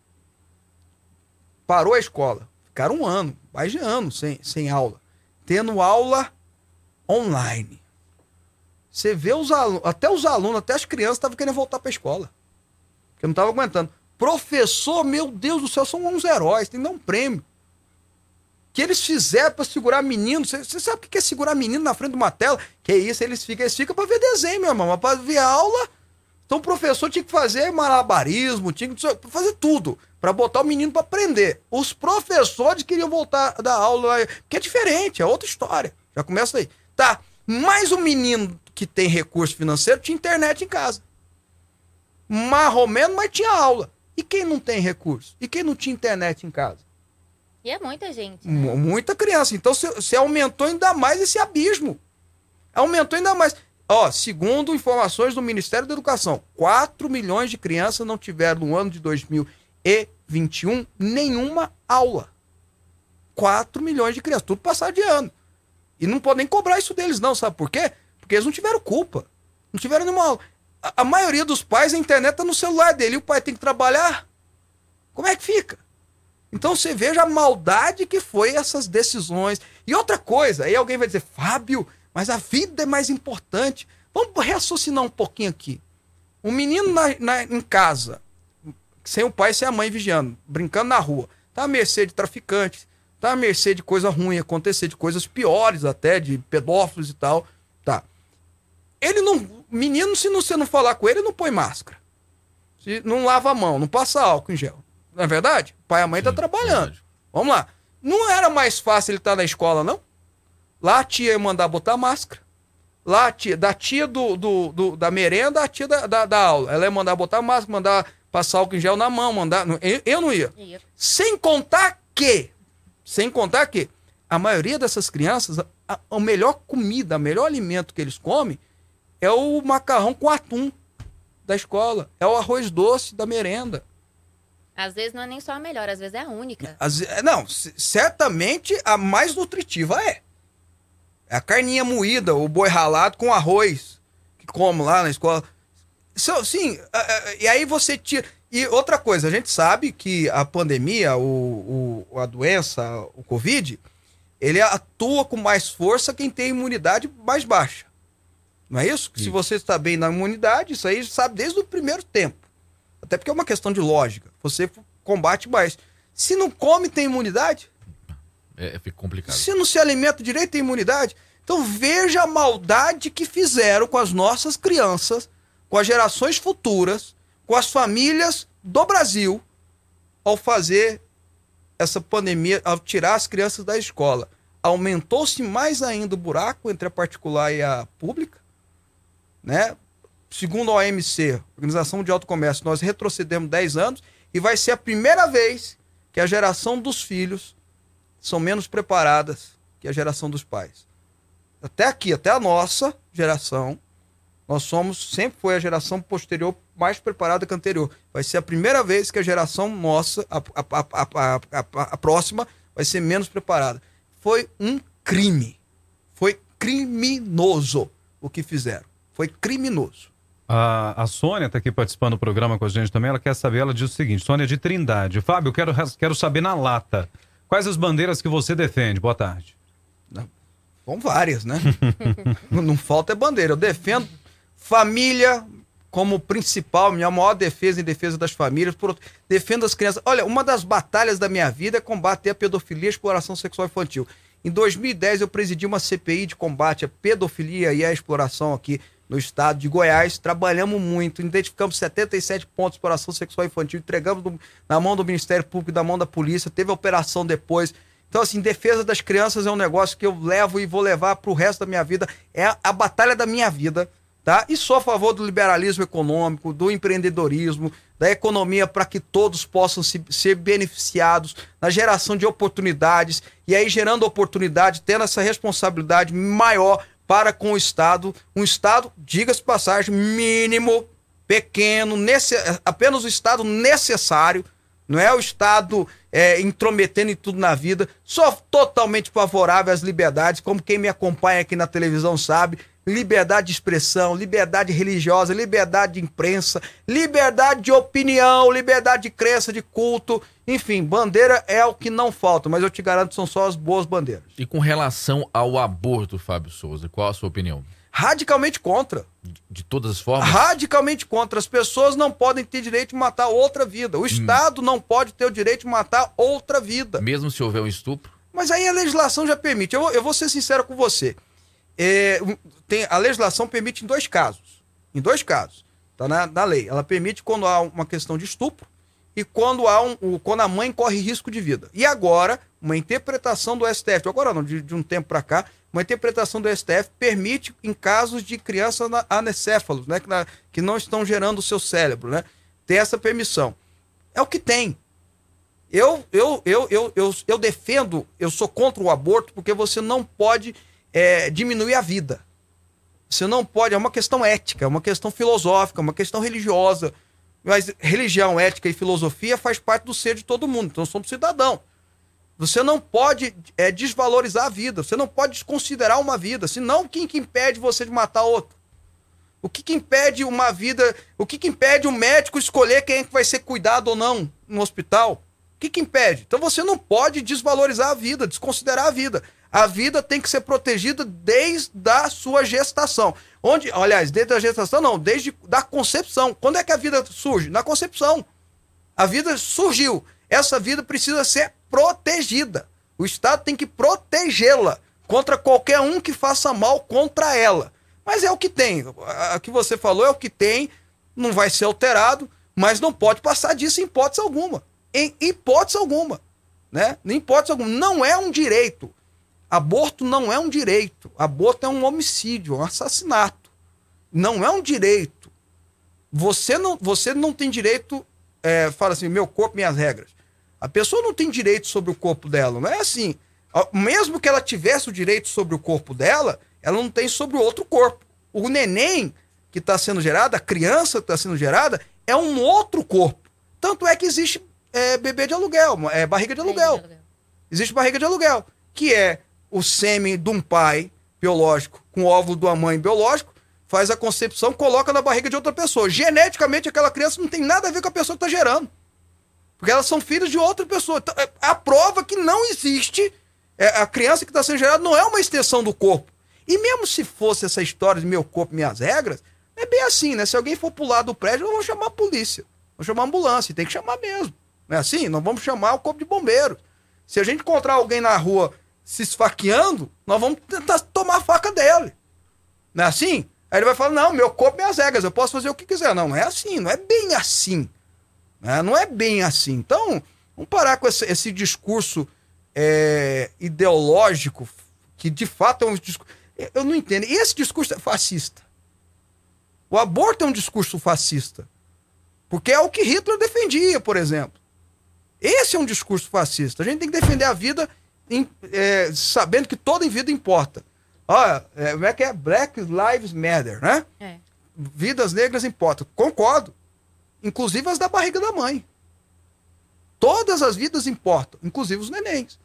parou a escola. Ficaram um ano, mais de ano sem, sem aula. Tendo aula online. Você vê os alunos, até os alunos, até as crianças estavam querendo voltar para a escola. Porque não estavam aguentando. Professor, meu Deus do céu, são uns heróis, tem que dar um prêmio. Que eles fizeram para segurar menino. Você sabe o que é segurar menino na frente de uma tela? Que é isso, eles ficam, eles ficam para ver desenho, meu irmão, para ver aula. Então o professor tinha que fazer malabarismo, tinha que fazer tudo para botar o menino para aprender. Os professores queriam voltar da aula, que é diferente, é outra história. Já começa aí. Tá, mas o menino que tem recurso financeiro tinha internet em casa. Marromeno, mas tinha aula. E quem não tem recurso? E quem não tinha internet em casa? E é muita gente. Né? Muita criança. Então você aumentou ainda mais esse abismo. Aumentou ainda mais. Ó, segundo informações do Ministério da Educação, 4 milhões de crianças não tiveram no ano de 2021 nenhuma aula. 4 milhões de crianças, tudo passado de ano. E não podem cobrar isso deles, não, sabe por quê? Porque eles não tiveram culpa. Não tiveram nenhuma. A, a maioria dos pais, a internet tá no celular dele e o pai tem que trabalhar. Como é que fica? Então você veja a maldade que foi essas decisões. E outra coisa, aí alguém vai dizer, Fábio, mas a vida é mais importante. Vamos raciocinar um pouquinho aqui. Um menino na, na, em casa, sem o pai sem a mãe vigiando, brincando na rua, tá à mercê de traficantes, tá à mercê de coisa ruim acontecer, de coisas piores até, de pedófilos e tal. Tá. Ele não. Menino, se você não falar com ele, não põe máscara. Se não lava a mão, não passa álcool em gel. Não é verdade? O pai e a mãe tá Sim, tá trabalhando. Verdade. Vamos lá. Não era mais fácil ele estar tá na escola, não? Lá a tia ia mandar botar máscara. Lá a tia, da tia do, do, do da merenda, a tia da, da, da, aula. Ela ia mandar botar máscara, mandar passar álcool em gel na mão, mandar. Eu, eu não ia. ia. Sem contar que, sem contar que a maioria dessas crianças, a, a melhor comida, o melhor alimento que eles comem é o macarrão com atum da escola. É o arroz doce da merenda. Às vezes não é nem só a melhor, às vezes é a única. As, não, certamente a mais nutritiva é. É a carninha moída, o boi ralado com arroz, que como lá na escola. So, sim, e aí você tira. E outra coisa, a gente sabe que a pandemia, o, o, a doença, o Covid, ele atua com mais força quem tem imunidade mais baixa. Não é isso? Sim. Se você está bem na imunidade, isso aí sabe desde o primeiro tempo. Até porque é uma questão de lógica. Você combate mais. Se não come, tem imunidade? É, fica complicado. Se não se alimenta direito, tem imunidade. Então veja a maldade que fizeram com as nossas crianças, com as gerações futuras, com as famílias do Brasil, ao fazer essa pandemia, ao tirar as crianças da escola. Aumentou-se mais ainda o buraco entre a particular e a pública, né? Segundo a OMC, Organização Mundial do Comércio, nós retrocedemos 10 anos e vai ser a primeira vez que a geração dos filhos são menos preparadas que a geração dos pais. Até aqui, até a nossa geração, nós somos, sempre foi a geração posterior mais preparada que a anterior. Vai ser a primeira vez que a geração nossa, a, a, a, a próxima, vai ser menos preparada. Foi um crime. Foi criminoso o que fizeram. Foi criminoso. A, a Sônia está aqui participando do programa com a gente também. Ela quer saber, ela diz o seguinte: Sônia de Trindade. Fábio, quero, quero saber na lata. Quais as bandeiras que você defende? Boa tarde. São várias, né? não, falta é bandeira. Eu defendo família como principal, minha maior defesa em defesa das famílias, por, defendo as crianças. Olha, uma das batalhas da minha vida é combater a pedofilia e a exploração sexual infantil. Em 2010 eu presidi uma CPI de combate à pedofilia e à exploração aqui no estado de Goiás. Trabalhamos muito, identificamos 77 pontos de exploração sexual infantil, entregamos do, na mão do Ministério Público da mão da polícia, teve operação depois. Então, assim, defesa das crianças é um negócio que eu levo e vou levar para o resto da minha vida. É a, a batalha da minha vida, tá? E sou a favor do liberalismo econômico, do empreendedorismo, da economia para que todos possam se, ser beneficiados, na geração de oportunidades, e aí gerando oportunidade, tendo essa responsabilidade maior para com o Estado, um Estado, diga-se passagem, mínimo, pequeno, nesse, apenas o Estado necessário, não é o Estado é, intrometendo em tudo na vida. Sou totalmente favorável às liberdades, como quem me acompanha aqui na televisão sabe. Liberdade de expressão, liberdade religiosa, liberdade de imprensa, liberdade de opinião, liberdade de crença, de culto. Enfim, bandeira é o que não falta, mas eu te garanto que são só as boas bandeiras. E com relação ao aborto, Fábio Souza, qual a sua opinião? Radicalmente contra. De, todas as formas? Radicalmente contra. As pessoas não podem ter direito de matar outra vida. O Estado hum. não pode ter o direito de matar outra vida. Mesmo se houver um estupro? Mas aí a legislação já permite. Eu, eu vou ser sincero com você. É, tem, a legislação permite em dois casos. Em dois casos. Está na, na lei. Ela permite quando há uma questão de estupro e quando, há um, quando a mãe corre risco de vida. E agora, uma interpretação do STF, agora não, de, de um tempo para cá, uma interpretação do STF permite, em casos de crianças anecéfalos, né, que, na, que não estão gerando o seu cérebro, né, ter essa permissão. É o que tem. Eu, eu, eu, eu, eu, eu defendo, eu sou contra o aborto porque você não pode é, diminuir a vida. Você não pode, é uma questão ética, é uma questão filosófica, é uma questão religiosa. Mas religião, ética e filosofia faz parte do ser de todo mundo, então somos cidadão. Você não pode é, desvalorizar a vida, você não pode desconsiderar uma vida, senão quem que impede você de matar outro? O que, que impede uma vida, o que, que impede o médico escolher quem é que vai ser cuidado ou não no hospital? Que, que impede? Então você não pode desvalorizar a vida, desconsiderar a vida. A vida tem que ser protegida desde a sua gestação. Onde, aliás, desde a gestação não, desde da concepção. Quando é que a vida surge? Na concepção. A vida surgiu. Essa vida precisa ser protegida. O Estado tem que protegê-la contra qualquer um que faça mal contra ela. Mas é o que tem. O que você falou é o que tem, não vai ser alterado, mas não pode passar disso em hipótese alguma em hipótese alguma. Né? Em hipótese alguma. Não é um direito. Aborto não é um direito. Aborto é um homicídio, um assassinato. Não é um direito. Você não, você não tem direito. É, fala assim, meu corpo, minhas regras. A pessoa não tem direito sobre o corpo dela. Não é assim. Mesmo que ela tivesse o direito sobre o corpo dela, ela não tem sobre o outro corpo. O neném que está sendo gerado, a criança que está sendo gerada, é um outro corpo. Tanto é que existe é bebê de aluguel, é barriga de aluguel. de aluguel. Existe barriga de aluguel, que é o sêmen de um pai biológico com o óvulo de uma mãe biológico, faz a concepção, coloca na barriga de outra pessoa. Geneticamente, aquela criança não tem nada a ver com a pessoa que está gerando. Porque elas são filhas de outra pessoa. Então, é a prova que não existe. É, a criança que está sendo gerada não é uma extensão do corpo. E mesmo se fosse essa história de meu corpo, minhas regras, é bem assim, né? Se alguém for pular do prédio, eu vou chamar a polícia. Vou chamar a ambulância. Tem que chamar mesmo. Não é assim? Nós vamos chamar o corpo de bombeiros. Se a gente encontrar alguém na rua se esfaqueando, nós vamos tentar tomar a faca dele. Não é assim? Aí ele vai falar: não, meu corpo é as regras, eu posso fazer o que quiser. Não, não é assim, não é bem assim. Né? Não é bem assim. Então, vamos parar com esse, esse discurso é, ideológico, que de fato é um discurso. Eu não entendo. Esse discurso é fascista. O aborto é um discurso fascista. Porque é o que Hitler defendia, por exemplo. Esse é um discurso fascista. A gente tem que defender a vida em, é, sabendo que toda vida importa. Olha, é, como é que é? Black Lives Matter, né? É. Vidas negras importam. Concordo. Inclusive as da barriga da mãe. Todas as vidas importam, inclusive os nenéns.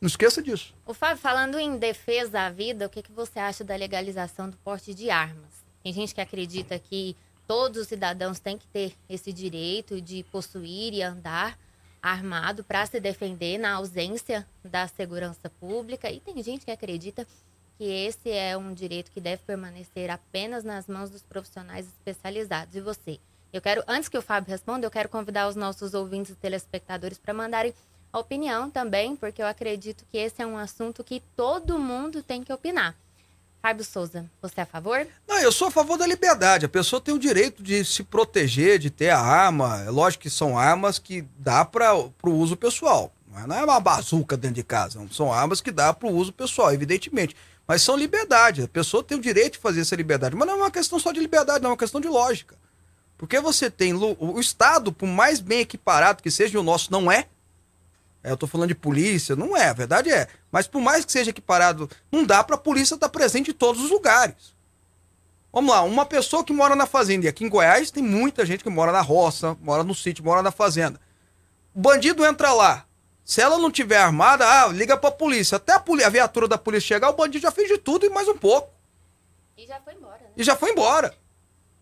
Não esqueça disso. O Fábio, falando em defesa da vida, o que, que você acha da legalização do porte de armas? Tem gente que acredita que todos os cidadãos têm que ter esse direito de possuir e andar armado para se defender na ausência da segurança pública. E tem gente que acredita que esse é um direito que deve permanecer apenas nas mãos dos profissionais especializados. E você? Eu quero, antes que o Fábio responda, eu quero convidar os nossos ouvintes e telespectadores para mandarem a opinião também, porque eu acredito que esse é um assunto que todo mundo tem que opinar. Fábio Souza, você é a favor? Não, eu sou a favor da liberdade. A pessoa tem o direito de se proteger, de ter a arma. É lógico que são armas que dá para o uso pessoal. Não é uma bazuca dentro de casa. São armas que dá para o uso pessoal, evidentemente. Mas são liberdade. A pessoa tem o direito de fazer essa liberdade. Mas não é uma questão só de liberdade, não. É uma questão de lógica. Porque você tem. O Estado, por mais bem equiparado que seja, o nosso não é. É, eu tô falando de polícia, não é, a verdade é. Mas por mais que seja equiparado, não dá para a polícia estar tá presente em todos os lugares. Vamos lá, uma pessoa que mora na fazenda, e aqui em Goiás tem muita gente que mora na roça, mora no sítio, mora na fazenda. O bandido entra lá. Se ela não tiver armada, ah, liga pra polícia. Até a, polícia, a viatura da polícia chegar, o bandido já fez de tudo e mais um pouco. E já foi embora. Né? E já foi embora.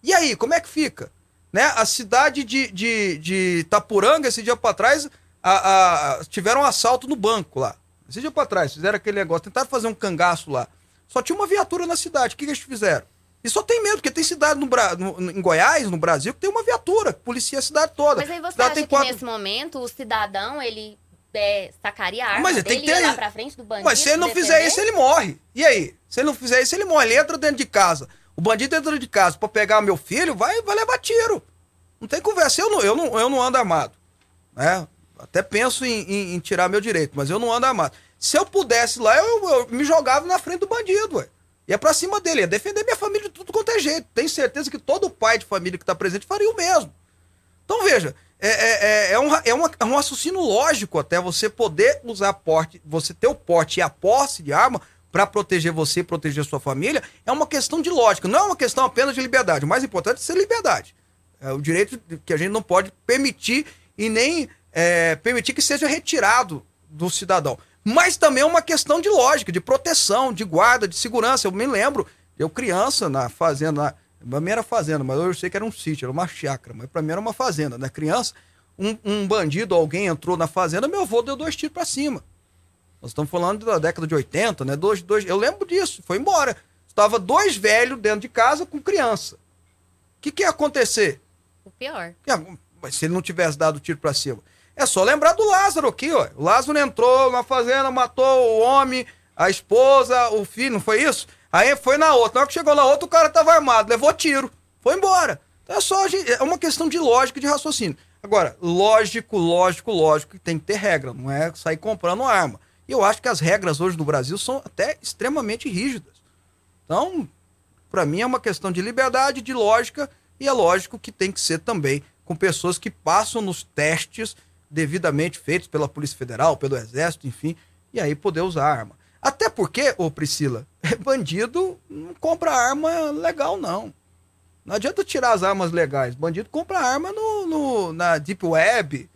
E aí, como é que fica? Né? A cidade de, de, de Tapuranga, esse dia para trás, a, a, tiveram um assalto no banco lá. Esse dia para trás, fizeram aquele negócio, tentaram fazer um cangaço lá. Só tinha uma viatura na cidade. O que, que eles fizeram? E só tem medo, porque tem cidade no, no, em Goiás, no Brasil, que tem uma viatura, que policia a cidade toda. Mas aí você acha que quatro... nesse momento o cidadão, ele é, sacaria a arma mas ele tem que ter... lá pra frente do bandido? Mas se ele não defender? fizer isso, ele morre. E aí? Se ele não fizer isso, ele morre. Ele entra dentro de casa. O bandido entra dentro de casa pra pegar meu filho, vai, vai levar tiro. Não tem conversa. Eu não, eu não, eu não ando armado. Né? Até penso em, em, em tirar meu direito, mas eu não ando armado. Se eu pudesse lá, eu, eu me jogava na frente do bandido, ué. É pra cima dele, é defender minha família de tudo quanto é jeito. Tenho certeza que todo pai de família que tá presente faria o mesmo. Então veja, é, é, é, é, um, é, uma, é um raciocínio lógico até você poder usar porte, você ter o porte e a posse de arma para proteger você, proteger sua família, é uma questão de lógica, não é uma questão apenas de liberdade. O mais importante é ser liberdade. É o direito que a gente não pode permitir e nem é, permitir que seja retirado do cidadão mas também é uma questão de lógica, de proteção, de guarda, de segurança. Eu me lembro, eu criança na fazenda, na, minha era fazenda, mas eu sei que era um sítio, era uma chácara, mas para mim era uma fazenda, né? Criança, um, um, bandido, alguém entrou na fazenda, meu avô deu dois tiros para cima. Nós estamos falando da década de 80, né? Dois, dois, eu lembro disso, foi embora. Estava dois velhos dentro de casa com criança. O que, que ia acontecer? O pior. Mas se ele não tivesse dado tiro para cima. É só lembrar do Lázaro aqui, ó. O Lázaro entrou na fazenda, matou o homem, a esposa, o filho, não foi isso? Aí foi na outra. Na hora que chegou na outra, o cara tava armado, levou tiro, foi embora. Então é só é uma questão de lógica e de raciocínio. Agora, lógico, lógico, lógico que tem que ter regra, não é sair comprando arma. E eu acho que as regras hoje no Brasil são até extremamente rígidas. Então, para mim é uma questão de liberdade, de lógica, e é lógico que tem que ser também com pessoas que passam nos testes devidamente feitos pela Polícia Federal, pelo Exército, enfim, e aí poder usar arma. Até porque, ô Priscila, bandido não compra arma legal, não. Não adianta tirar as armas legais. Bandido compra arma no, no na Deep Web,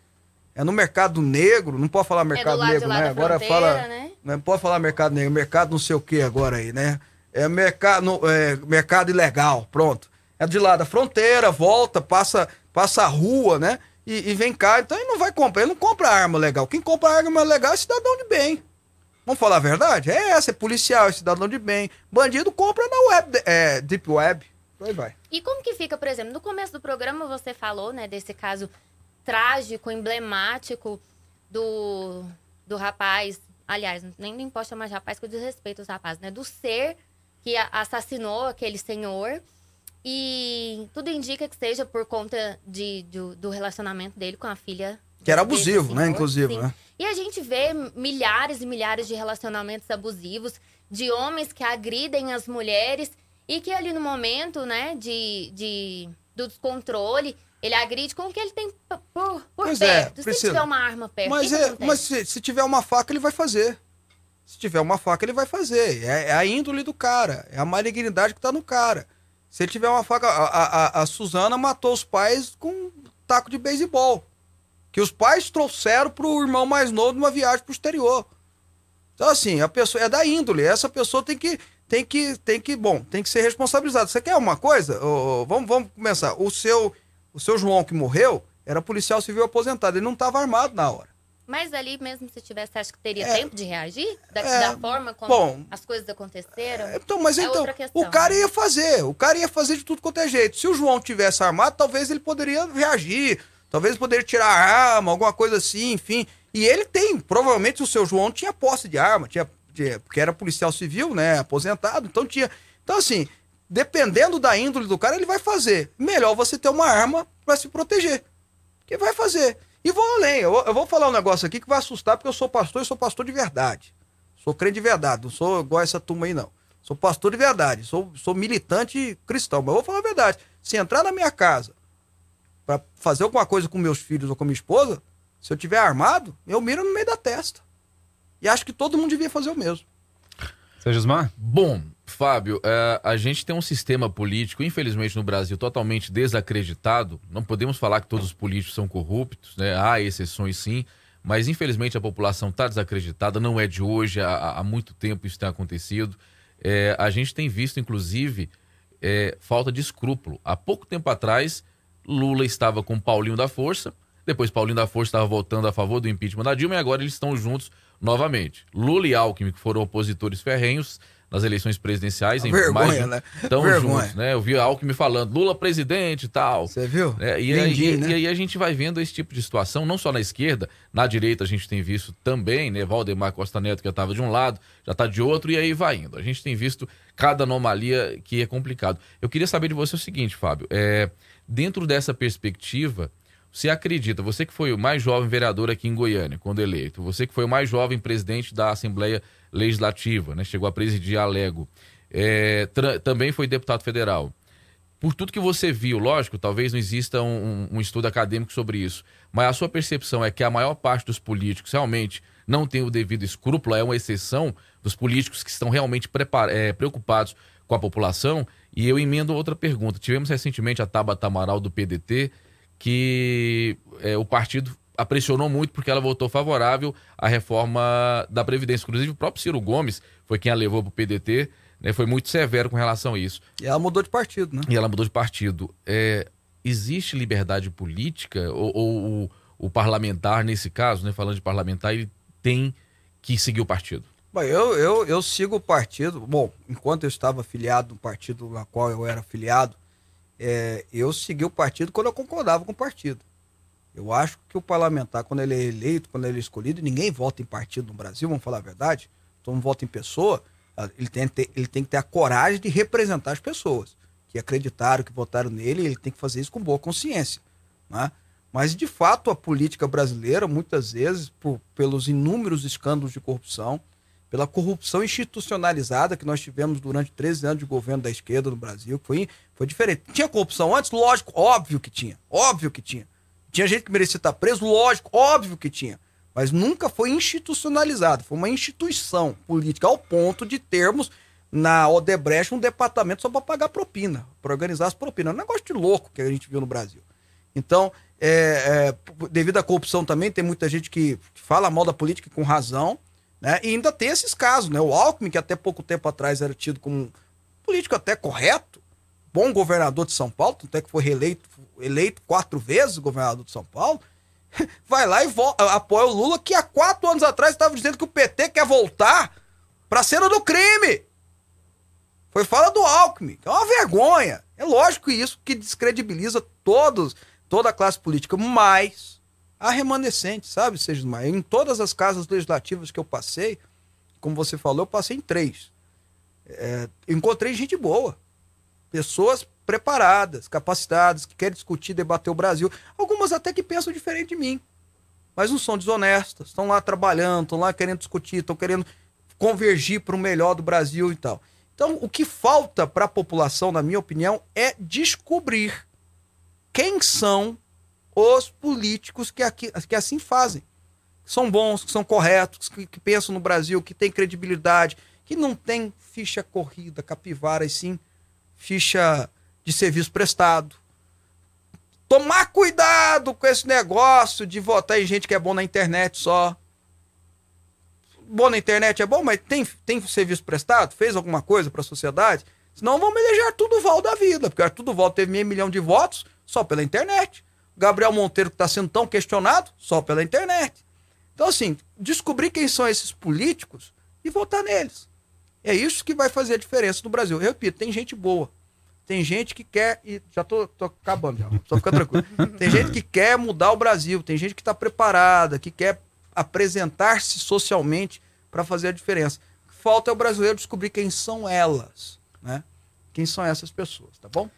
é no mercado negro, não pode falar é mercado é negro, né? Agora fala. Né? Não pode falar mercado negro, mercado não sei o que agora aí, né? É mercado, é mercado ilegal, pronto. É de lá da fronteira, volta, passa, passa a rua, né? E, e, vem cá, então ele não vai comprar, ele não compra arma legal. Quem compra arma legal é cidadão de bem. Vamos falar a verdade? É essa, é policial, é cidadão de bem. Bandido compra na web, é, deep web. Aí vai. E como que fica, por exemplo, no começo do programa você falou, né, desse caso trágico, emblemático do, do rapaz, aliás, nem, nem posso chamar de rapaz, que eu desrespeito os rapazes, né, do ser que assassinou aquele senhor e tudo indica que seja por conta de, de do relacionamento dele com a filha. Que era abusivo, né? Inclusive, né? E a gente vê milhares e milhares de relacionamentos abusivos, de homens que agridem as mulheres e que ali no momento, né, de, de do descontrole, ele agride com o que ele tem por, por é, perto. É, se tiver uma arma perto, mas, é, mas se, se, tiver uma faca, ele vai fazer. Se tiver uma faca, ele vai fazer. É, é a índole do cara, é a malignidade que tá no cara. Se ele tiver uma faca. A, a, a Suzana matou os pais com um taco de beisebol. Que os pais trouxeram pro irmão mais novo numa viagem pro exterior. Então, assim, a pessoa é da índole. Essa pessoa tem que. Tem que, tem que, bom, tem que ser responsabilizada. Você quer uma coisa? Vamos, vamos começar. O seu, o seu João que morreu era policial civil aposentado. Ele não estava armado na hora. Mas ali mesmo se tivesse, acho que teria é, tempo de reagir? Da, é, da forma como bom, as coisas aconteceram? É, então, mas é então, o cara ia fazer, o cara ia fazer de tudo quanto é jeito. Se o João tivesse armado, talvez ele poderia reagir, talvez poderia tirar a arma, alguma coisa assim, enfim. E ele tem, provavelmente o seu João tinha posse de arma, tinha, tinha porque era policial civil, né, aposentado, então tinha. Então assim, dependendo da índole do cara, ele vai fazer. Melhor você ter uma arma para se proteger. Que vai fazer. E vou além, eu, eu, vou falar um negócio aqui que vai assustar, porque eu sou pastor e sou pastor de verdade. Sou crente de verdade, não sou igual essa turma aí, não. Sou pastor de verdade, sou, sou militante cristão. Mas eu vou falar a verdade. Se entrar na minha casa para fazer alguma coisa com meus filhos ou com minha esposa, se eu tiver armado, eu miro no meio da testa. E acho que todo mundo devia fazer o mesmo. Seu Gismar? Bom, Fábio, é, a gente tem um sistema político, infelizmente no Brasil, totalmente desacreditado. Não podemos falar que todos os políticos são corruptos, né? há exceções sim, mas infelizmente a população está desacreditada, não é de hoje, há, há muito tempo isso tem acontecido. é, a gente tem visto, inclusive, é, falta de escrúpulo. Há pouco tempo atrás, Lula estava com Paulinho da Força, depois Paulinho da Força estava votando a favor do impeachment da Dilma e agora eles estão juntos novamente. Lula e Alckmin, que foram opositores ferrenhos, nas eleições presidenciais. Em vergonha, mais, né? Estão juntos, né? Eu vi Alckmin falando, Lula presidente e tal. Você viu? É, e, Entendi, aí, né? e aí a gente vai vendo esse tipo de situação, não só na esquerda, na direita a gente tem visto também, né? Valdemar Costa Neto, que já estava de um lado, já está de outro, e aí vai indo. A gente tem visto cada anomalia que é complicado. Eu queria saber de você o seguinte, Fábio. É, dentro dessa perspectiva, você acredita, você que foi o mais jovem vereador aqui em Goiânia, quando eleito, você que foi o mais jovem presidente da Assembleia Legislativa, né, chegou a presidir a Lego, é, também foi deputado federal. Por tudo que você viu, lógico, talvez não exista um, um, estudo acadêmico sobre isso, mas a sua percepção é que a maior parte dos políticos realmente não tem o devido escrúpulo, é uma exceção dos políticos que estão realmente é, preocupados com a população. E eu emendo outra pergunta. Tivemos recentemente a Tabata Amaral do PDT, que é, o partido pressionou muito porque ela votou favorável à reforma da Previdência. Inclusive, o próprio Ciro Gomes foi quem a levou para o PDT, né, foi muito severo com relação a isso. E ela mudou de partido, né? E ela mudou de partido. É, existe liberdade política ou, ou o, o, parlamentar, nesse caso, né, falando de parlamentar, ele tem que seguir o partido? Bom, eu, eu, eu sigo o partido. Bom, enquanto eu estava afiliado no partido na qual eu era afiliado, é, eu segui o partido quando eu concordava com o partido. Eu acho que o parlamentar, quando ele é eleito, quando ele é escolhido, ninguém vota em partido no Brasil, vamos falar a verdade, todo mundo vota em pessoa, ele tem, ter, ele tem que ter a coragem de representar as pessoas que acreditaram, que votaram nele, ele tem que fazer isso com boa consciência. Né? Mas, de fato, a política brasileira, muitas vezes, por, pelos inúmeros escândalos de corrupção, pela corrupção institucionalizada que nós tivemos durante 13 anos de governo da esquerda no Brasil, foi, foi diferente. Tinha corrupção antes? Lógico, óbvio que tinha. Óbvio que tinha. Tinha gente que merecia estar preso? Lógico, óbvio que tinha. Mas nunca foi institucionalizado. Foi uma instituição política ao ponto de termos na Odebrecht um departamento só para pagar propina, para organizar as propinas. É um negócio de louco que a gente viu no Brasil. Então, é, é, devido à corrupção também, tem muita gente que fala mal da política com razão. Né? E ainda tem esses casos. Né? O Alckmin, que até pouco tempo atrás era tido como um político até correto, bom governador de São Paulo, até que foi reeleito eleito quatro vezes governador de São Paulo, vai lá e apoia o Lula, que há quatro anos atrás estava dizendo que o PT quer voltar para a cena do crime. Foi fala do Alckmin. É uma vergonha. É lógico isso que descredibiliza todos, toda a classe política, mas a remanescente, sabe, Sérgio Maia? Em todas as casas legislativas que eu passei, como você falou, eu passei em três. É, encontrei gente boa. Pessoas preparadas, capacitadas, que querem discutir, debater o Brasil. Algumas até que pensam diferente de mim. Mas não são desonestas, estão lá trabalhando, estão lá querendo discutir, estão querendo convergir para o melhor do Brasil e tal. Então, o que falta para a população, na minha opinião, é descobrir quem são os políticos que, aqui, que assim fazem. Que são bons, que são corretos, que, que pensam no Brasil, que têm credibilidade, que não tem ficha corrida, capivara, e sim ficha de serviço prestado. Tomar cuidado com esse negócio de votar em gente que é bom na internet só. Bom na internet é bom, mas tem, tem serviço prestado? Fez alguma coisa para a sociedade? Senão vamos eleger Arthur Duval da vida, porque Arthur Duval teve meio milhão de votos só pela internet. Gabriel Monteiro, que está sendo tão questionado, só pela internet. Então, assim, descobrir quem são esses políticos e votar neles. É isso que vai fazer a diferença no Brasil. Eu repito, tem gente boa. Tem gente que quer. E já tô, tô acabando, já. Só fica tranquilo. tem gente que quer mudar o Brasil. Tem gente que está preparada, que quer apresentar-se socialmente para fazer a diferença. O que falta é o brasileiro descobrir quem são elas, né? Quem são essas pessoas, tá bom?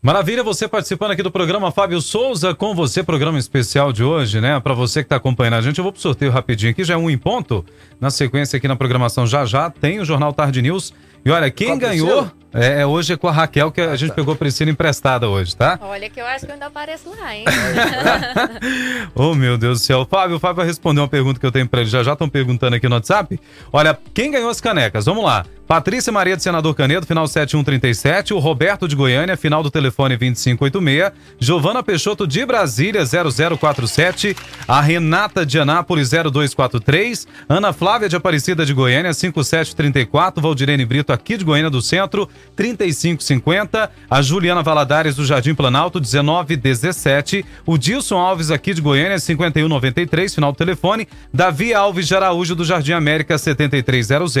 Maravilha, você participando aqui do programa Fábio Souza, com você, programa especial de hoje, né? Para você que está acompanhando a gente, eu vou pro sorteio rapidinho aqui, já é um em ponto. Na sequência aqui na programação já já tem o Jornal Tarde News. E olha, quem ganhou É, é, hoje é com a Raquel que a Ah, gente tá. pegou a Priscila emprestada hoje, tá? Olha que eu acho que eu ainda apareço lá, hein? Oh, meu Deus do céu. Fábio, o Fábio vai responder uma pergunta que eu tenho pra ele. Já já estão perguntando aqui no WhatsApp. Olha, quem ganhou as canecas? Vamos lá. Patrícia Maria de Senador Canedo, final 7137. O Roberto de Goiânia, final do telefone 2586. Giovana Peixoto de Brasília, 0047. A Renata de Anápolis, 0243. Ana Flávia de Aparecida de Goiânia, 5734. Valdirene Brito, aqui de Goiânia do Centro, 3550. A Juliana Valadares do Jardim Planalto, 1917. O Dilson Alves, aqui de Goiânia, 5193, final do telefone. Davi Alves de Araújo do Jardim América, 7300.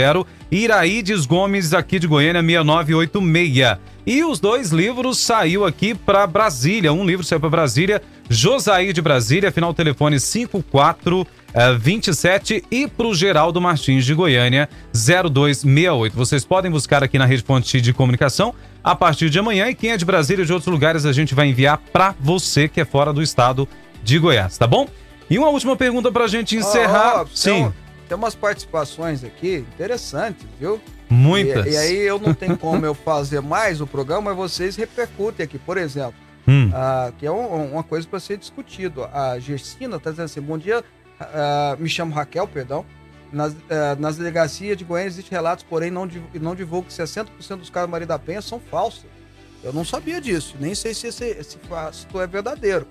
Iraídes Gomes, aqui de Goiânia, 6986. E os dois livros saiu aqui para Brasília. Um livro saiu para Brasília, Josaí de Brasília, final telefone 5427 e para o Geraldo Martins de Goiânia, 0268. Vocês podem buscar aqui na Rede Fonte de Comunicação a partir de amanhã e quem é de Brasília e de outros lugares a gente vai enviar para você que é fora do estado de Goiás, tá bom? E uma última pergunta para a gente encerrar. Ó, ó, Sim, Tem, tem umas participações aqui interessantes, viu? Muitas. E, e aí eu não tenho como eu fazer mais o programa, mas vocês repercutem aqui. Por exemplo, Hum. ah, que é um- uma coisa para ser discutido. A Gersina está dizendo assim: bom dia, ah, me chamo Raquel, perdão. Nas, ah, nas delegacias de Goiânia existem relatos, porém não, div- não divulgo que 60% dos casos Maria da Penha são falsos. Eu não sabia disso, nem sei se esse, esse fato é verdadeiro.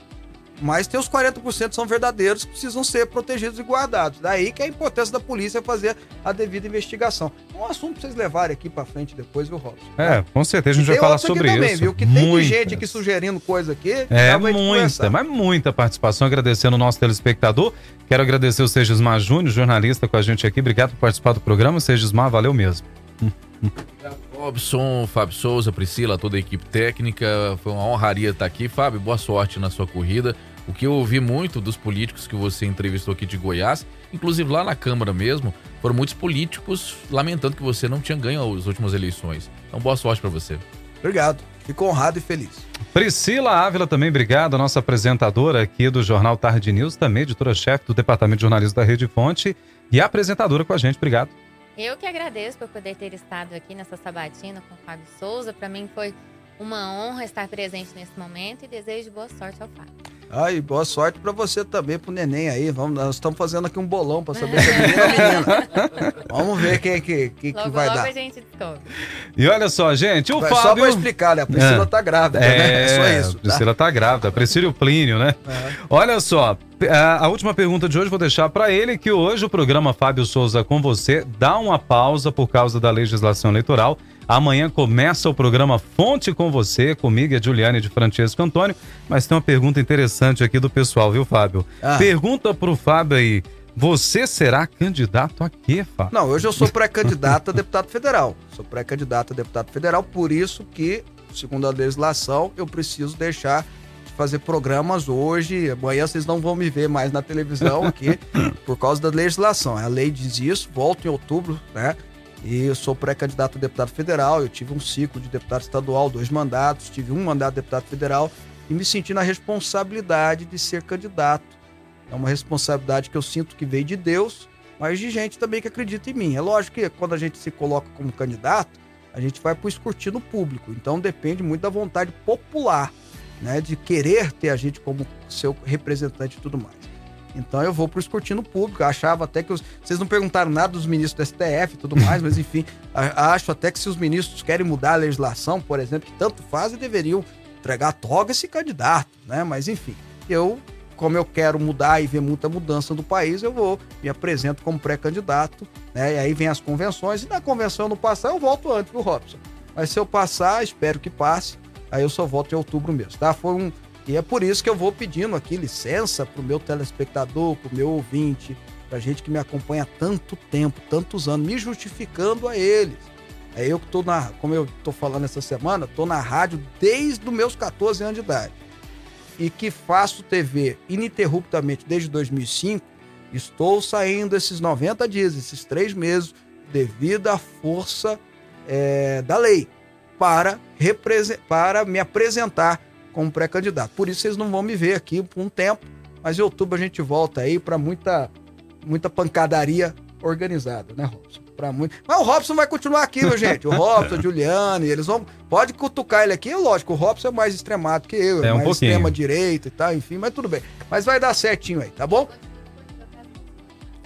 Mas tem os 40% são verdadeiros que precisam ser protegidos e guardados. Daí que é a importância da polícia fazer a devida investigação. É um assunto pra vocês levarem aqui pra frente depois, viu, Robson? É, com certeza a gente vai falar sobre também, isso. viu? Que tem gente aqui sugerindo coisa aqui. É muita, mas muita participação. Agradecendo o nosso telespectador. Quero agradecer o Segismar Júnior, jornalista com a gente aqui. Obrigado por participar do programa. Segismar, valeu mesmo. Robson, Fábio Souza, Priscila, toda a equipe técnica. Foi uma honraria estar aqui. Fábio, boa sorte na sua corrida. O que eu ouvi muito dos políticos que você entrevistou aqui de Goiás, inclusive lá na Câmara mesmo, foram muitos políticos lamentando que você não tinha ganho as últimas eleições. Então, boa sorte para você. Obrigado. Fico honrado e feliz. Priscila Ávila também, obrigado. A nossa apresentadora aqui do Jornal Tarde News, também editora-chefe do Departamento de Jornalismo da Rede Fonte e apresentadora com a gente. Obrigado. Eu que agradeço por poder ter estado aqui nessa sabatina com o Fábio Souza. Para mim foi uma honra estar presente nesse momento e desejo boa sorte ao Fábio. Ai, boa sorte pra você também, pro neném aí. Vamos, nós estamos fazendo aqui um bolão pra saber se é menino ou menina. Vamos ver quem que, que, que Logo, vai logo dar. a gente descobre. E olha só, gente, o Só Fábio... pra explicar, né? A Priscila É. tá grávida, né? É só isso. a Tá? Priscila tá grávida. A Priscila e o Plínio, né? É. Olha só, a, a última pergunta de hoje vou deixar para ele, que hoje o programa Fábio Souza com você dá uma pausa por causa da legislação eleitoral. Amanhã começa o programa Fonte com você, comigo e a Juliane de Francesco Antônio. Mas tem uma pergunta interessante aqui do pessoal, viu, Fábio? Ah. Pergunta pro Fábio aí: você será candidato a quê, Fábio? Não, hoje eu sou pré-candidato a deputado federal. Sou pré-candidato a deputado federal, por isso que, segundo a legislação, eu preciso deixar de fazer programas hoje. Amanhã vocês não vão me ver mais na televisão aqui, por causa da legislação. A lei diz isso, volto em outubro, né? E eu sou pré-candidato a deputado federal. Eu tive um ciclo de deputado estadual, dois mandatos, tive um mandato de deputado federal e me senti na responsabilidade de ser candidato. É uma responsabilidade que eu sinto que veio de Deus mas de gente também que acredita em mim. É lógico que quando a gente se coloca como candidato, a gente vai para o escrutínio público. Então depende muito da vontade popular, né? De querer ter a gente como seu representante e tudo mais. Então eu vou para o escrutínio público. Eu achava até que os... vocês não perguntaram nada dos ministros do STF e tudo mais, mas enfim, acho até que se os ministros querem mudar a legislação, por exemplo, que tanto fazem, deveriam entregar a toga esse candidato, né? Mas enfim, eu como eu quero mudar e ver muita mudança do país, eu vou, me apresento como pré-candidato, né? E aí vem as convenções, e na convenção eu não passar, eu volto antes, viu, Robson? Mas se eu passar, espero que passe, aí eu só volto em outubro mesmo, tá? Foi um. E é por isso que eu vou pedindo aqui licença pro meu telespectador, pro meu ouvinte, pra gente que me acompanha há tanto tempo, tantos anos, me justificando a eles. É eu que tô na, como eu tô falando essa semana, tô na rádio desde os meus 14 anos de idade e que faço TV ininterruptamente desde 2005, estou saindo esses 90 dias, esses três meses, devido à força é, da lei, para, para me apresentar como pré-candidato. Por isso vocês não vão me ver aqui por um tempo, mas em outubro a gente volta aí para muita, muita pancadaria organizada, né, Robson? pra muito. Mas o Robson vai continuar aqui, meu gente. O Robson, a Juliane, eles vão. Pode cutucar ele aqui, lógico. O Robson é mais extremado que eu, é, É um mais pouquinho. extrema direita e tal, enfim, mas tudo bem. Mas vai dar certinho aí, tá bom?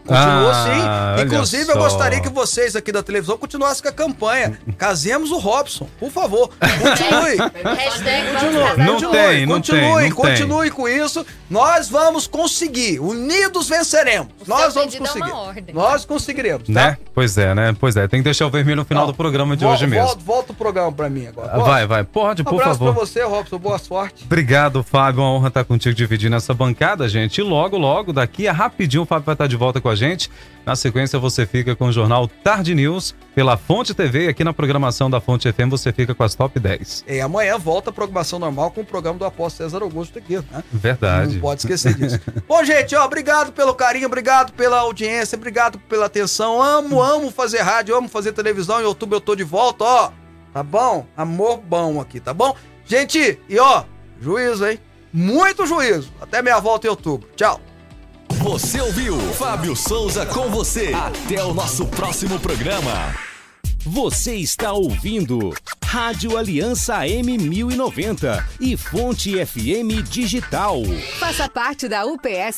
Continua Ah, sim. Inclusive, eu gostaria que vocês aqui da televisão continuassem com a campanha. Casemos o Robson, por favor. Continue. Continue, Não continue, tem, não continue, tem, não tem. continue com isso. Nós vamos conseguir. Unidos venceremos. O Nós seu vamos é uma conseguir. ordem. Nós conseguiremos, tá? Né? Pois é, né? Pois é, tem que deixar o vermelho no final Ó, do programa de Vol- hoje mesmo. Volta, volta o programa pra mim agora. Ah, Vai, vai. Pode, Um por abraço favor. pra você, Robson. Boa sorte. Obrigado, Fábio. Uma honra estar contigo dividindo essa bancada, gente. E logo, logo, daqui a rapidinho, o Fábio vai estar de volta com a gente. Na sequência, você fica com o jornal Tarde News pela Fonte TV. Aqui na programação da Fonte FM, você fica com as top 10. E amanhã volta a programação normal com o programa do Apóstolo César Augusto aqui, né? Verdade. Não pode esquecer disso. Bom, gente, ó, obrigado pelo carinho, obrigado pela audiência, obrigado pela atenção. Amo, amo fazer rádio, amo fazer televisão. Em outubro eu tô de volta, ó. Tá bom? Amor bom aqui, tá bom? Gente, e ó, juízo, hein? Muito juízo. Até minha volta em outubro. Tchau. Você ouviu Fábio Souza com você. Até o nosso próximo programa. Você está ouvindo Rádio Aliança M1090 e Fonte FM Digital. Faça parte da UPS